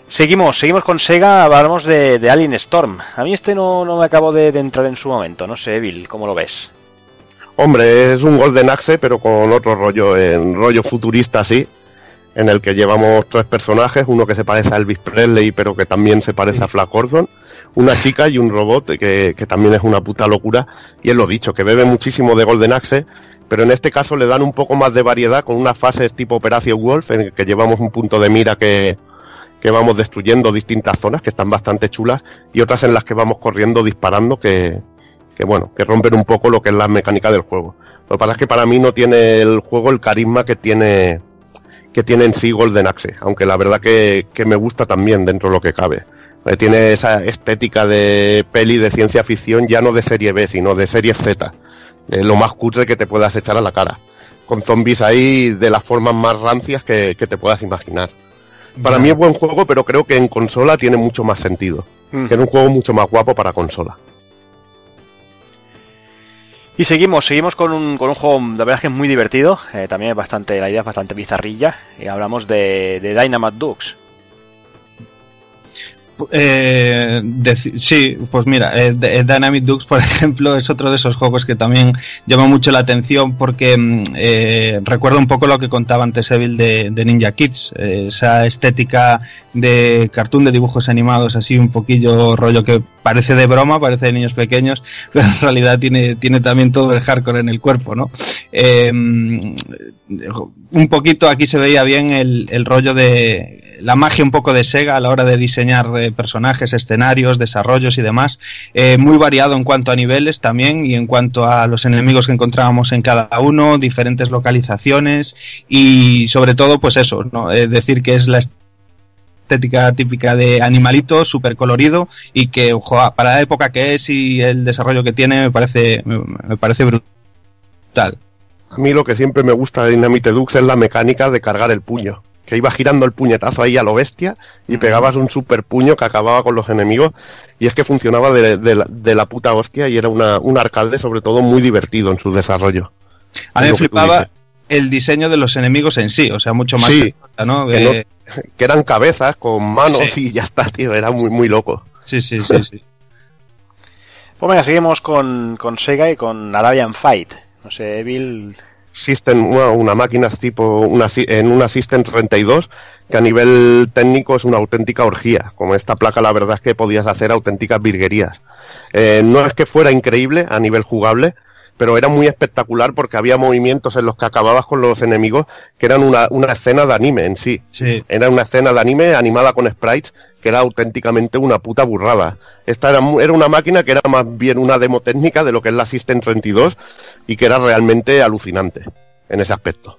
Seguimos, seguimos con Sega, hablamos de, de Alien Storm. A mí este no, no me acabo de, de entrar en su momento, no sé, Evil, ¿cómo lo ves? Hombre, es un Golden Axe, pero con otro rollo, en rollo futurista así, en el que llevamos tres personajes, uno que se parece a Elvis Presley, pero que también se parece a Flash Gordon, una chica y un robot, que, que también es una puta locura, y es lo dicho, que bebe muchísimo de Golden Axe, pero en este caso le dan un poco más de variedad con unas fases tipo Operación Wolf, en el que llevamos un punto de mira que, que vamos destruyendo distintas zonas que están bastante chulas y otras en las que vamos corriendo disparando que, que bueno, que rompen un poco lo que es la mecánica del juego. Lo que pasa es que para mí no tiene el juego el carisma que tiene que tiene en sí Golden Axe, aunque la verdad que, que me gusta también dentro de lo que cabe. Eh, Tiene esa estética de peli de ciencia ficción ya no de serie B, sino de serie Z, de lo más cutre que te puedas echar a la cara. con zombies ahí de las formas más rancias que, que te puedas imaginar. Para mí es buen juego, pero creo que en consola tiene mucho más sentido. Mm. Que es un juego mucho más guapo para consola. Y seguimos, seguimos con un, con un juego, la verdad es que es muy divertido, eh, también es bastante, la idea es bastante bizarrilla, y hablamos de, de Dynamite Ducks. Eh, sí, pues mira, eh, eh, Dynamic Dukes, por ejemplo, es otro de esos juegos que también llama mucho la atención porque mm, eh, recuerda un poco lo que contaba antes Evil de, Ninja Kids, eh, esa estética de cartoon de dibujos animados, así un poquillo rollo que parece de broma, parece de niños pequeños, pero en realidad tiene, tiene también todo el hardcore en el cuerpo, ¿no? Un poquito aquí se veía bien el, el rollo de la magia un poco de Sega a la hora de diseñar eh, personajes, escenarios, desarrollos y demás. Eh, muy variado en cuanto a niveles también y en cuanto a los enemigos que encontrábamos en cada uno, diferentes localizaciones y sobre todo pues eso, ¿no? Eh, decir que es la estética típica de animalito, súper colorido y que ojo, para la época que es y el desarrollo que tiene me parece, me parece brutal. A mí lo que siempre me gusta de Dynamite Dux es la mecánica de cargar el puño. Que iba girando el puñetazo ahí a lo bestia y pegabas un super puño que acababa con los enemigos. Y es que funcionaba de, de la, de la puta hostia y era una, un arcade sobre todo muy divertido en su desarrollo. A mí me flipaba el diseño de los enemigos en sí, o sea, mucho más Sí, que- ¿no? que De- Que eran cabezas con manos Sí. y ya está, tío. Era muy, muy loco. Sí, sí, sí, sí. Pues venga, seguimos con, con Sega y con Arabian Fight. No sé, Evil... System, una, una máquina tipo una, en una System 32 que a nivel técnico es una auténtica orgía. Como esta placa la verdad es que podías hacer auténticas virguerías. Eh, no es que fuera increíble a nivel jugable, pero era muy espectacular porque había movimientos en los que acababas con los enemigos que eran una, una escena de anime en sí. Sí. Era una escena de anime animada con sprites que era auténticamente una puta burrada. Esta era, era una máquina que era más bien una demo técnica de lo que es la System 32 y que era realmente alucinante en ese aspecto.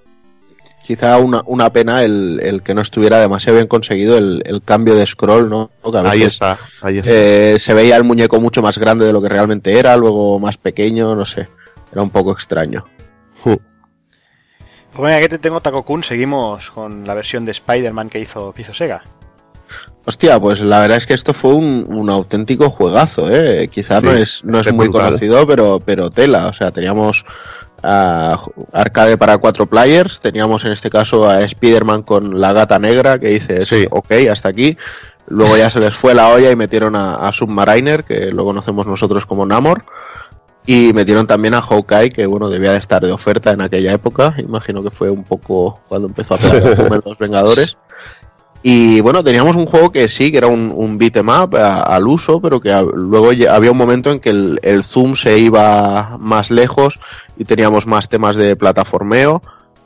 Quizá una, una pena el, el que no estuviera demasiado bien conseguido el, el cambio de scroll, ¿no? Que a Ahí está, ahí está. eh, se veía el muñeco mucho más grande de lo que realmente era, luego más pequeño, no sé. Era un poco extraño. Pues venga, que te tengo Taco-kun, seguimos con la versión de Spider-Man que hizo, que hizo Sega. Hostia, pues la verdad es que esto fue un, un auténtico juegazo, ¿eh? Quizá no es, no es muy brutal. conocido, pero, pero tela. O sea, teníamos ah, arcade para cuatro players, teníamos en este caso a Spider-Man con la gata negra, que dices, Sí. ok, hasta aquí. Luego ya se les fue la olla y metieron a, a Submariner, que lo conocemos nosotros como Namor. Y metieron también a Hawkeye, que bueno, debía de estar de oferta en aquella época. Imagino que fue un poco cuando empezó a pegar los Vengadores. Y bueno, teníamos un juego que sí, que era un, un beat 'em up al uso, pero que luego había un momento en que el, el zoom se iba más lejos y teníamos más temas de plataformeo.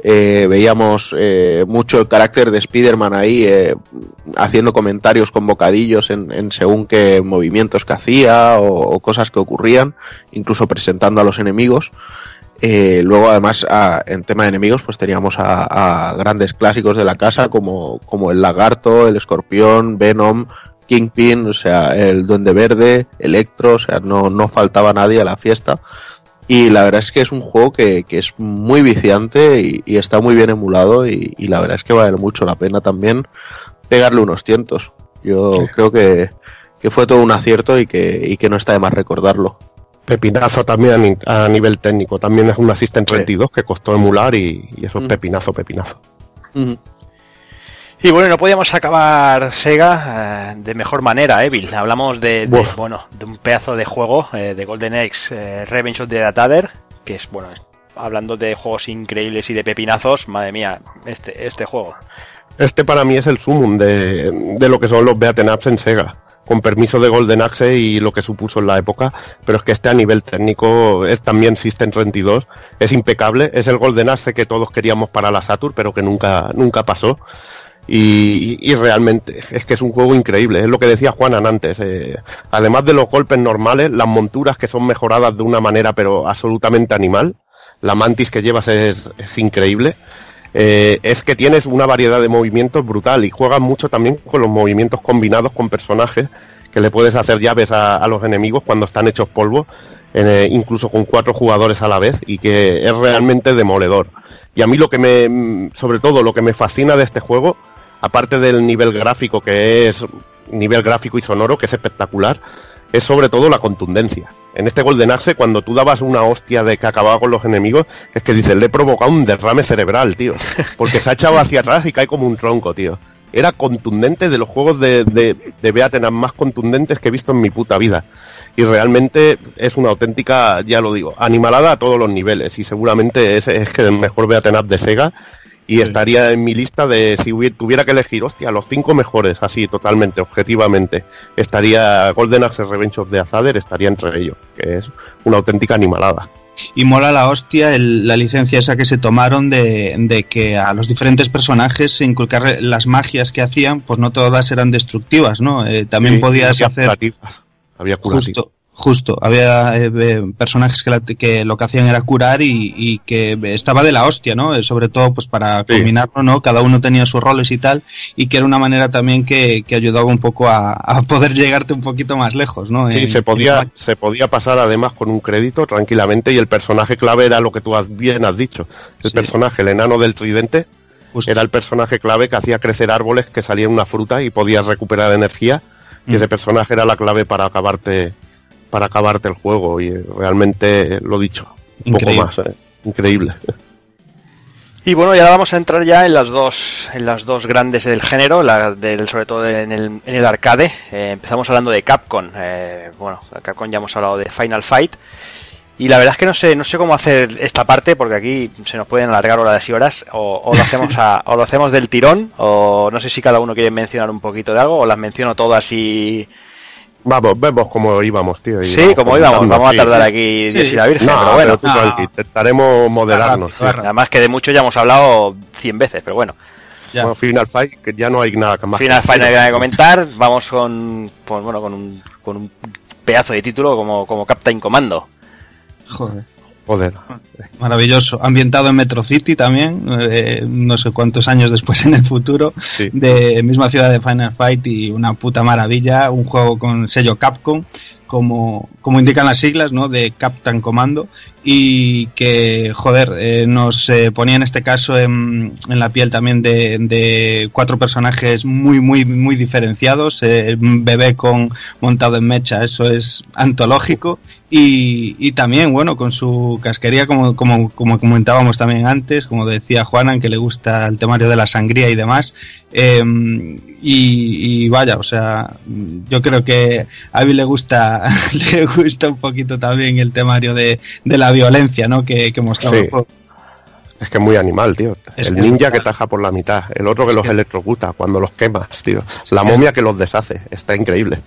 Eh, veíamos eh, mucho el carácter de Spider-Man ahí eh, haciendo comentarios con bocadillos en, en según qué movimientos que hacía o cosas que ocurrían, incluso presentando a los enemigos. Eh, luego, además, a- en tema de enemigos, pues teníamos a, a grandes clásicos de la casa como, como el lagarto, el escorpión, Venom, Kingpin, o sea, el Duende Verde, Electro, o sea, no, no faltaba nadie a la fiesta. Y la verdad es que es un juego que, que es muy viciante y, y está muy bien emulado y, y la verdad es que vale mucho la pena también pegarle unos cientos. Yo creo que, que fue todo un acierto y que, y que no está de más recordarlo. Pepinazo también a ni- a, nivel técnico. También es una System 32 que costó emular y, y eso es pepinazo, pepinazo. Y bueno, no podíamos acabar Sega eh, de mejor manera, Evil. Hablamos de, bueno, de un pedazo de juego, eh, de Golden Axe eh, Revenge of the Datader, que es, bueno, hablando de juegos increíbles y de pepinazos, madre mía, este, este juego. Este para mí es el sumum de, de lo que son los beaten ups en Sega. Con permiso de Golden Axe y lo que supuso en la época, pero es que este a nivel técnico es también System 32, es impecable, es el Golden Axe que todos queríamos para la Saturn, pero que nunca, nunca pasó. Y, realmente es que es un juego increíble, es lo que decía Juanan antes. eh, además de los golpes normales, las monturas que son mejoradas de una manera pero absolutamente animal, la mantis que llevas es increíble. Eh, es que tienes una variedad de movimientos brutal y juegas mucho también con los movimientos combinados con personajes que le puedes hacer llaves a, los enemigos cuando están hechos polvo, eh, incluso con cuatro jugadores a la vez y que es realmente demoledor. Y a mí lo que me, sobre todo lo que me fascina de este juego, aparte del nivel gráfico que es nivel gráfico y sonoro, que es espectacular, es sobre todo la contundencia. En este Golden Axe, cuando tú dabas una hostia de que acababa con los enemigos, es que dices, le he provocado un derrame cerebral, tío. Porque se ha echado hacia atrás y cae como un tronco, tío. Era contundente de los juegos de, de, de más contundentes que he visto en mi puta vida. Y realmente es una auténtica, ya lo digo, animalada a todos los niveles. Y seguramente es, es que el mejor Beaten de Sega y estaría en mi lista de si hubiera, tuviera que elegir, hostia, los cinco mejores, así totalmente, objetivamente, estaría Golden Axe Revenge of the Azader, estaría entre ellos, que es una auténtica animalada. Y mola la hostia el, la licencia esa que se tomaron de, de, que a los diferentes personajes inculcar las magias que hacían, pues no todas eran destructivas, ¿no? Eh, también sí, podías hacer... Había curativas. Justo, Justo, había eh, personajes que, la, que, lo que hacían era curar y, y, que estaba de la hostia, ¿no? Eh, sobre todo pues para sí. combinarlo, ¿no? Cada uno tenía sus roles y tal, y que era una manera también que, que ayudaba un poco a, a, poder llegarte un poquito más lejos, ¿no? Sí, en, se podía, en... se podía pasar además con un crédito tranquilamente y el personaje clave era lo que tú has, bien has dicho. El sí. personaje, el enano del tridente, Justo. era el personaje clave que hacía crecer árboles, que salía una fruta y podías recuperar energía, y mm. ese personaje era la clave para acabarte para acabarte el juego y realmente lo dicho, un Increíble. poco más, ¿eh? increíble. Y bueno, y ahora vamos a entrar ya en las dos, en las dos grandes del género, la del, sobre todo en el, en el arcade. Eh, empezamos hablando de Capcom. Eh, bueno, Capcom ya hemos hablado de Final Fight. Y la verdad es que no sé, no sé cómo hacer esta parte, porque aquí se nos pueden alargar horas y horas, o, o lo hacemos a, o lo hacemos del tirón, o no sé si cada uno quiere mencionar un poquito de algo, o las menciono todas y Vamos, vemos cómo íbamos, tío. Y sí, como íbamos, vamos a tardar aquí sí, Dios y la Virgen, no, pero bueno. Pero tú, intentaremos moderarnos. Claro, claro. Además que de mucho ya hemos hablado 100 veces, pero bueno. Ya. Bueno, Final Fight, que ya no hay nada más. Final Fight no hay nada que comentar. Vamos con, pues, bueno, con un, con un pedazo de título como, como Captain Commando. Joder. Joder. Maravilloso. Ambientado en Metro City también, eh, no sé cuántos años después en el futuro, sí. de misma ciudad de Final Fight y una puta maravilla, un juego con sello Capcom, como, como indican las siglas, ¿no? De Captain Commando y que, joder, eh, nos eh, ponía en este caso en, en la piel también de, de, cuatro personajes muy, muy, muy diferenciados. Eh, un bebé con montado en mecha, eso es antológico. Y, y también, bueno, con su casquería, como, como, como comentábamos también antes, como decía Juanan, que le gusta el temario de la sangría y demás. Eh, y, y, vaya, o sea, yo creo que a mí le gusta, le gusta un poquito también el temario de, de la violencia, ¿no? Que, que mostraba sí. Es que es muy animal, tío. Es el ninja que taja por la mitad, el otro que es los que... electrocuta cuando los quemas, tío. La momia que los deshace, está increíble.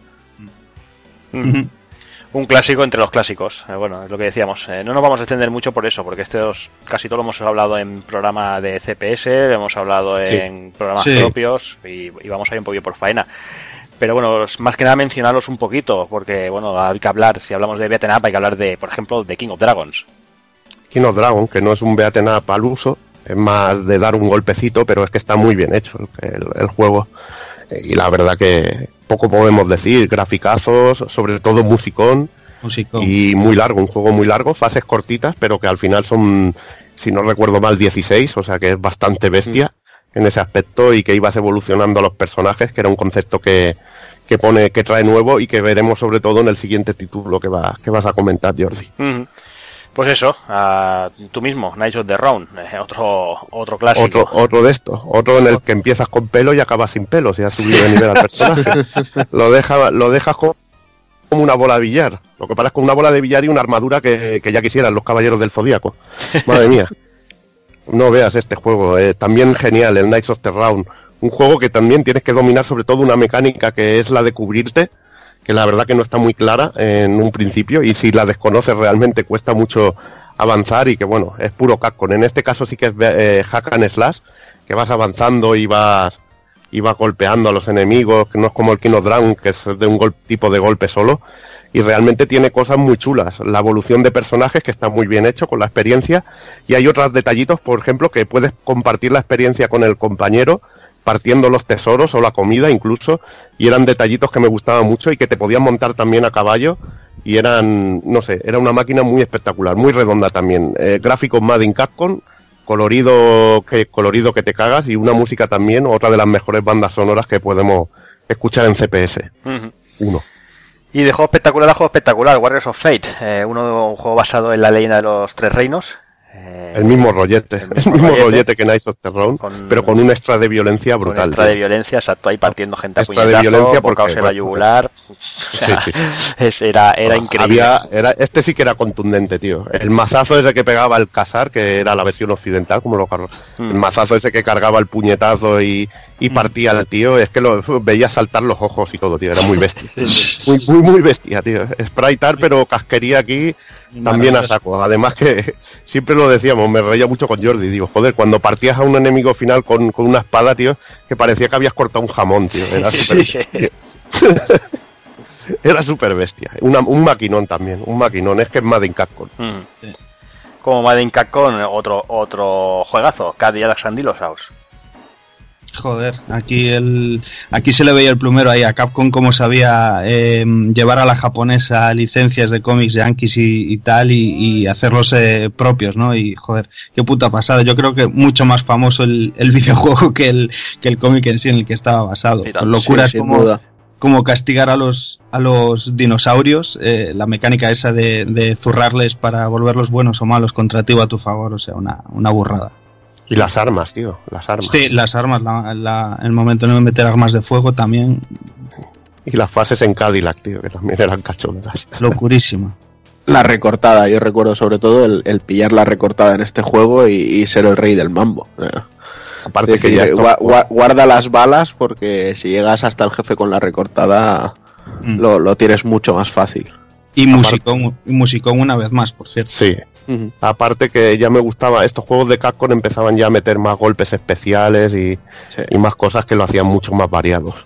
Mm -hmm. Un clásico entre los clásicos. Eh, bueno, es lo que decíamos. Eh, no nos vamos a extender mucho por eso, porque estos casi todo lo hemos hablado en programa de CPS, hemos hablado en programas sí. propios y, y, vamos a ir un poquito por faena. Pero bueno, más que nada mencionarlos un poquito, porque bueno, hay que hablar, si hablamos de Beaten Up, hay que hablar de, por ejemplo, de King of Dragons. King of Dragons, que no es un Beaten Up al uso, es más de dar un golpecito, pero es que está muy bien hecho el, el, el juego. Y la verdad que poco podemos decir, graficazos, sobre todo musicón, musicón. y muy largo, un juego muy largo, fases cortitas, pero que al final son, si no recuerdo mal, 16, o sea que es bastante bestia. Mm en ese aspecto y que ibas evolucionando a los personajes, que era un concepto que, que pone, que trae nuevo y que veremos sobre todo en el siguiente título que, va, que vas a comentar, Jordi. Mm -hmm. Pues eso, tú mismo, Knights of the Round, eh, otro, otro clásico. Otro, otro de estos, otro en el que empiezas con pelo y acabas sin pelo, si has subido de nivel al personaje. lo, deja, lo dejas como una bola de billar. Lo que pasa es con una bola de billar y una armadura que, que ya quisieran los caballeros del Zodíaco. Madre mía. no veas este juego. Eh, también genial, el Knights of the Round. Un juego que también tienes que dominar sobre todo una mecánica que es la de cubrirte, que la verdad que no está muy clara en un principio y si la desconoces realmente cuesta mucho avanzar y que bueno, es puro Capcom. En este caso sí que es eh, hack and slash, que vas avanzando y vas y vas golpeando a los enemigos, que no es como el Kino Dragon, que es de un tipo de golpe solo, y realmente tiene cosas muy chulas. La evolución de personajes, que está muy bien hecho con la experiencia, y hay otros detallitos, por ejemplo, que puedes compartir la experiencia con el compañero, partiendo los tesoros o la comida incluso, y eran detallitos que me gustaban mucho y que te podían montar también a caballo, y eran, no sé, era una máquina muy espectacular, muy redonda también. Eh, gráficos Made in Capcom, colorido que colorido que te cagas y una música también, otra de las mejores bandas sonoras que podemos escuchar en CPS. Uno. Y de juego espectacular a juego espectacular, Warriors of Fate, eh, uno, un juego basado en la leyenda de los tres reinos. Eh, El mismo rollete, el el mismo rollete. rollete, que Nice of the Round, Con- pero con un extra de violencia brutal. extra de violencia, exacto, ahí partiendo gente a Extra de violencia bocaos porque, en la yugular. Sí, sí. es- era, era increíble. Había, era, este sí que era contundente, tío. El mazazo ese que pegaba el casar, que era la versión occidental, como lo cargó. Mm. El mazazo ese que cargaba el puñetazo y, y partía al tío, es que lo veía saltar los ojos y todo, tío. Era muy bestia. muy, muy, muy bestia, tío. Spritear, pero casquería aquí también a saco. Además que siempre lo decíamos, me reía mucho con Jordi. Digo, joder, cuando partías a un enemigo final con, con una espada, tío, que parecía que habías cortado un jamón, tío. Era súper Era súper bestia. Una- un maquinón también, un maquinón. Es que es Madden Capcom. Mm. Como Made in Capcom, otro, otro juegazo, Cadillacs and Dinosaurs. Joder, aquí el aquí se le veía el plumero ahí a Capcom como sabía eh, llevar a la japonesa licencias de cómics yankees y, y tal y, y hacerlos eh, propios, ¿no? Y joder, qué puta pasada. Yo creo que mucho más famoso el, el videojuego que el que el cómic en sí en el que estaba basado. Con locuras Sí, como duda. como castigar a los a los dinosaurios, eh, la mecánica esa de, de zurrarles para volverlos buenos o malos contra ti o a tu favor, o sea, una, una burrada. Y las armas, tío. Las armas. Sí, las armas, la, la- el momento de meter armas de fuego también, Y las fases en Cadillac, tío, que también eran cachondas. locurísima. La recortada, yo recuerdo sobre todo el, el pillar la recortada en este juego y, y ser el rey del mambo. Aparte es que decir, ya guarda las balas porque si llegas hasta el jefe con la recortada Mm. lo, lo tienes mucho más fácil. Y musicón, y musicón una vez más, por cierto. Sí. Aparte que ya me gustaba, estos juegos de Capcom empezaban ya a meter más golpes especiales y, Sí. y más cosas que lo hacían mucho más variados.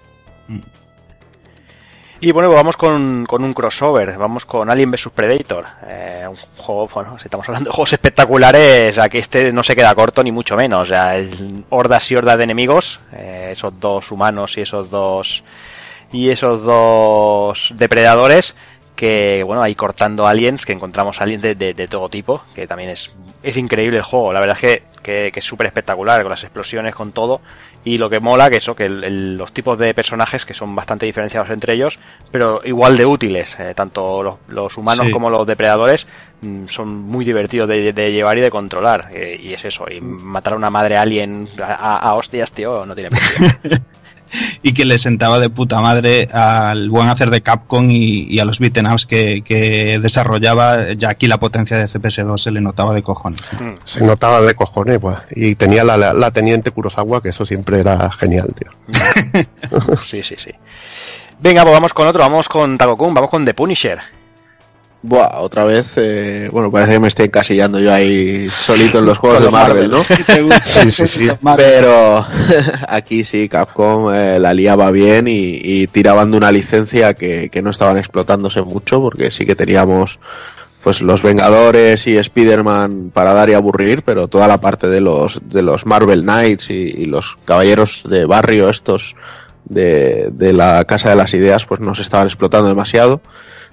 Y bueno, pues vamos con, con un crossover, vamos con Alien vs Predator. Eh, un juego, bueno, si estamos hablando de juegos espectaculares, aquí este no se queda corto ni mucho menos. O sea, hordas y hordas de enemigos, eh, esos dos humanos y esos dos y esos dos depredadores que bueno ahí cortando aliens que encontramos aliens de, de- de todo tipo que también es es increíble el juego. La verdad es que, que, que es súper espectacular con las explosiones con todo. Y lo que mola que eso que el- el- los tipos de personajes que son bastante diferenciados entre ellos pero igual de útiles. Eh, tanto los, los humanos Sí. como los depredadores mm, son muy divertidos de, de llevar y de controlar. Eh, y es eso y matar a una madre alien a, a- a hostias tío no tiene precio Y que le sentaba de puta madre al buen hacer de Capcom y, y a los beat'em ups que, que desarrollaba. Ya aquí la potencia de CPS2 se le notaba de cojones. Mm. Se notaba de cojones, pues. Y tenía la, la, la teniente Kurosawa, que eso siempre era genial, tío. Sí, sí, sí. Venga, pues vamos con otro, vamos con Takokun, vamos con The Punisher. Buah, otra vez, eh, bueno, parece que me estoy encasillando yo ahí solito en los juegos de Marvel, ¿no? Sí, sí, sí. Pero aquí sí, Capcom eh, la liaba bien y, y tiraban de una licencia que, que no estaban explotándose mucho, porque sí que teníamos pues los Vengadores y Spider-Man para dar y aburrir, pero toda la parte de los, de los Marvel Knights y, y los caballeros de barrio estos de, de la Casa de las Ideas, pues no se estaban explotando demasiado.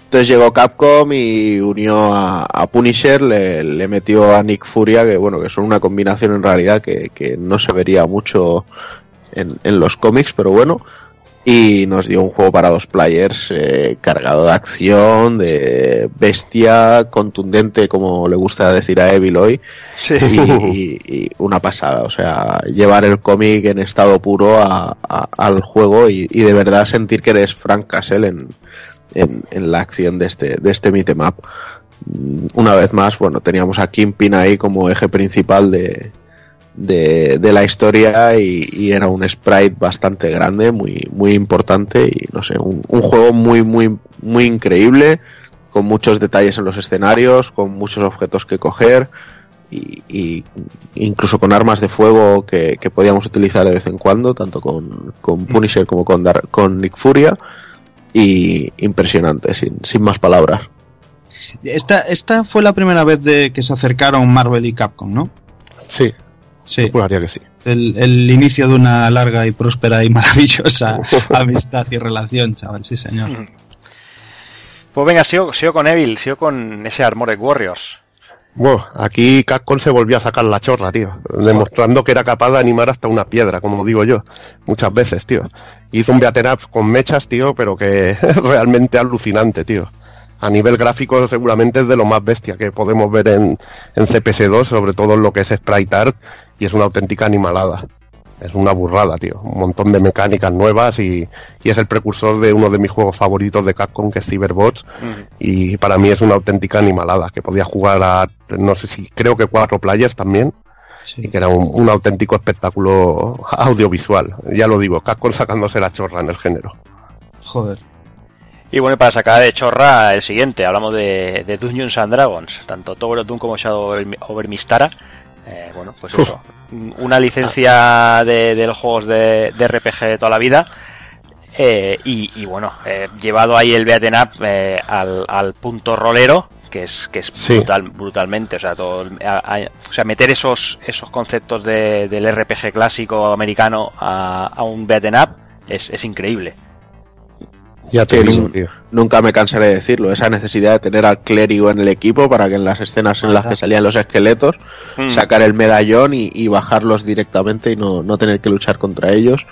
Entonces llegó Capcom y unió a, a Punisher, le, le metió a Nick Furia, que bueno, que son una combinación en realidad que, que no se vería mucho en, en los cómics, pero bueno. Y nos dio un juego para dos players eh, cargado de acción, de bestia, contundente, como le gusta decir a Evil hoy, y, y- y una pasada. O sea, llevar el cómic en estado puro a- a- al juego y, y de verdad sentir que eres Frank Castle en, en, la acción de este, de este beat'em up. Mm, Una vez más, bueno, teníamos a Kingpin ahí como eje principal de, de, la historia y, era un sprite bastante grande, muy, muy importante y no sé, un, juego muy, muy, muy increíble, con muchos detalles en los escenarios, con muchos objetos que coger y, y incluso con armas de fuego que, que podíamos utilizar de vez en cuando, tanto con, con Punisher como con, Dar- con Nick Furia y impresionante, sin, sin más palabras. Esta, esta fue la primera vez de que se acercaron Marvel y Capcom, ¿no? Sí, Sí. juraría que sí. El, el inicio de una larga y próspera y maravillosa amistad y relación, chaval, sí señor. Pues venga, sigo, sigo con Evil, sigo con ese Armored Warriors. Bueno, aquí Capcom se volvió a sacar la chorra, tío, demostrando que era capaz de animar hasta una piedra, como digo yo, muchas veces, tío. Hizo un beaten up con mechas, tío, pero que realmente alucinante, tío. A nivel gráfico seguramente es de lo más bestia que podemos ver en, en CPS2, sobre todo en lo que es sprite art, y es una auténtica animalada. Es una burrada, tío. Un montón de mecánicas nuevas y, y es el precursor de uno de mis juegos favoritos de Capcom, que es Cyberbots. Y para mí es una auténtica animalada, que podía jugar a, no sé si, creo que cuatro players también. Y que era un, un auténtico espectáculo audiovisual. Ya lo digo, Capcom sacándose la chorra en el género. Joder. Y bueno, para sacar de chorra el siguiente, hablamos de, de Dungeons and Dragons, tanto Tower of Doom como Shadow over, over Mistara. Eh, bueno, pues Uf. eso, una licencia de, de los juegos de, de RPG de toda la vida. eh, y, y bueno, eh, llevado ahí el beaten up eh, al, al punto rolero, que es que es Sí. brutal, brutalmente, o sea, todo, a- a- o sea, meter esos esos conceptos de- del RPG clásico americano a, a un beaten up es, es increíble. Ya te Sí, digo, sí. tío. Nunca me cansaré de decirlo, esa necesidad de tener al clérigo en el equipo para que en las escenas en las que salían los esqueletos Mm. sacar el medallón y, y bajarlos directamente y no, no tener que luchar contra ellos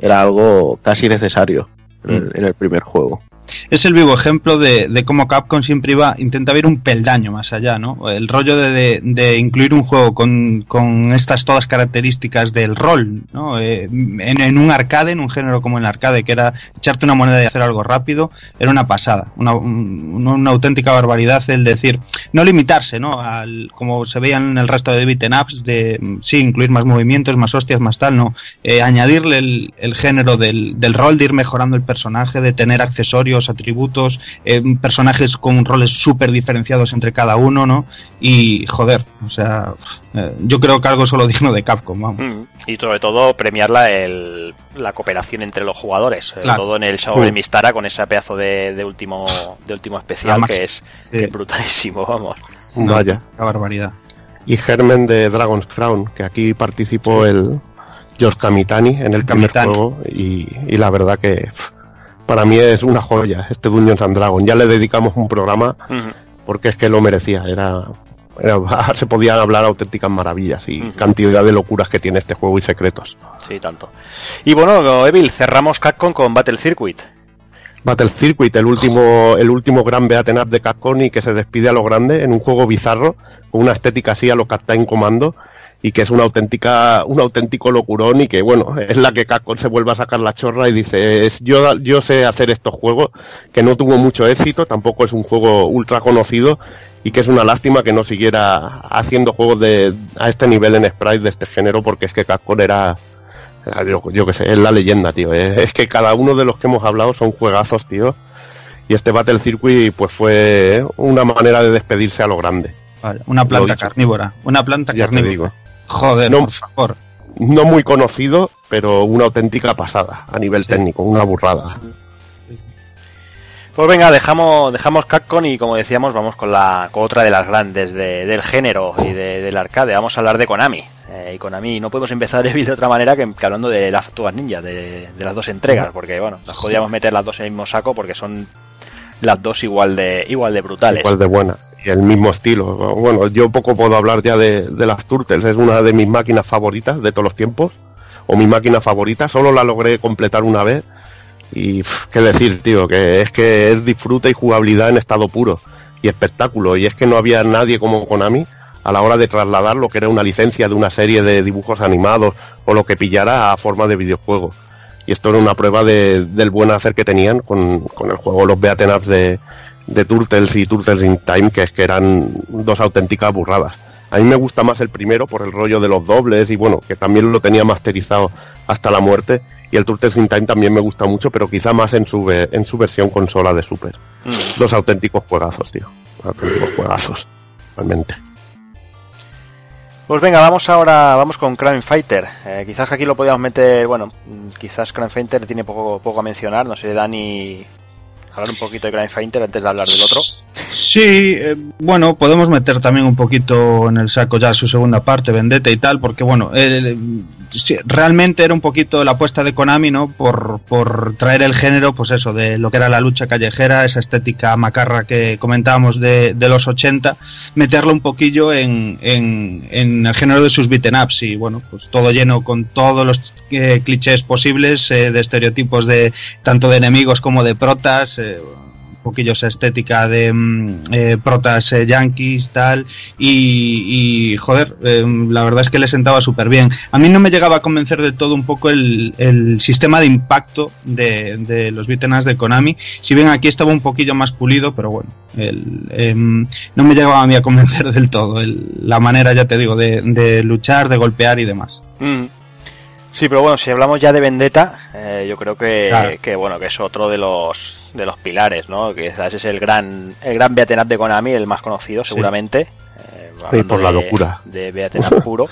era algo casi necesario en, el, en el primer juego. Es el vivo ejemplo de, de cómo Capcom siempre iba, intentaba ir un peldaño más allá, ¿no? El rollo de, de- incluir un juego con, con estas todas características del rol, ¿no? Eh, en, en un arcade, en un género como el arcade, que era echarte una moneda y hacer algo rápido, era una pasada, una, un- una auténtica barbaridad el decir, no limitarse, ¿no? Al, como se veía en el resto de beaten ups, de sí, incluir más movimientos, más hostias, más tal, no. Eh, añadirle el, el género del, del rol, de ir mejorando el personaje, de tener accesorios, atributos, eh, personajes con roles súper diferenciados entre cada uno, ¿no? Y joder, o sea, eh, yo creo que algo solo digno de Capcom, vamos. Mm, Y sobre todo premiar la, el- la cooperación entre los jugadores, sobre Claro. todo en el Shadow de Mistara con ese pedazo de, de último de último La especial que es, Sí. que es brutalísimo, vamos. No, Vaya. Qué barbaridad. y Germen de Dragon's Crown, que aquí participó el George Kamitani en el primer Kamitani. juego y, y la verdad que para mí es una joya este Dungeons and Dragons. Ya le dedicamos un programa porque es que lo merecía, era, era- se podían hablar auténticas maravillas y cantidad de locuras que tiene este juego y secretos. Sí, tanto. Y bueno, Evil, cerramos Capcom con Battle Circuit. Battle Circuit, el último, el último gran beaten up de Capcom y que se despide a lo grande en un juego bizarro, con una estética así a lo Captain Commando y que es una auténtica, un auténtico locurón y que bueno, es la que Capcom se vuelve a sacar la chorra y dice, es, yo, yo sé hacer estos juegos, que no tuvo mucho éxito, tampoco es un juego ultra conocido y que es una lástima que no siguiera haciendo juegos de, a este nivel en sprite de este género porque es que Capcom era, era, yo, yo que sé, es la leyenda, tío. Es, es que cada uno de los que hemos hablado son juegazos, tío. Y este Battle Circuit pues fue una manera de despedirse a lo grande. Vale, una planta carnívora. Una planta Ya te carnívora. digo. Joder, No. por favor. No muy conocido, pero una auténtica pasada a nivel técnico, una burrada. Pues venga, dejamos, dejamos Capcom y como decíamos, vamos con la con otra de las grandes de- del género y de- del arcade. Vamos a hablar de Konami. Eh, y Konami no podemos empezar de otra manera que, que hablando de las Tortugas Ninja, de, de las dos entregas, porque bueno, las podíamos meter las dos en el mismo saco porque son las dos igual de igual de brutales. Igual de buena. El mismo estilo. Bueno, yo poco puedo hablar ya de, de las Turtles. Es una de mis máquinas favoritas de todos los tiempos. O mi máquina favorita. Solo la logré completar una vez. Y qué decir, tío, que es que es disfrute y jugabilidad en estado puro. Y espectáculo. Y es que no había nadie como Konami a la hora de trasladar lo que era una licencia de una serie de dibujos animados o lo que pillara a forma de videojuego. Y esto era una prueba de- del buen hacer que tenían con, con el juego, los beaten de, de Turtles y Turtles in Time, que es que eran dos auténticas burradas. A mí me gusta más el primero por el rollo de los dobles y bueno, que también lo tenía masterizado hasta la muerte. Y el Turtles in Time también me gusta mucho, pero quizá más en su, en su versión consola de Super. Mm. Dos auténticos juegazos, tío. Auténticos juegazos, realmente. Pues venga, vamos ahora, vamos con Crime Fighter. Eh, quizás aquí lo podíamos meter, bueno, mm, quizás Crime Fighter tiene poco, poco a mencionar, no sé, Dani, hablar un poquito de Crime Fighter antes de hablar del otro. Sí, eh, bueno, podemos meter también un poquito en el saco ya su segunda parte, Vendetta y tal, porque bueno, eh, sí, realmente era un poquito la apuesta de Konami, ¿no? Por, por traer el género, pues eso, de lo que era la lucha callejera, esa estética macarra que comentábamos de, de los 80, meterlo un poquillo en, en, en el género de sus beaten ups y bueno, pues todo lleno con todos los eh, clichés posibles eh, de estereotipos de tanto de enemigos como de protas. Eh, poquillo esa estética de mm, eh, protas eh, yankees, tal, y, y, joder, eh, la verdad es que le sentaba súper bien. A mí no me llegaba a convencer de todo un poco el, el sistema de impacto de, de los beaten de Konami, si bien aquí estaba un poquillo más pulido, pero bueno, el, em, no me llegaba a mí a convencer del todo el- la manera, ya te digo, de, de luchar, de golpear y demás. Mm. Sí, pero bueno, si hablamos ya de Vendetta, eh, yo creo que, Claro. que bueno, que es otro de los de los pilares, ¿no? Que quizás es el gran el gran beaten up de Konami, el más conocido seguramente. Eh, por la de- locura. De beaten up puro.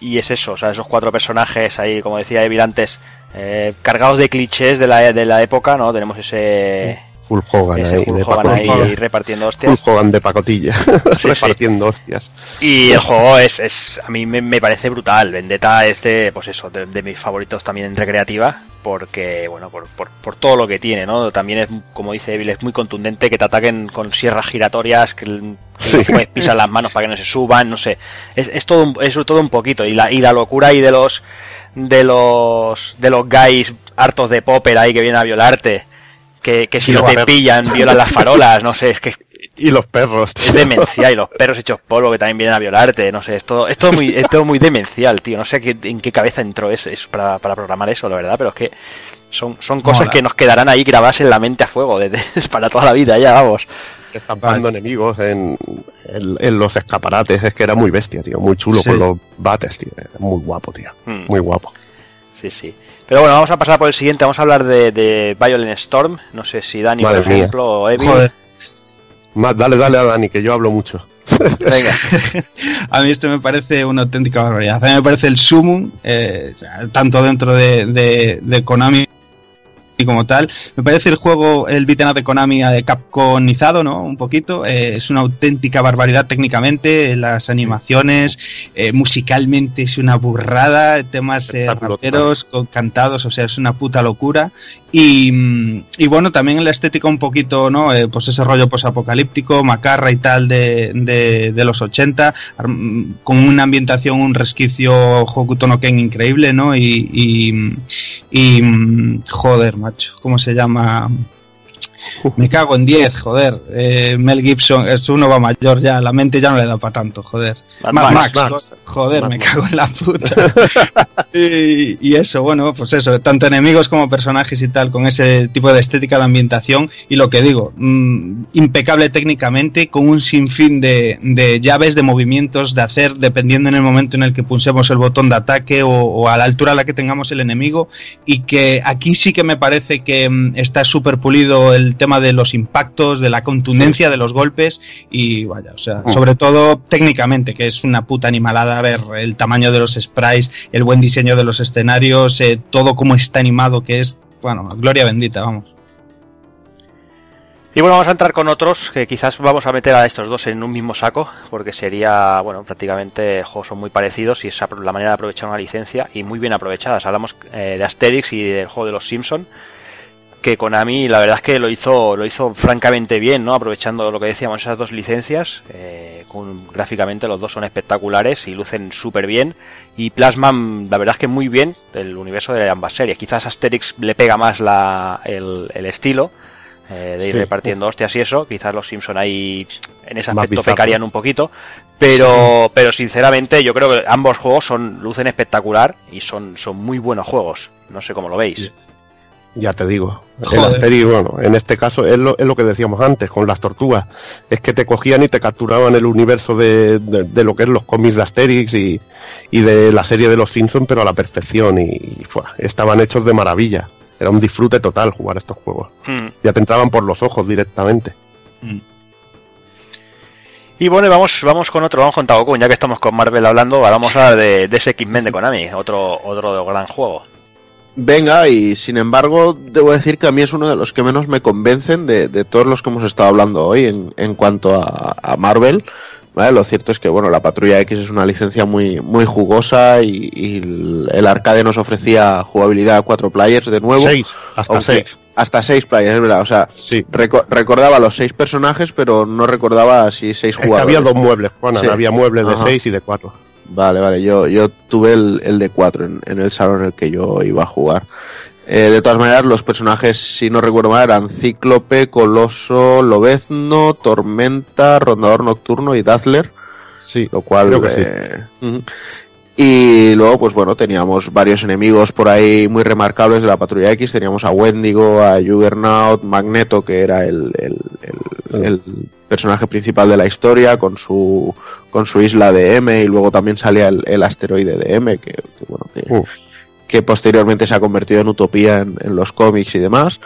Y es eso, o sea, esos cuatro personajes ahí, como decía Evil antes, eh, cargados de clichés de la, de la época, ¿no? Tenemos ese, Hogan ahí, Hulk de Hogan ahí pacotilla. repartiendo hostias. Hulk Hogan de pacotilla, sí. repartiendo hostias. Y el juego es, es a mí me, me parece brutal. Vendetta es de, pues eso, de, de mis favoritos también en recreativa, porque, bueno, por, por, por todo lo que tiene, ¿no? También es, como dice Evil, es muy contundente que te ataquen con sierras giratorias, que, que Sí. puedes pisar las manos para que no se suban, no sé. Es, es todo un, es todo un poquito. Y la, y la locura ahí de los, de los, de los guys hartos de popper ahí que vienen a violarte. Que, que si Y no te pillan, violan las farolas, no sé, es que Y los perros, es tío. demencial y los perros hechos polvo que también vienen a violarte, no sé, es todo, es todo muy, es todo muy demencial, tío, no sé qué- en qué cabeza entró eso, eso para, para programar eso, la verdad, pero es que son, son cosas Mola. que nos quedarán ahí grabadas en la mente a fuego, desde, para toda la vida ya, vamos. estampando enemigos en, en- en los escaparates. Es que era muy bestia, tío. Muy chulo Sí. con los bates, tío. Muy guapo, tío. Hmm, Muy guapo. Sí, sí. Pero bueno, vamos a pasar por el siguiente, vamos a hablar de, de Violent Storm, no sé si Dani, Madre por mía. ejemplo, o Evil. Joder, Más, dale, dale a Dani, que yo hablo mucho. Venga. a mí esto me parece una auténtica barbaridad. A mí me parece el sumum, eh, tanto dentro de, de, de Konami y como tal. Me parece el juego, el beat'em up de Konami eh, capconizado, ¿no? Un poquito. Eh, es una auténtica barbaridad técnicamente. Las animaciones, eh, musicalmente es una burrada. Temas eh, raperos, con- cantados, o sea, es una puta locura. Y, y bueno, también la estética un poquito, ¿no? Eh, pues ese rollo posapocalíptico, macarra y tal de, de, los 80, arm- con una ambientación, un resquicio Hokuto no Ken increíble, ¿no? Y, y, y, mm, joder, macho, ¿cómo se llama? Me cago en 10, joder. Eh, Mel Gibson es uno va mayor ya, la mente ya no le da para tanto, joder. Mad Max. Max, Max. joder, Mad me cago en la puta. y, y eso, bueno, pues eso, tanto enemigos como personajes y tal, con ese tipo de estética de ambientación. Y lo que digo, mm, impecable técnicamente, con un sinfín de, de llaves, de movimientos, de hacer, dependiendo en el momento en el que pulsemos el botón de ataque o, o a la altura a la que tengamos el enemigo. Y que aquí sí que me parece que mm, está súper pulido el tema de los impactos, de la contundencia de los golpes. Y vaya, o sea, Mm. sobre todo técnicamente, que es una puta animalada ver el tamaño de los sprites, el buen diseño de los escenarios, eh, todo como está animado, que es, bueno, gloria bendita, vamos. Y bueno, vamos a entrar con otros que quizás vamos a meter a estos dos en un mismo saco, porque sería, bueno, prácticamente juegos son muy parecidos y es la manera de aprovechar una licencia y muy bien aprovechadas. Hablamos eh, de Asterix y del juego de los Simpson, que Konami la verdad es que lo hizo, lo hizo francamente bien, ¿no? Aprovechando lo que decíamos esas dos licencias, eh, con, gráficamente los dos son espectaculares y lucen súper bien y plasman, la verdad es que muy bien el universo de ambas series. Quizás Asterix le pega más la, el, el estilo eh, de ir Sí. repartiendo hostias y eso. Quizás los Simpson ahí en ese aspecto pecarían un poquito. Pero, pero sinceramente yo creo que ambos juegos son lucen espectacular y son, son muy buenos juegos. No sé cómo lo veis. Ya te digo. El. Asterix, bueno, en este caso es lo, es lo que decíamos antes con las tortugas. Es que te cogían y te capturaban el universo de, de- de lo que es los cómics de Asterix y, y de la serie de los Simpsons, pero a la perfección. Y, y, estaban hechos de maravilla. Era un disfrute total jugar estos juegos. Hmm. Ya te entraban por los ojos directamente. Y bueno, vamos, vamos con otro, vamos con Tagokun, ya que estamos con Marvel hablando, ahora vamos a hablar de, de ese X-Men de Konami, otro, otro gran juego. Venga, y sin embargo, debo decir que a mí es uno de los que menos me convencen de, de todos los que hemos estado hablando hoy en, en cuanto a, a Marvel. ¿vale? Lo cierto es que bueno, la Patrulla X es una licencia muy, muy jugosa y, y el, arcade nos ofrecía jugabilidad a cuatro players de nuevo. Seis, hasta seis. Hasta seis players, es verdad. O sea, Sí. reco- recordaba los seis personajes, pero no recordaba si seis Es que jugadores. había dos muebles, Sí. había muebles de Ajá. seis y de cuatro. Vale, vale, yo, yo tuve el, el de 4 en, en el salón en el que yo iba a jugar. Eh, de todas maneras, los personajes, si no recuerdo mal, eran Cíclope, Coloso, Lobezno, Tormenta, Rondador Nocturno y Dazzler, Sí, lo cual... creo que sí. eh. Y luego, pues bueno, teníamos varios enemigos por ahí muy remarcables de la Patrulla X. Teníamos a Wendigo, a Juggernaut, Magneto, que era el, el- el- el personaje principal de la historia, con su, con su isla de M, y luego también salía el, el asteroide de M, que, que, bueno, que, Uh. que posteriormente se ha convertido en utopía en, en los cómics y demás.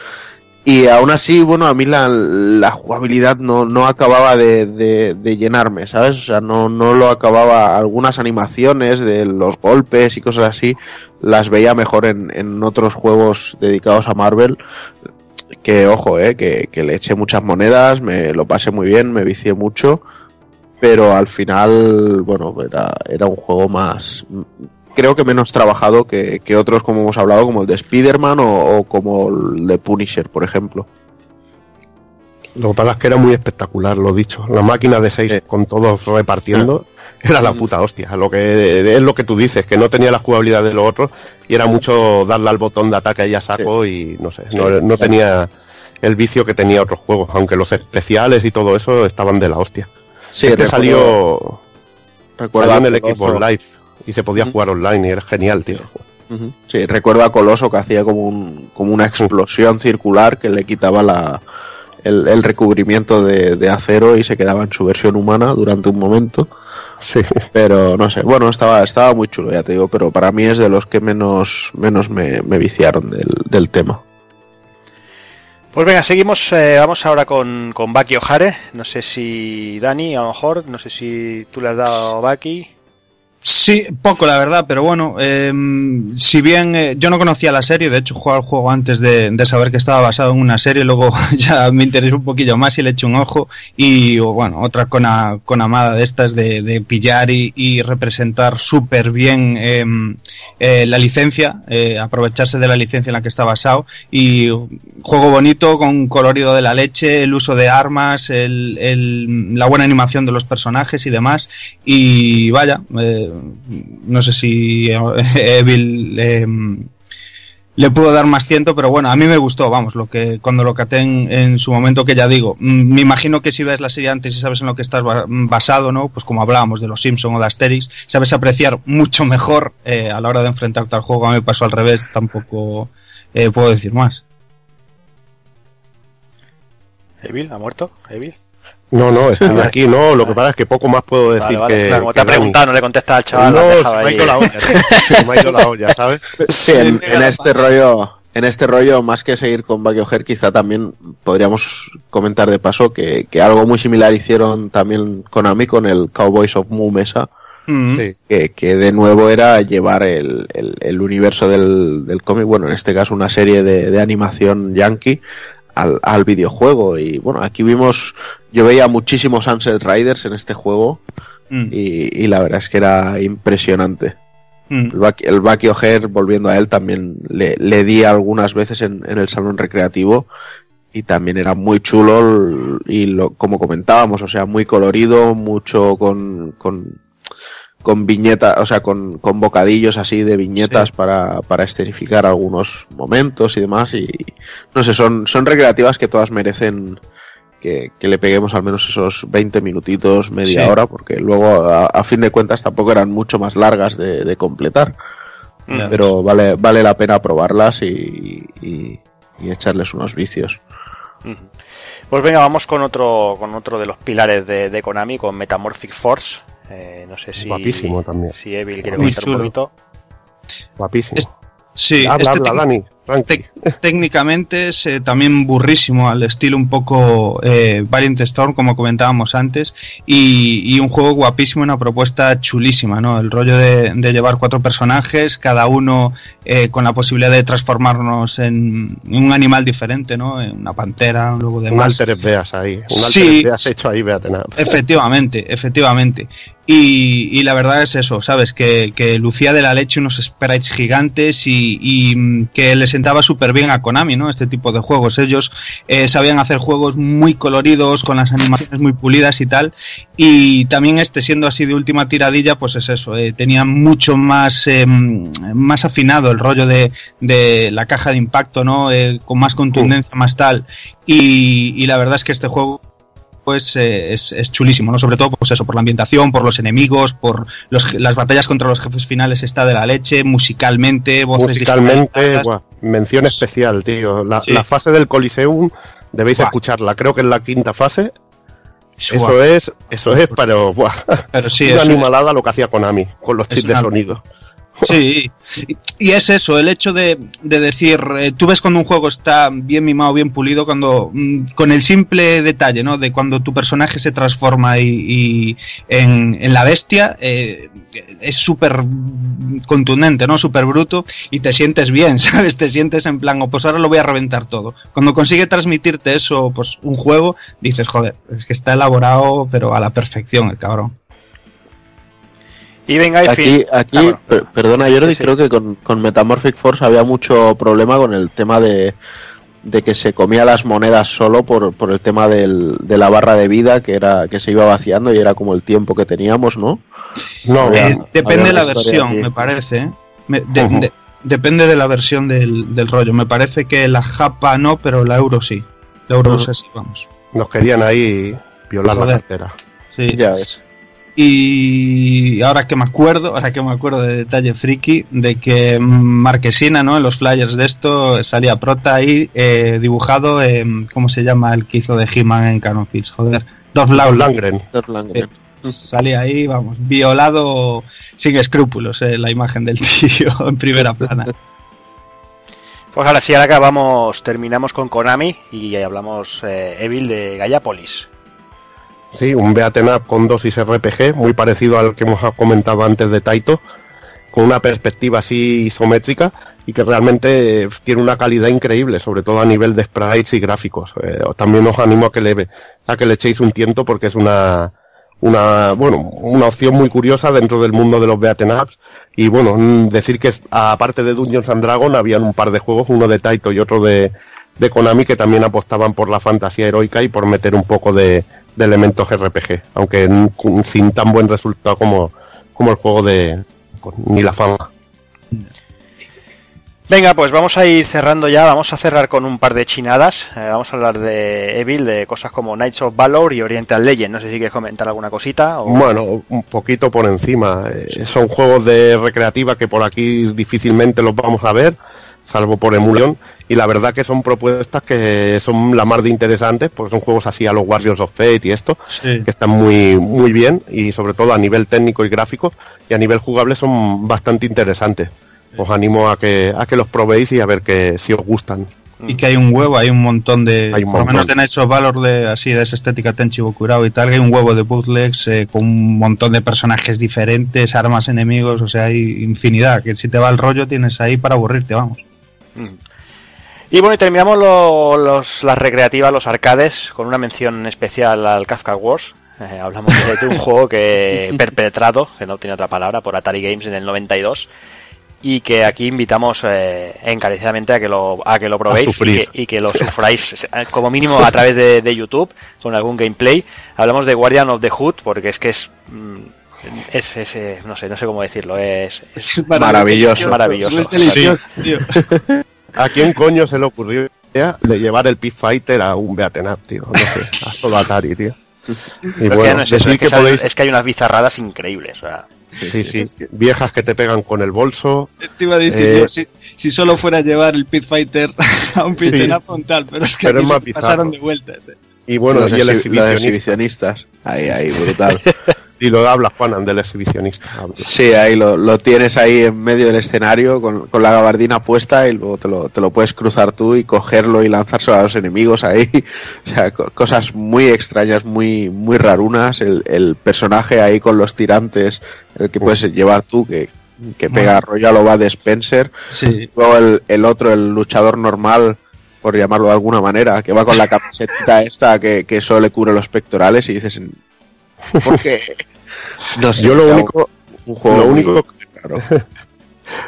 Y aún así, bueno, a mí la, la jugabilidad no, no acababa de, de- de llenarme, ¿sabes? O sea, no, no lo acababa. Algunas animaciones de los golpes y cosas así las veía mejor en, en otros juegos dedicados a Marvel. Que, ojo, eh, que, que le eché muchas monedas, me lo pasé muy bien, me vicié mucho. Pero al final, bueno, era, era un juego más. Creo que menos trabajado que, que otros, como hemos hablado, como el de Spider-Man o, o como el de Punisher, por ejemplo. Lo que pasa es que era muy espectacular, lo dicho. La máquina de seis Sí. con todos repartiendo era la puta hostia. Lo que es lo que tú dices, que no tenía la jugabilidad de los otros y era mucho darle al botón de ataque y a saco y no sé, no, no tenía el vicio que tenía otros juegos, aunque los especiales y todo eso estaban de la hostia. Sí, este recuerdo- salió, recuerdo salió en a el equipo Coloso- live y se podía jugar online y era genial, tío. Sí, recuerdo a Coloso que hacía como, un, como una explosión circular que le quitaba la, el, el recubrimiento de, de acero y se quedaba en su versión humana durante un momento. Sí. Pero no sé, bueno, estaba, estaba muy chulo, ya te digo, pero para mí es de los que menos, menos me, me viciaron del, del tema. Pues venga, seguimos. eh, vamos ahora con, con Baki O'Hare. No sé si Dani, a lo mejor, no sé si tú le has dado a Baki. Sí, poco la verdad, pero bueno, eh, si bien eh, yo no conocía la serie, de hecho jugué al juego antes de, de saber que estaba basado en una serie, luego ya me interesó un poquillo más y le eché un ojo y bueno, otra con, a- con amada de estas de, pillar y, representar súper bien eh, eh, la licencia, eh, aprovecharse de la licencia en la que está basado y juego bonito con colorido de la leche, el uso de armas, el, el- la buena animación de los personajes y demás y vaya, no sé si Evil eh, le pudo dar más tiento, pero bueno, a mí me gustó, vamos, lo que cuando lo caté en, en su momento, que ya digo, mm, me imagino que si ves la serie antes y sabes en lo que estás ba- basado, ¿no? Pues como hablábamos de los Simpson o de Asterix, sabes apreciar mucho mejor eh, a la hora de enfrentarte al juego. A mí me pasó al revés, tampoco eh, puedo decir más. Evil, ¿ha muerto? Evil. No, no, estoy aquí, no, lo que pasa es que poco más puedo decir Vale, vale. que... Claro, como te ha preguntado, no le contestas al chaval. No, se me ha ido la olla, tío. se me ha ido la olla, ¿sabes? Sí, en, en este rollo, en este rollo, más que seguir con Bucky O'Hare, quizá también podríamos comentar de paso que, que algo muy similar hicieron también Konami con el Cowboys of Moo Mesa, Mm. Sí. que, que de nuevo era llevar el, el- el universo del, del cómic, bueno, en este caso una serie de, de animación yankee, al, al videojuego. Y bueno, aquí vimos, yo veía muchísimos Sunset Riders en este juego Mm. y, y la verdad es que era impresionante. Mm. El O'Hare, volviendo a él, también le, le di algunas veces en, en el salón recreativo y también era muy chulo y lo, como comentábamos, o sea, muy colorido, mucho con, con, con viñetas, o sea, con, con bocadillos así de viñetas para, para escenificar algunos momentos y demás y no sé, son, son recreativas que todas merecen que, que le peguemos al menos esos 20 minutitos, media Sí. hora, porque luego a, a fin de cuentas tampoco eran mucho más largas de, de completar. Ya. Pero vale, vale la pena probarlas y, y- y echarles unos vicios. Pues venga, vamos con otro, con otro de los pilares de, de Konami, con Metamorphic Force. Eh, no sé si, Guapísimo también. si Evil quiere comentar un poquito. Guapísimo. Es- Sí, habla, este habla, tipo- Dani. Técnicamente es eh, también burrísimo, al estilo un poco eh, Valiant Storm, como comentábamos antes, y, y un juego guapísimo, una propuesta chulísima, ¿no? El rollo de, de llevar cuatro personajes, cada uno eh, con la posibilidad de transformarnos en, en un animal diferente, ¿no? En una pantera, luego de Un Altered Beas ahí. Un Sí. Beas hecho ahí, Beatenap. Efectivamente, efectivamente. Y, y la verdad es eso, ¿sabes? Que, que lucía de la leche unos sprites gigantes y, y, mm, que le sentaba súper bien a Konami, ¿no? Este tipo de juegos. Ellos eh, sabían hacer juegos muy coloridos, con las animaciones muy pulidas y tal. Y también este, siendo así de última tiradilla, pues es eso. eh, tenía mucho más, eh, más afinado el rollo de, de la caja de impacto, ¿no? Eh, con más contundencia, más tal. Y, y la verdad es que este juego pues eh, es, es chulísimo, ¿no? Sobre todo, pues eso, por la ambientación, por los enemigos, por los, las batallas contra los jefes finales está de la leche, musicalmente, voces Musicalmente, mención especial, tío. La, Sí. la fase del Coliseum debéis escucharla. Creo que es la quinta fase. Eso es, eso es, pero buah, pero sí, una es- animalada lo que hacía Konami con los Es chips de sonido. Sí, y, es eso, el hecho de, de decir, eh, tú ves cuando un juego está bien mimado, bien pulido, cuando mm, con el simple detalle, ¿no? De cuando tu personaje se transforma y, y en, en la bestia, eh, es súper contundente, ¿no? Súper bruto y te sientes bien, ¿sabes? Te sientes en plan, o pues ahora lo voy a reventar todo. Cuando consigue transmitirte eso, pues un juego, dices, joder, es que está elaborado, pero a la perfección el cabrón. Y venga, y Aquí, fin. aquí Ah, bueno. per- perdona Jordi, Sí, sí. creo que con, con Metamorphic Force había mucho problema con el tema de, de que se comía las monedas solo por, por el tema del, de la barra de vida que era que se iba vaciando y era como el tiempo que teníamos, ¿no? No, Había- Eh, depende de la versión, aquí. me parece. ¿eh? Me- de- Ujú. de- depende de la versión del, del rollo. Me parece que la japa no, pero la euro sí. La euro Ujú. es así, vamos. nos querían ahí violar la cartera. Sí. Ya ves. Y ahora que me acuerdo, ahora que me acuerdo de detalle friki, de que Marquesina, ¿no? En los flyers de esto salía prota ahí eh, dibujado, ¿cómo se llama el que hizo de He-Man en Canon Fields? Joder. Dolph. Langren. Dolph Lundgren. Salía ahí, vamos, violado sin escrúpulos, eh, la imagen del tío en primera plana. Pues ahora sí, ahora acabamos, terminamos con Konami y hablamos eh, Evil de Gallapolis. Sí, un beaten up con dosis RPG, muy parecido al que hemos comentado antes de Taito, con una perspectiva así isométrica y que realmente eh, tiene una calidad increíble, sobre todo a nivel de sprites y gráficos. Eh, también os animo a que le a que le echéis un tiento porque es una una bueno una opción muy curiosa dentro del mundo de los beaten ups y bueno mm, decir que aparte de Dungeons and Dragons habían un par de juegos uno de Taito y otro de de Konami que también apostaban por la fantasía heroica y por meter un poco de, de elementos RPG, aunque sin tan buen resultado como, como el juego de ni la fama. Venga, pues vamos a ir cerrando ya, vamos a cerrar con un par de chinadas. Eh, vamos a hablar de Evil, de cosas como Knights of Valor y Oriental Legend. No sé si quieres comentar alguna cosita. O... Bueno, un poquito por encima. Eh, son juegos de recreativa que por aquí difícilmente los vamos a ver, salvo por emulación. Y la verdad que son propuestas que son la más de interesantes, porque son juegos así a los Warriors of Fate y esto, Sí. que están muy, muy bien y sobre todo a nivel técnico y gráfico y a nivel jugable son bastante interesantes. Os animo a que, a que los probéis y a ver que si os gustan. Y que hay un huevo, hay un montón de. Hay un por lo menos montón. de Knights of Valor de, así, de esa estética Tenchi Bokurao y tal. que Hay un huevo de bootlegs eh, con un montón de personajes diferentes, armas, enemigos, o sea, hay infinidad. Que si te va el rollo tienes ahí para aburrirte, vamos. Mm. Y bueno, y terminamos lo- los, las recreativas, los arcades, con una mención especial al Kafka Wars. Eh, hablamos de, un juego que perpetrado, que no tiene otra palabra, por Atari Games en el 92 y que aquí invitamos eh, encarecidamente a que lo, a que lo probéis y que, y que lo sufráis eh, como mínimo a través de, de YouTube con algún gameplay. Hablamos de Guardian of the Hood porque es que es es, es, eh, no sé no sé cómo decirlo es, es Maravilloso. Es maravilloso. Es delicioso, tío. ¿A quién coño se le ocurrió la idea de llevar el Pit Fighter a un beaten up, tío? No sé, a solo Atari, tío. Y Pero que bueno, no es eso, que, que sale- podéis... es que hay unas bizarradas increíbles. o sea, Sí, sí, viejas que te pegan con el bolso. Te iba a decir Eh, yo, si, si solo fuera a llevar el Pit Fighter a un Pit Sí. frontal, pero es que Pero aquí es más se bizarro. pasaron de vueltas. eh. Y bueno, los, y el exhibicionista. exhibicionistas. Ahí, ahí, brutal. Y lo hablas, Juan, del exhibicionista. habla. Sí, ahí lo, lo tienes ahí en medio del escenario con, con la gabardina puesta y luego te lo, te lo puedes cruzar tú y cogerlo y lanzárselo a los enemigos ahí. O sea, co- cosas muy extrañas, muy, muy rarunas. El, el personaje ahí con los tirantes, el que puedes llevar tú, que, que pega rollo a lo va de Spencer. Sí. Luego el, el otro, el luchador normal, por llamarlo de alguna manera, que va con la camiseta esta que, que solo le cubre los pectorales y dices, ¿por qué? No sé, Yo lo único, un juego lo único,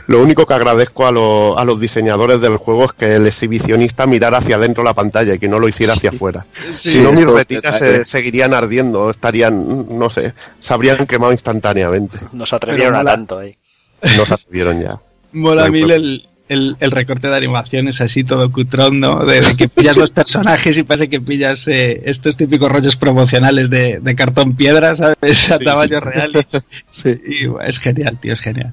lo único que agradezco a, los- a los diseñadores del juego es que el exhibicionista mirara hacia adentro la pantalla y que no lo hiciera hacia afuera. si no, mis retinas se seguirían ardiendo, estarían, no sé, se habrían quemado instantáneamente. Nos atrevieron Pero a tanto ahí. No se atrevieron ya. Mola No mil problema. el, el, el recorte de animaciones así todo cutrón, ¿no? De, de que pillas los personajes y parece que pillas eh, estos típicos rollos promocionales de, de cartón piedra, ¿sabes? A Sí, tamaño sí. real. Y, y, bueno, es genial, tío, es genial.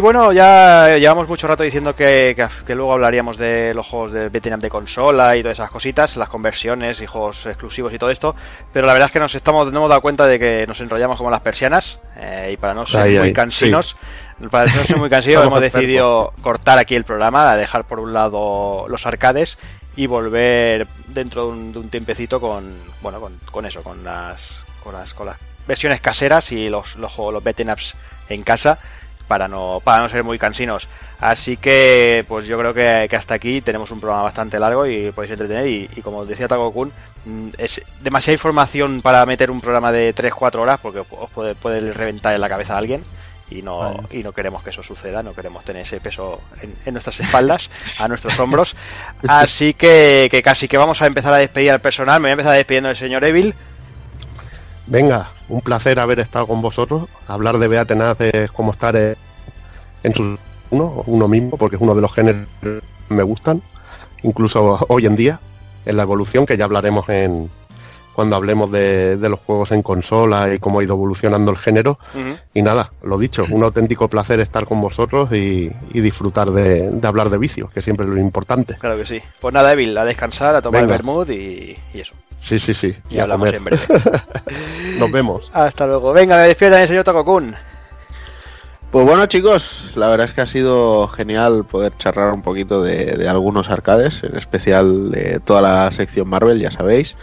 Y bueno, ya llevamos mucho rato diciendo que, que, que luego hablaríamos de los juegos de Vietnam de consola y todas esas cositas, las conversiones y juegos exclusivos y todo esto, pero la verdad es que nos estamos nos hemos dado cuenta de que nos enrollamos como las persianas eh, y para no ser Ahí, muy ahí, cansinos, para no ser muy cansinos hemos decidido cortar aquí el programa, dejar por un lado los arcades y volver dentro de un, de un tiempecito con bueno con, con eso, con las, con las con las versiones caseras y los los juegos los beat'em ups en casa para no para no ser muy cansinos. Así que pues yo creo que, que hasta aquí tenemos un programa bastante largo y podéis entretener y, y como decía Taco Kun, mm, es demasiada información para meter un programa de 3-4 horas porque os puede, puede reventar en la cabeza a alguien y no, Vale. y no queremos que eso suceda, no queremos tener ese peso en, en nuestras espaldas, a nuestros hombros. Así que, que casi que vamos a empezar a despedir al personal. Me voy a empezar despidiendo del señor Evil. Venga, un placer haber estado con vosotros. Hablar de Beatenaz es como estar en su uno, uno mismo, porque es uno de los géneros que me gustan, incluso hoy en día, en la evolución, que ya hablaremos en cuando hablemos de, de los juegos en consola y cómo ha ido evolucionando el género. Y nada, lo dicho, un auténtico placer estar con vosotros y, y disfrutar de, de hablar de vicios, que siempre es lo importante. Claro que sí. Pues nada, Evil, a descansar, a tomar Venga. el vermut y, y eso. Sí, sí, sí. Y, a hablamos comer. en breve. Nos vemos. Hasta luego. Venga, me despido también, señor Tokokun. Pues bueno chicos, la verdad es que ha sido genial poder charlar un poquito de, de algunos arcades, en especial de toda la sección Marvel, ya sabéis.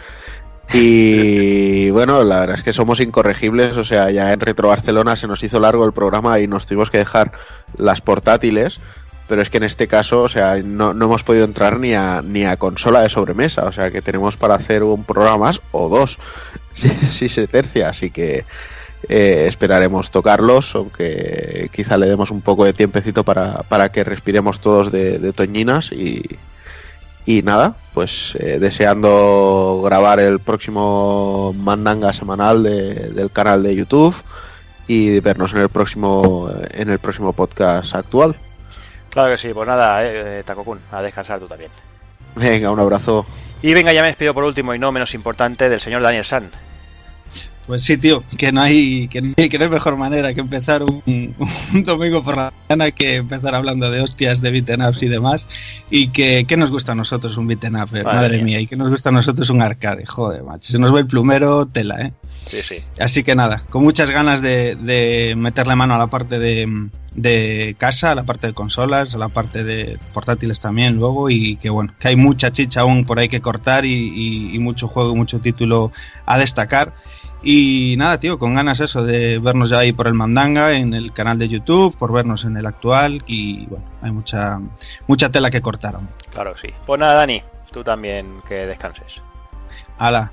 Y bueno, la verdad es que somos incorregibles, o sea, ya en Retro Barcelona se nos hizo largo el programa y nos tuvimos que dejar las portátiles, pero es que en este caso, o sea, no, no hemos podido entrar ni a, ni a consola de sobremesa, o sea, que tenemos para hacer un programa más o dos, si, si se tercia, así que eh, esperaremos tocarlos, aunque quizá le demos un poco de tiempecito para, para que respiremos todos de, de toñinas y, y nada, pues eh, deseando grabar el próximo mandanga semanal de- del canal de YouTube y vernos en el próximo en el próximo podcast actual. Claro que sí, pues nada, eh, eh, Takokun, a descansar tú también. Venga, un abrazo. Y venga, ya me despido por último y no menos importante del señor Daniel San. Pues sí, tío, que no hay, que no hay, que no hay mejor manera que empezar un, un domingo por la mañana que empezar hablando de hostias, de beaten ups y demás. Y que, que nos gusta a nosotros un beaten up, eh, Madre madre, mía. y que nos gusta a nosotros un arcade, joder, macho. Se nos va el plumero, tela, eh. Sí, sí. Así que nada, con muchas ganas de, de meterle mano a la parte de, de casa, la parte de consolas, la parte de portátiles también luego y que bueno, que hay mucha chicha aún por ahí que cortar y, y mucho juego, mucho título a destacar. Y nada, tío, con ganas eso de vernos ya ahí por el Mandanga, en el canal de YouTube, por vernos en el actual y bueno, hay mucha, mucha tela que cortar aún. Claro, sí. Pues nada, Dani, tú también que descanses. Hala,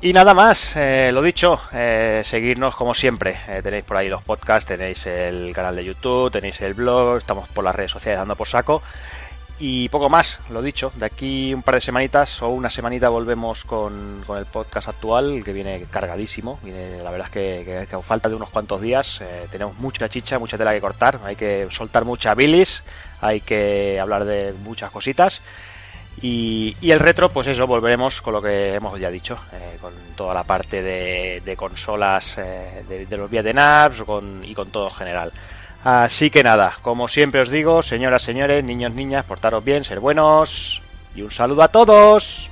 Y nada más, eh, lo dicho, eh, seguirnos como siempre. Eh, tenéis por ahí los podcasts, tenéis el canal de YouTube, tenéis el blog, estamos por las redes sociales dando por saco. Y poco más, lo dicho, de aquí un par de semanitas o una semanita volvemos con, con el podcast actual que viene cargadísimo. Viene, la verdad es que, que, a falta de unos cuantos días eh, tenemos mucha chicha, mucha tela que cortar, hay que soltar mucha bilis, hay que hablar de muchas cositas. Y, y, el retro, pues eso, volveremos con lo que hemos ya dicho, eh, con toda la parte de, de consolas eh, de, de, los Vietnams con, y con todo en general. Así que nada, como siempre os digo, señoras, señores, niños, niñas, portaros bien, ser buenos y un saludo a todos.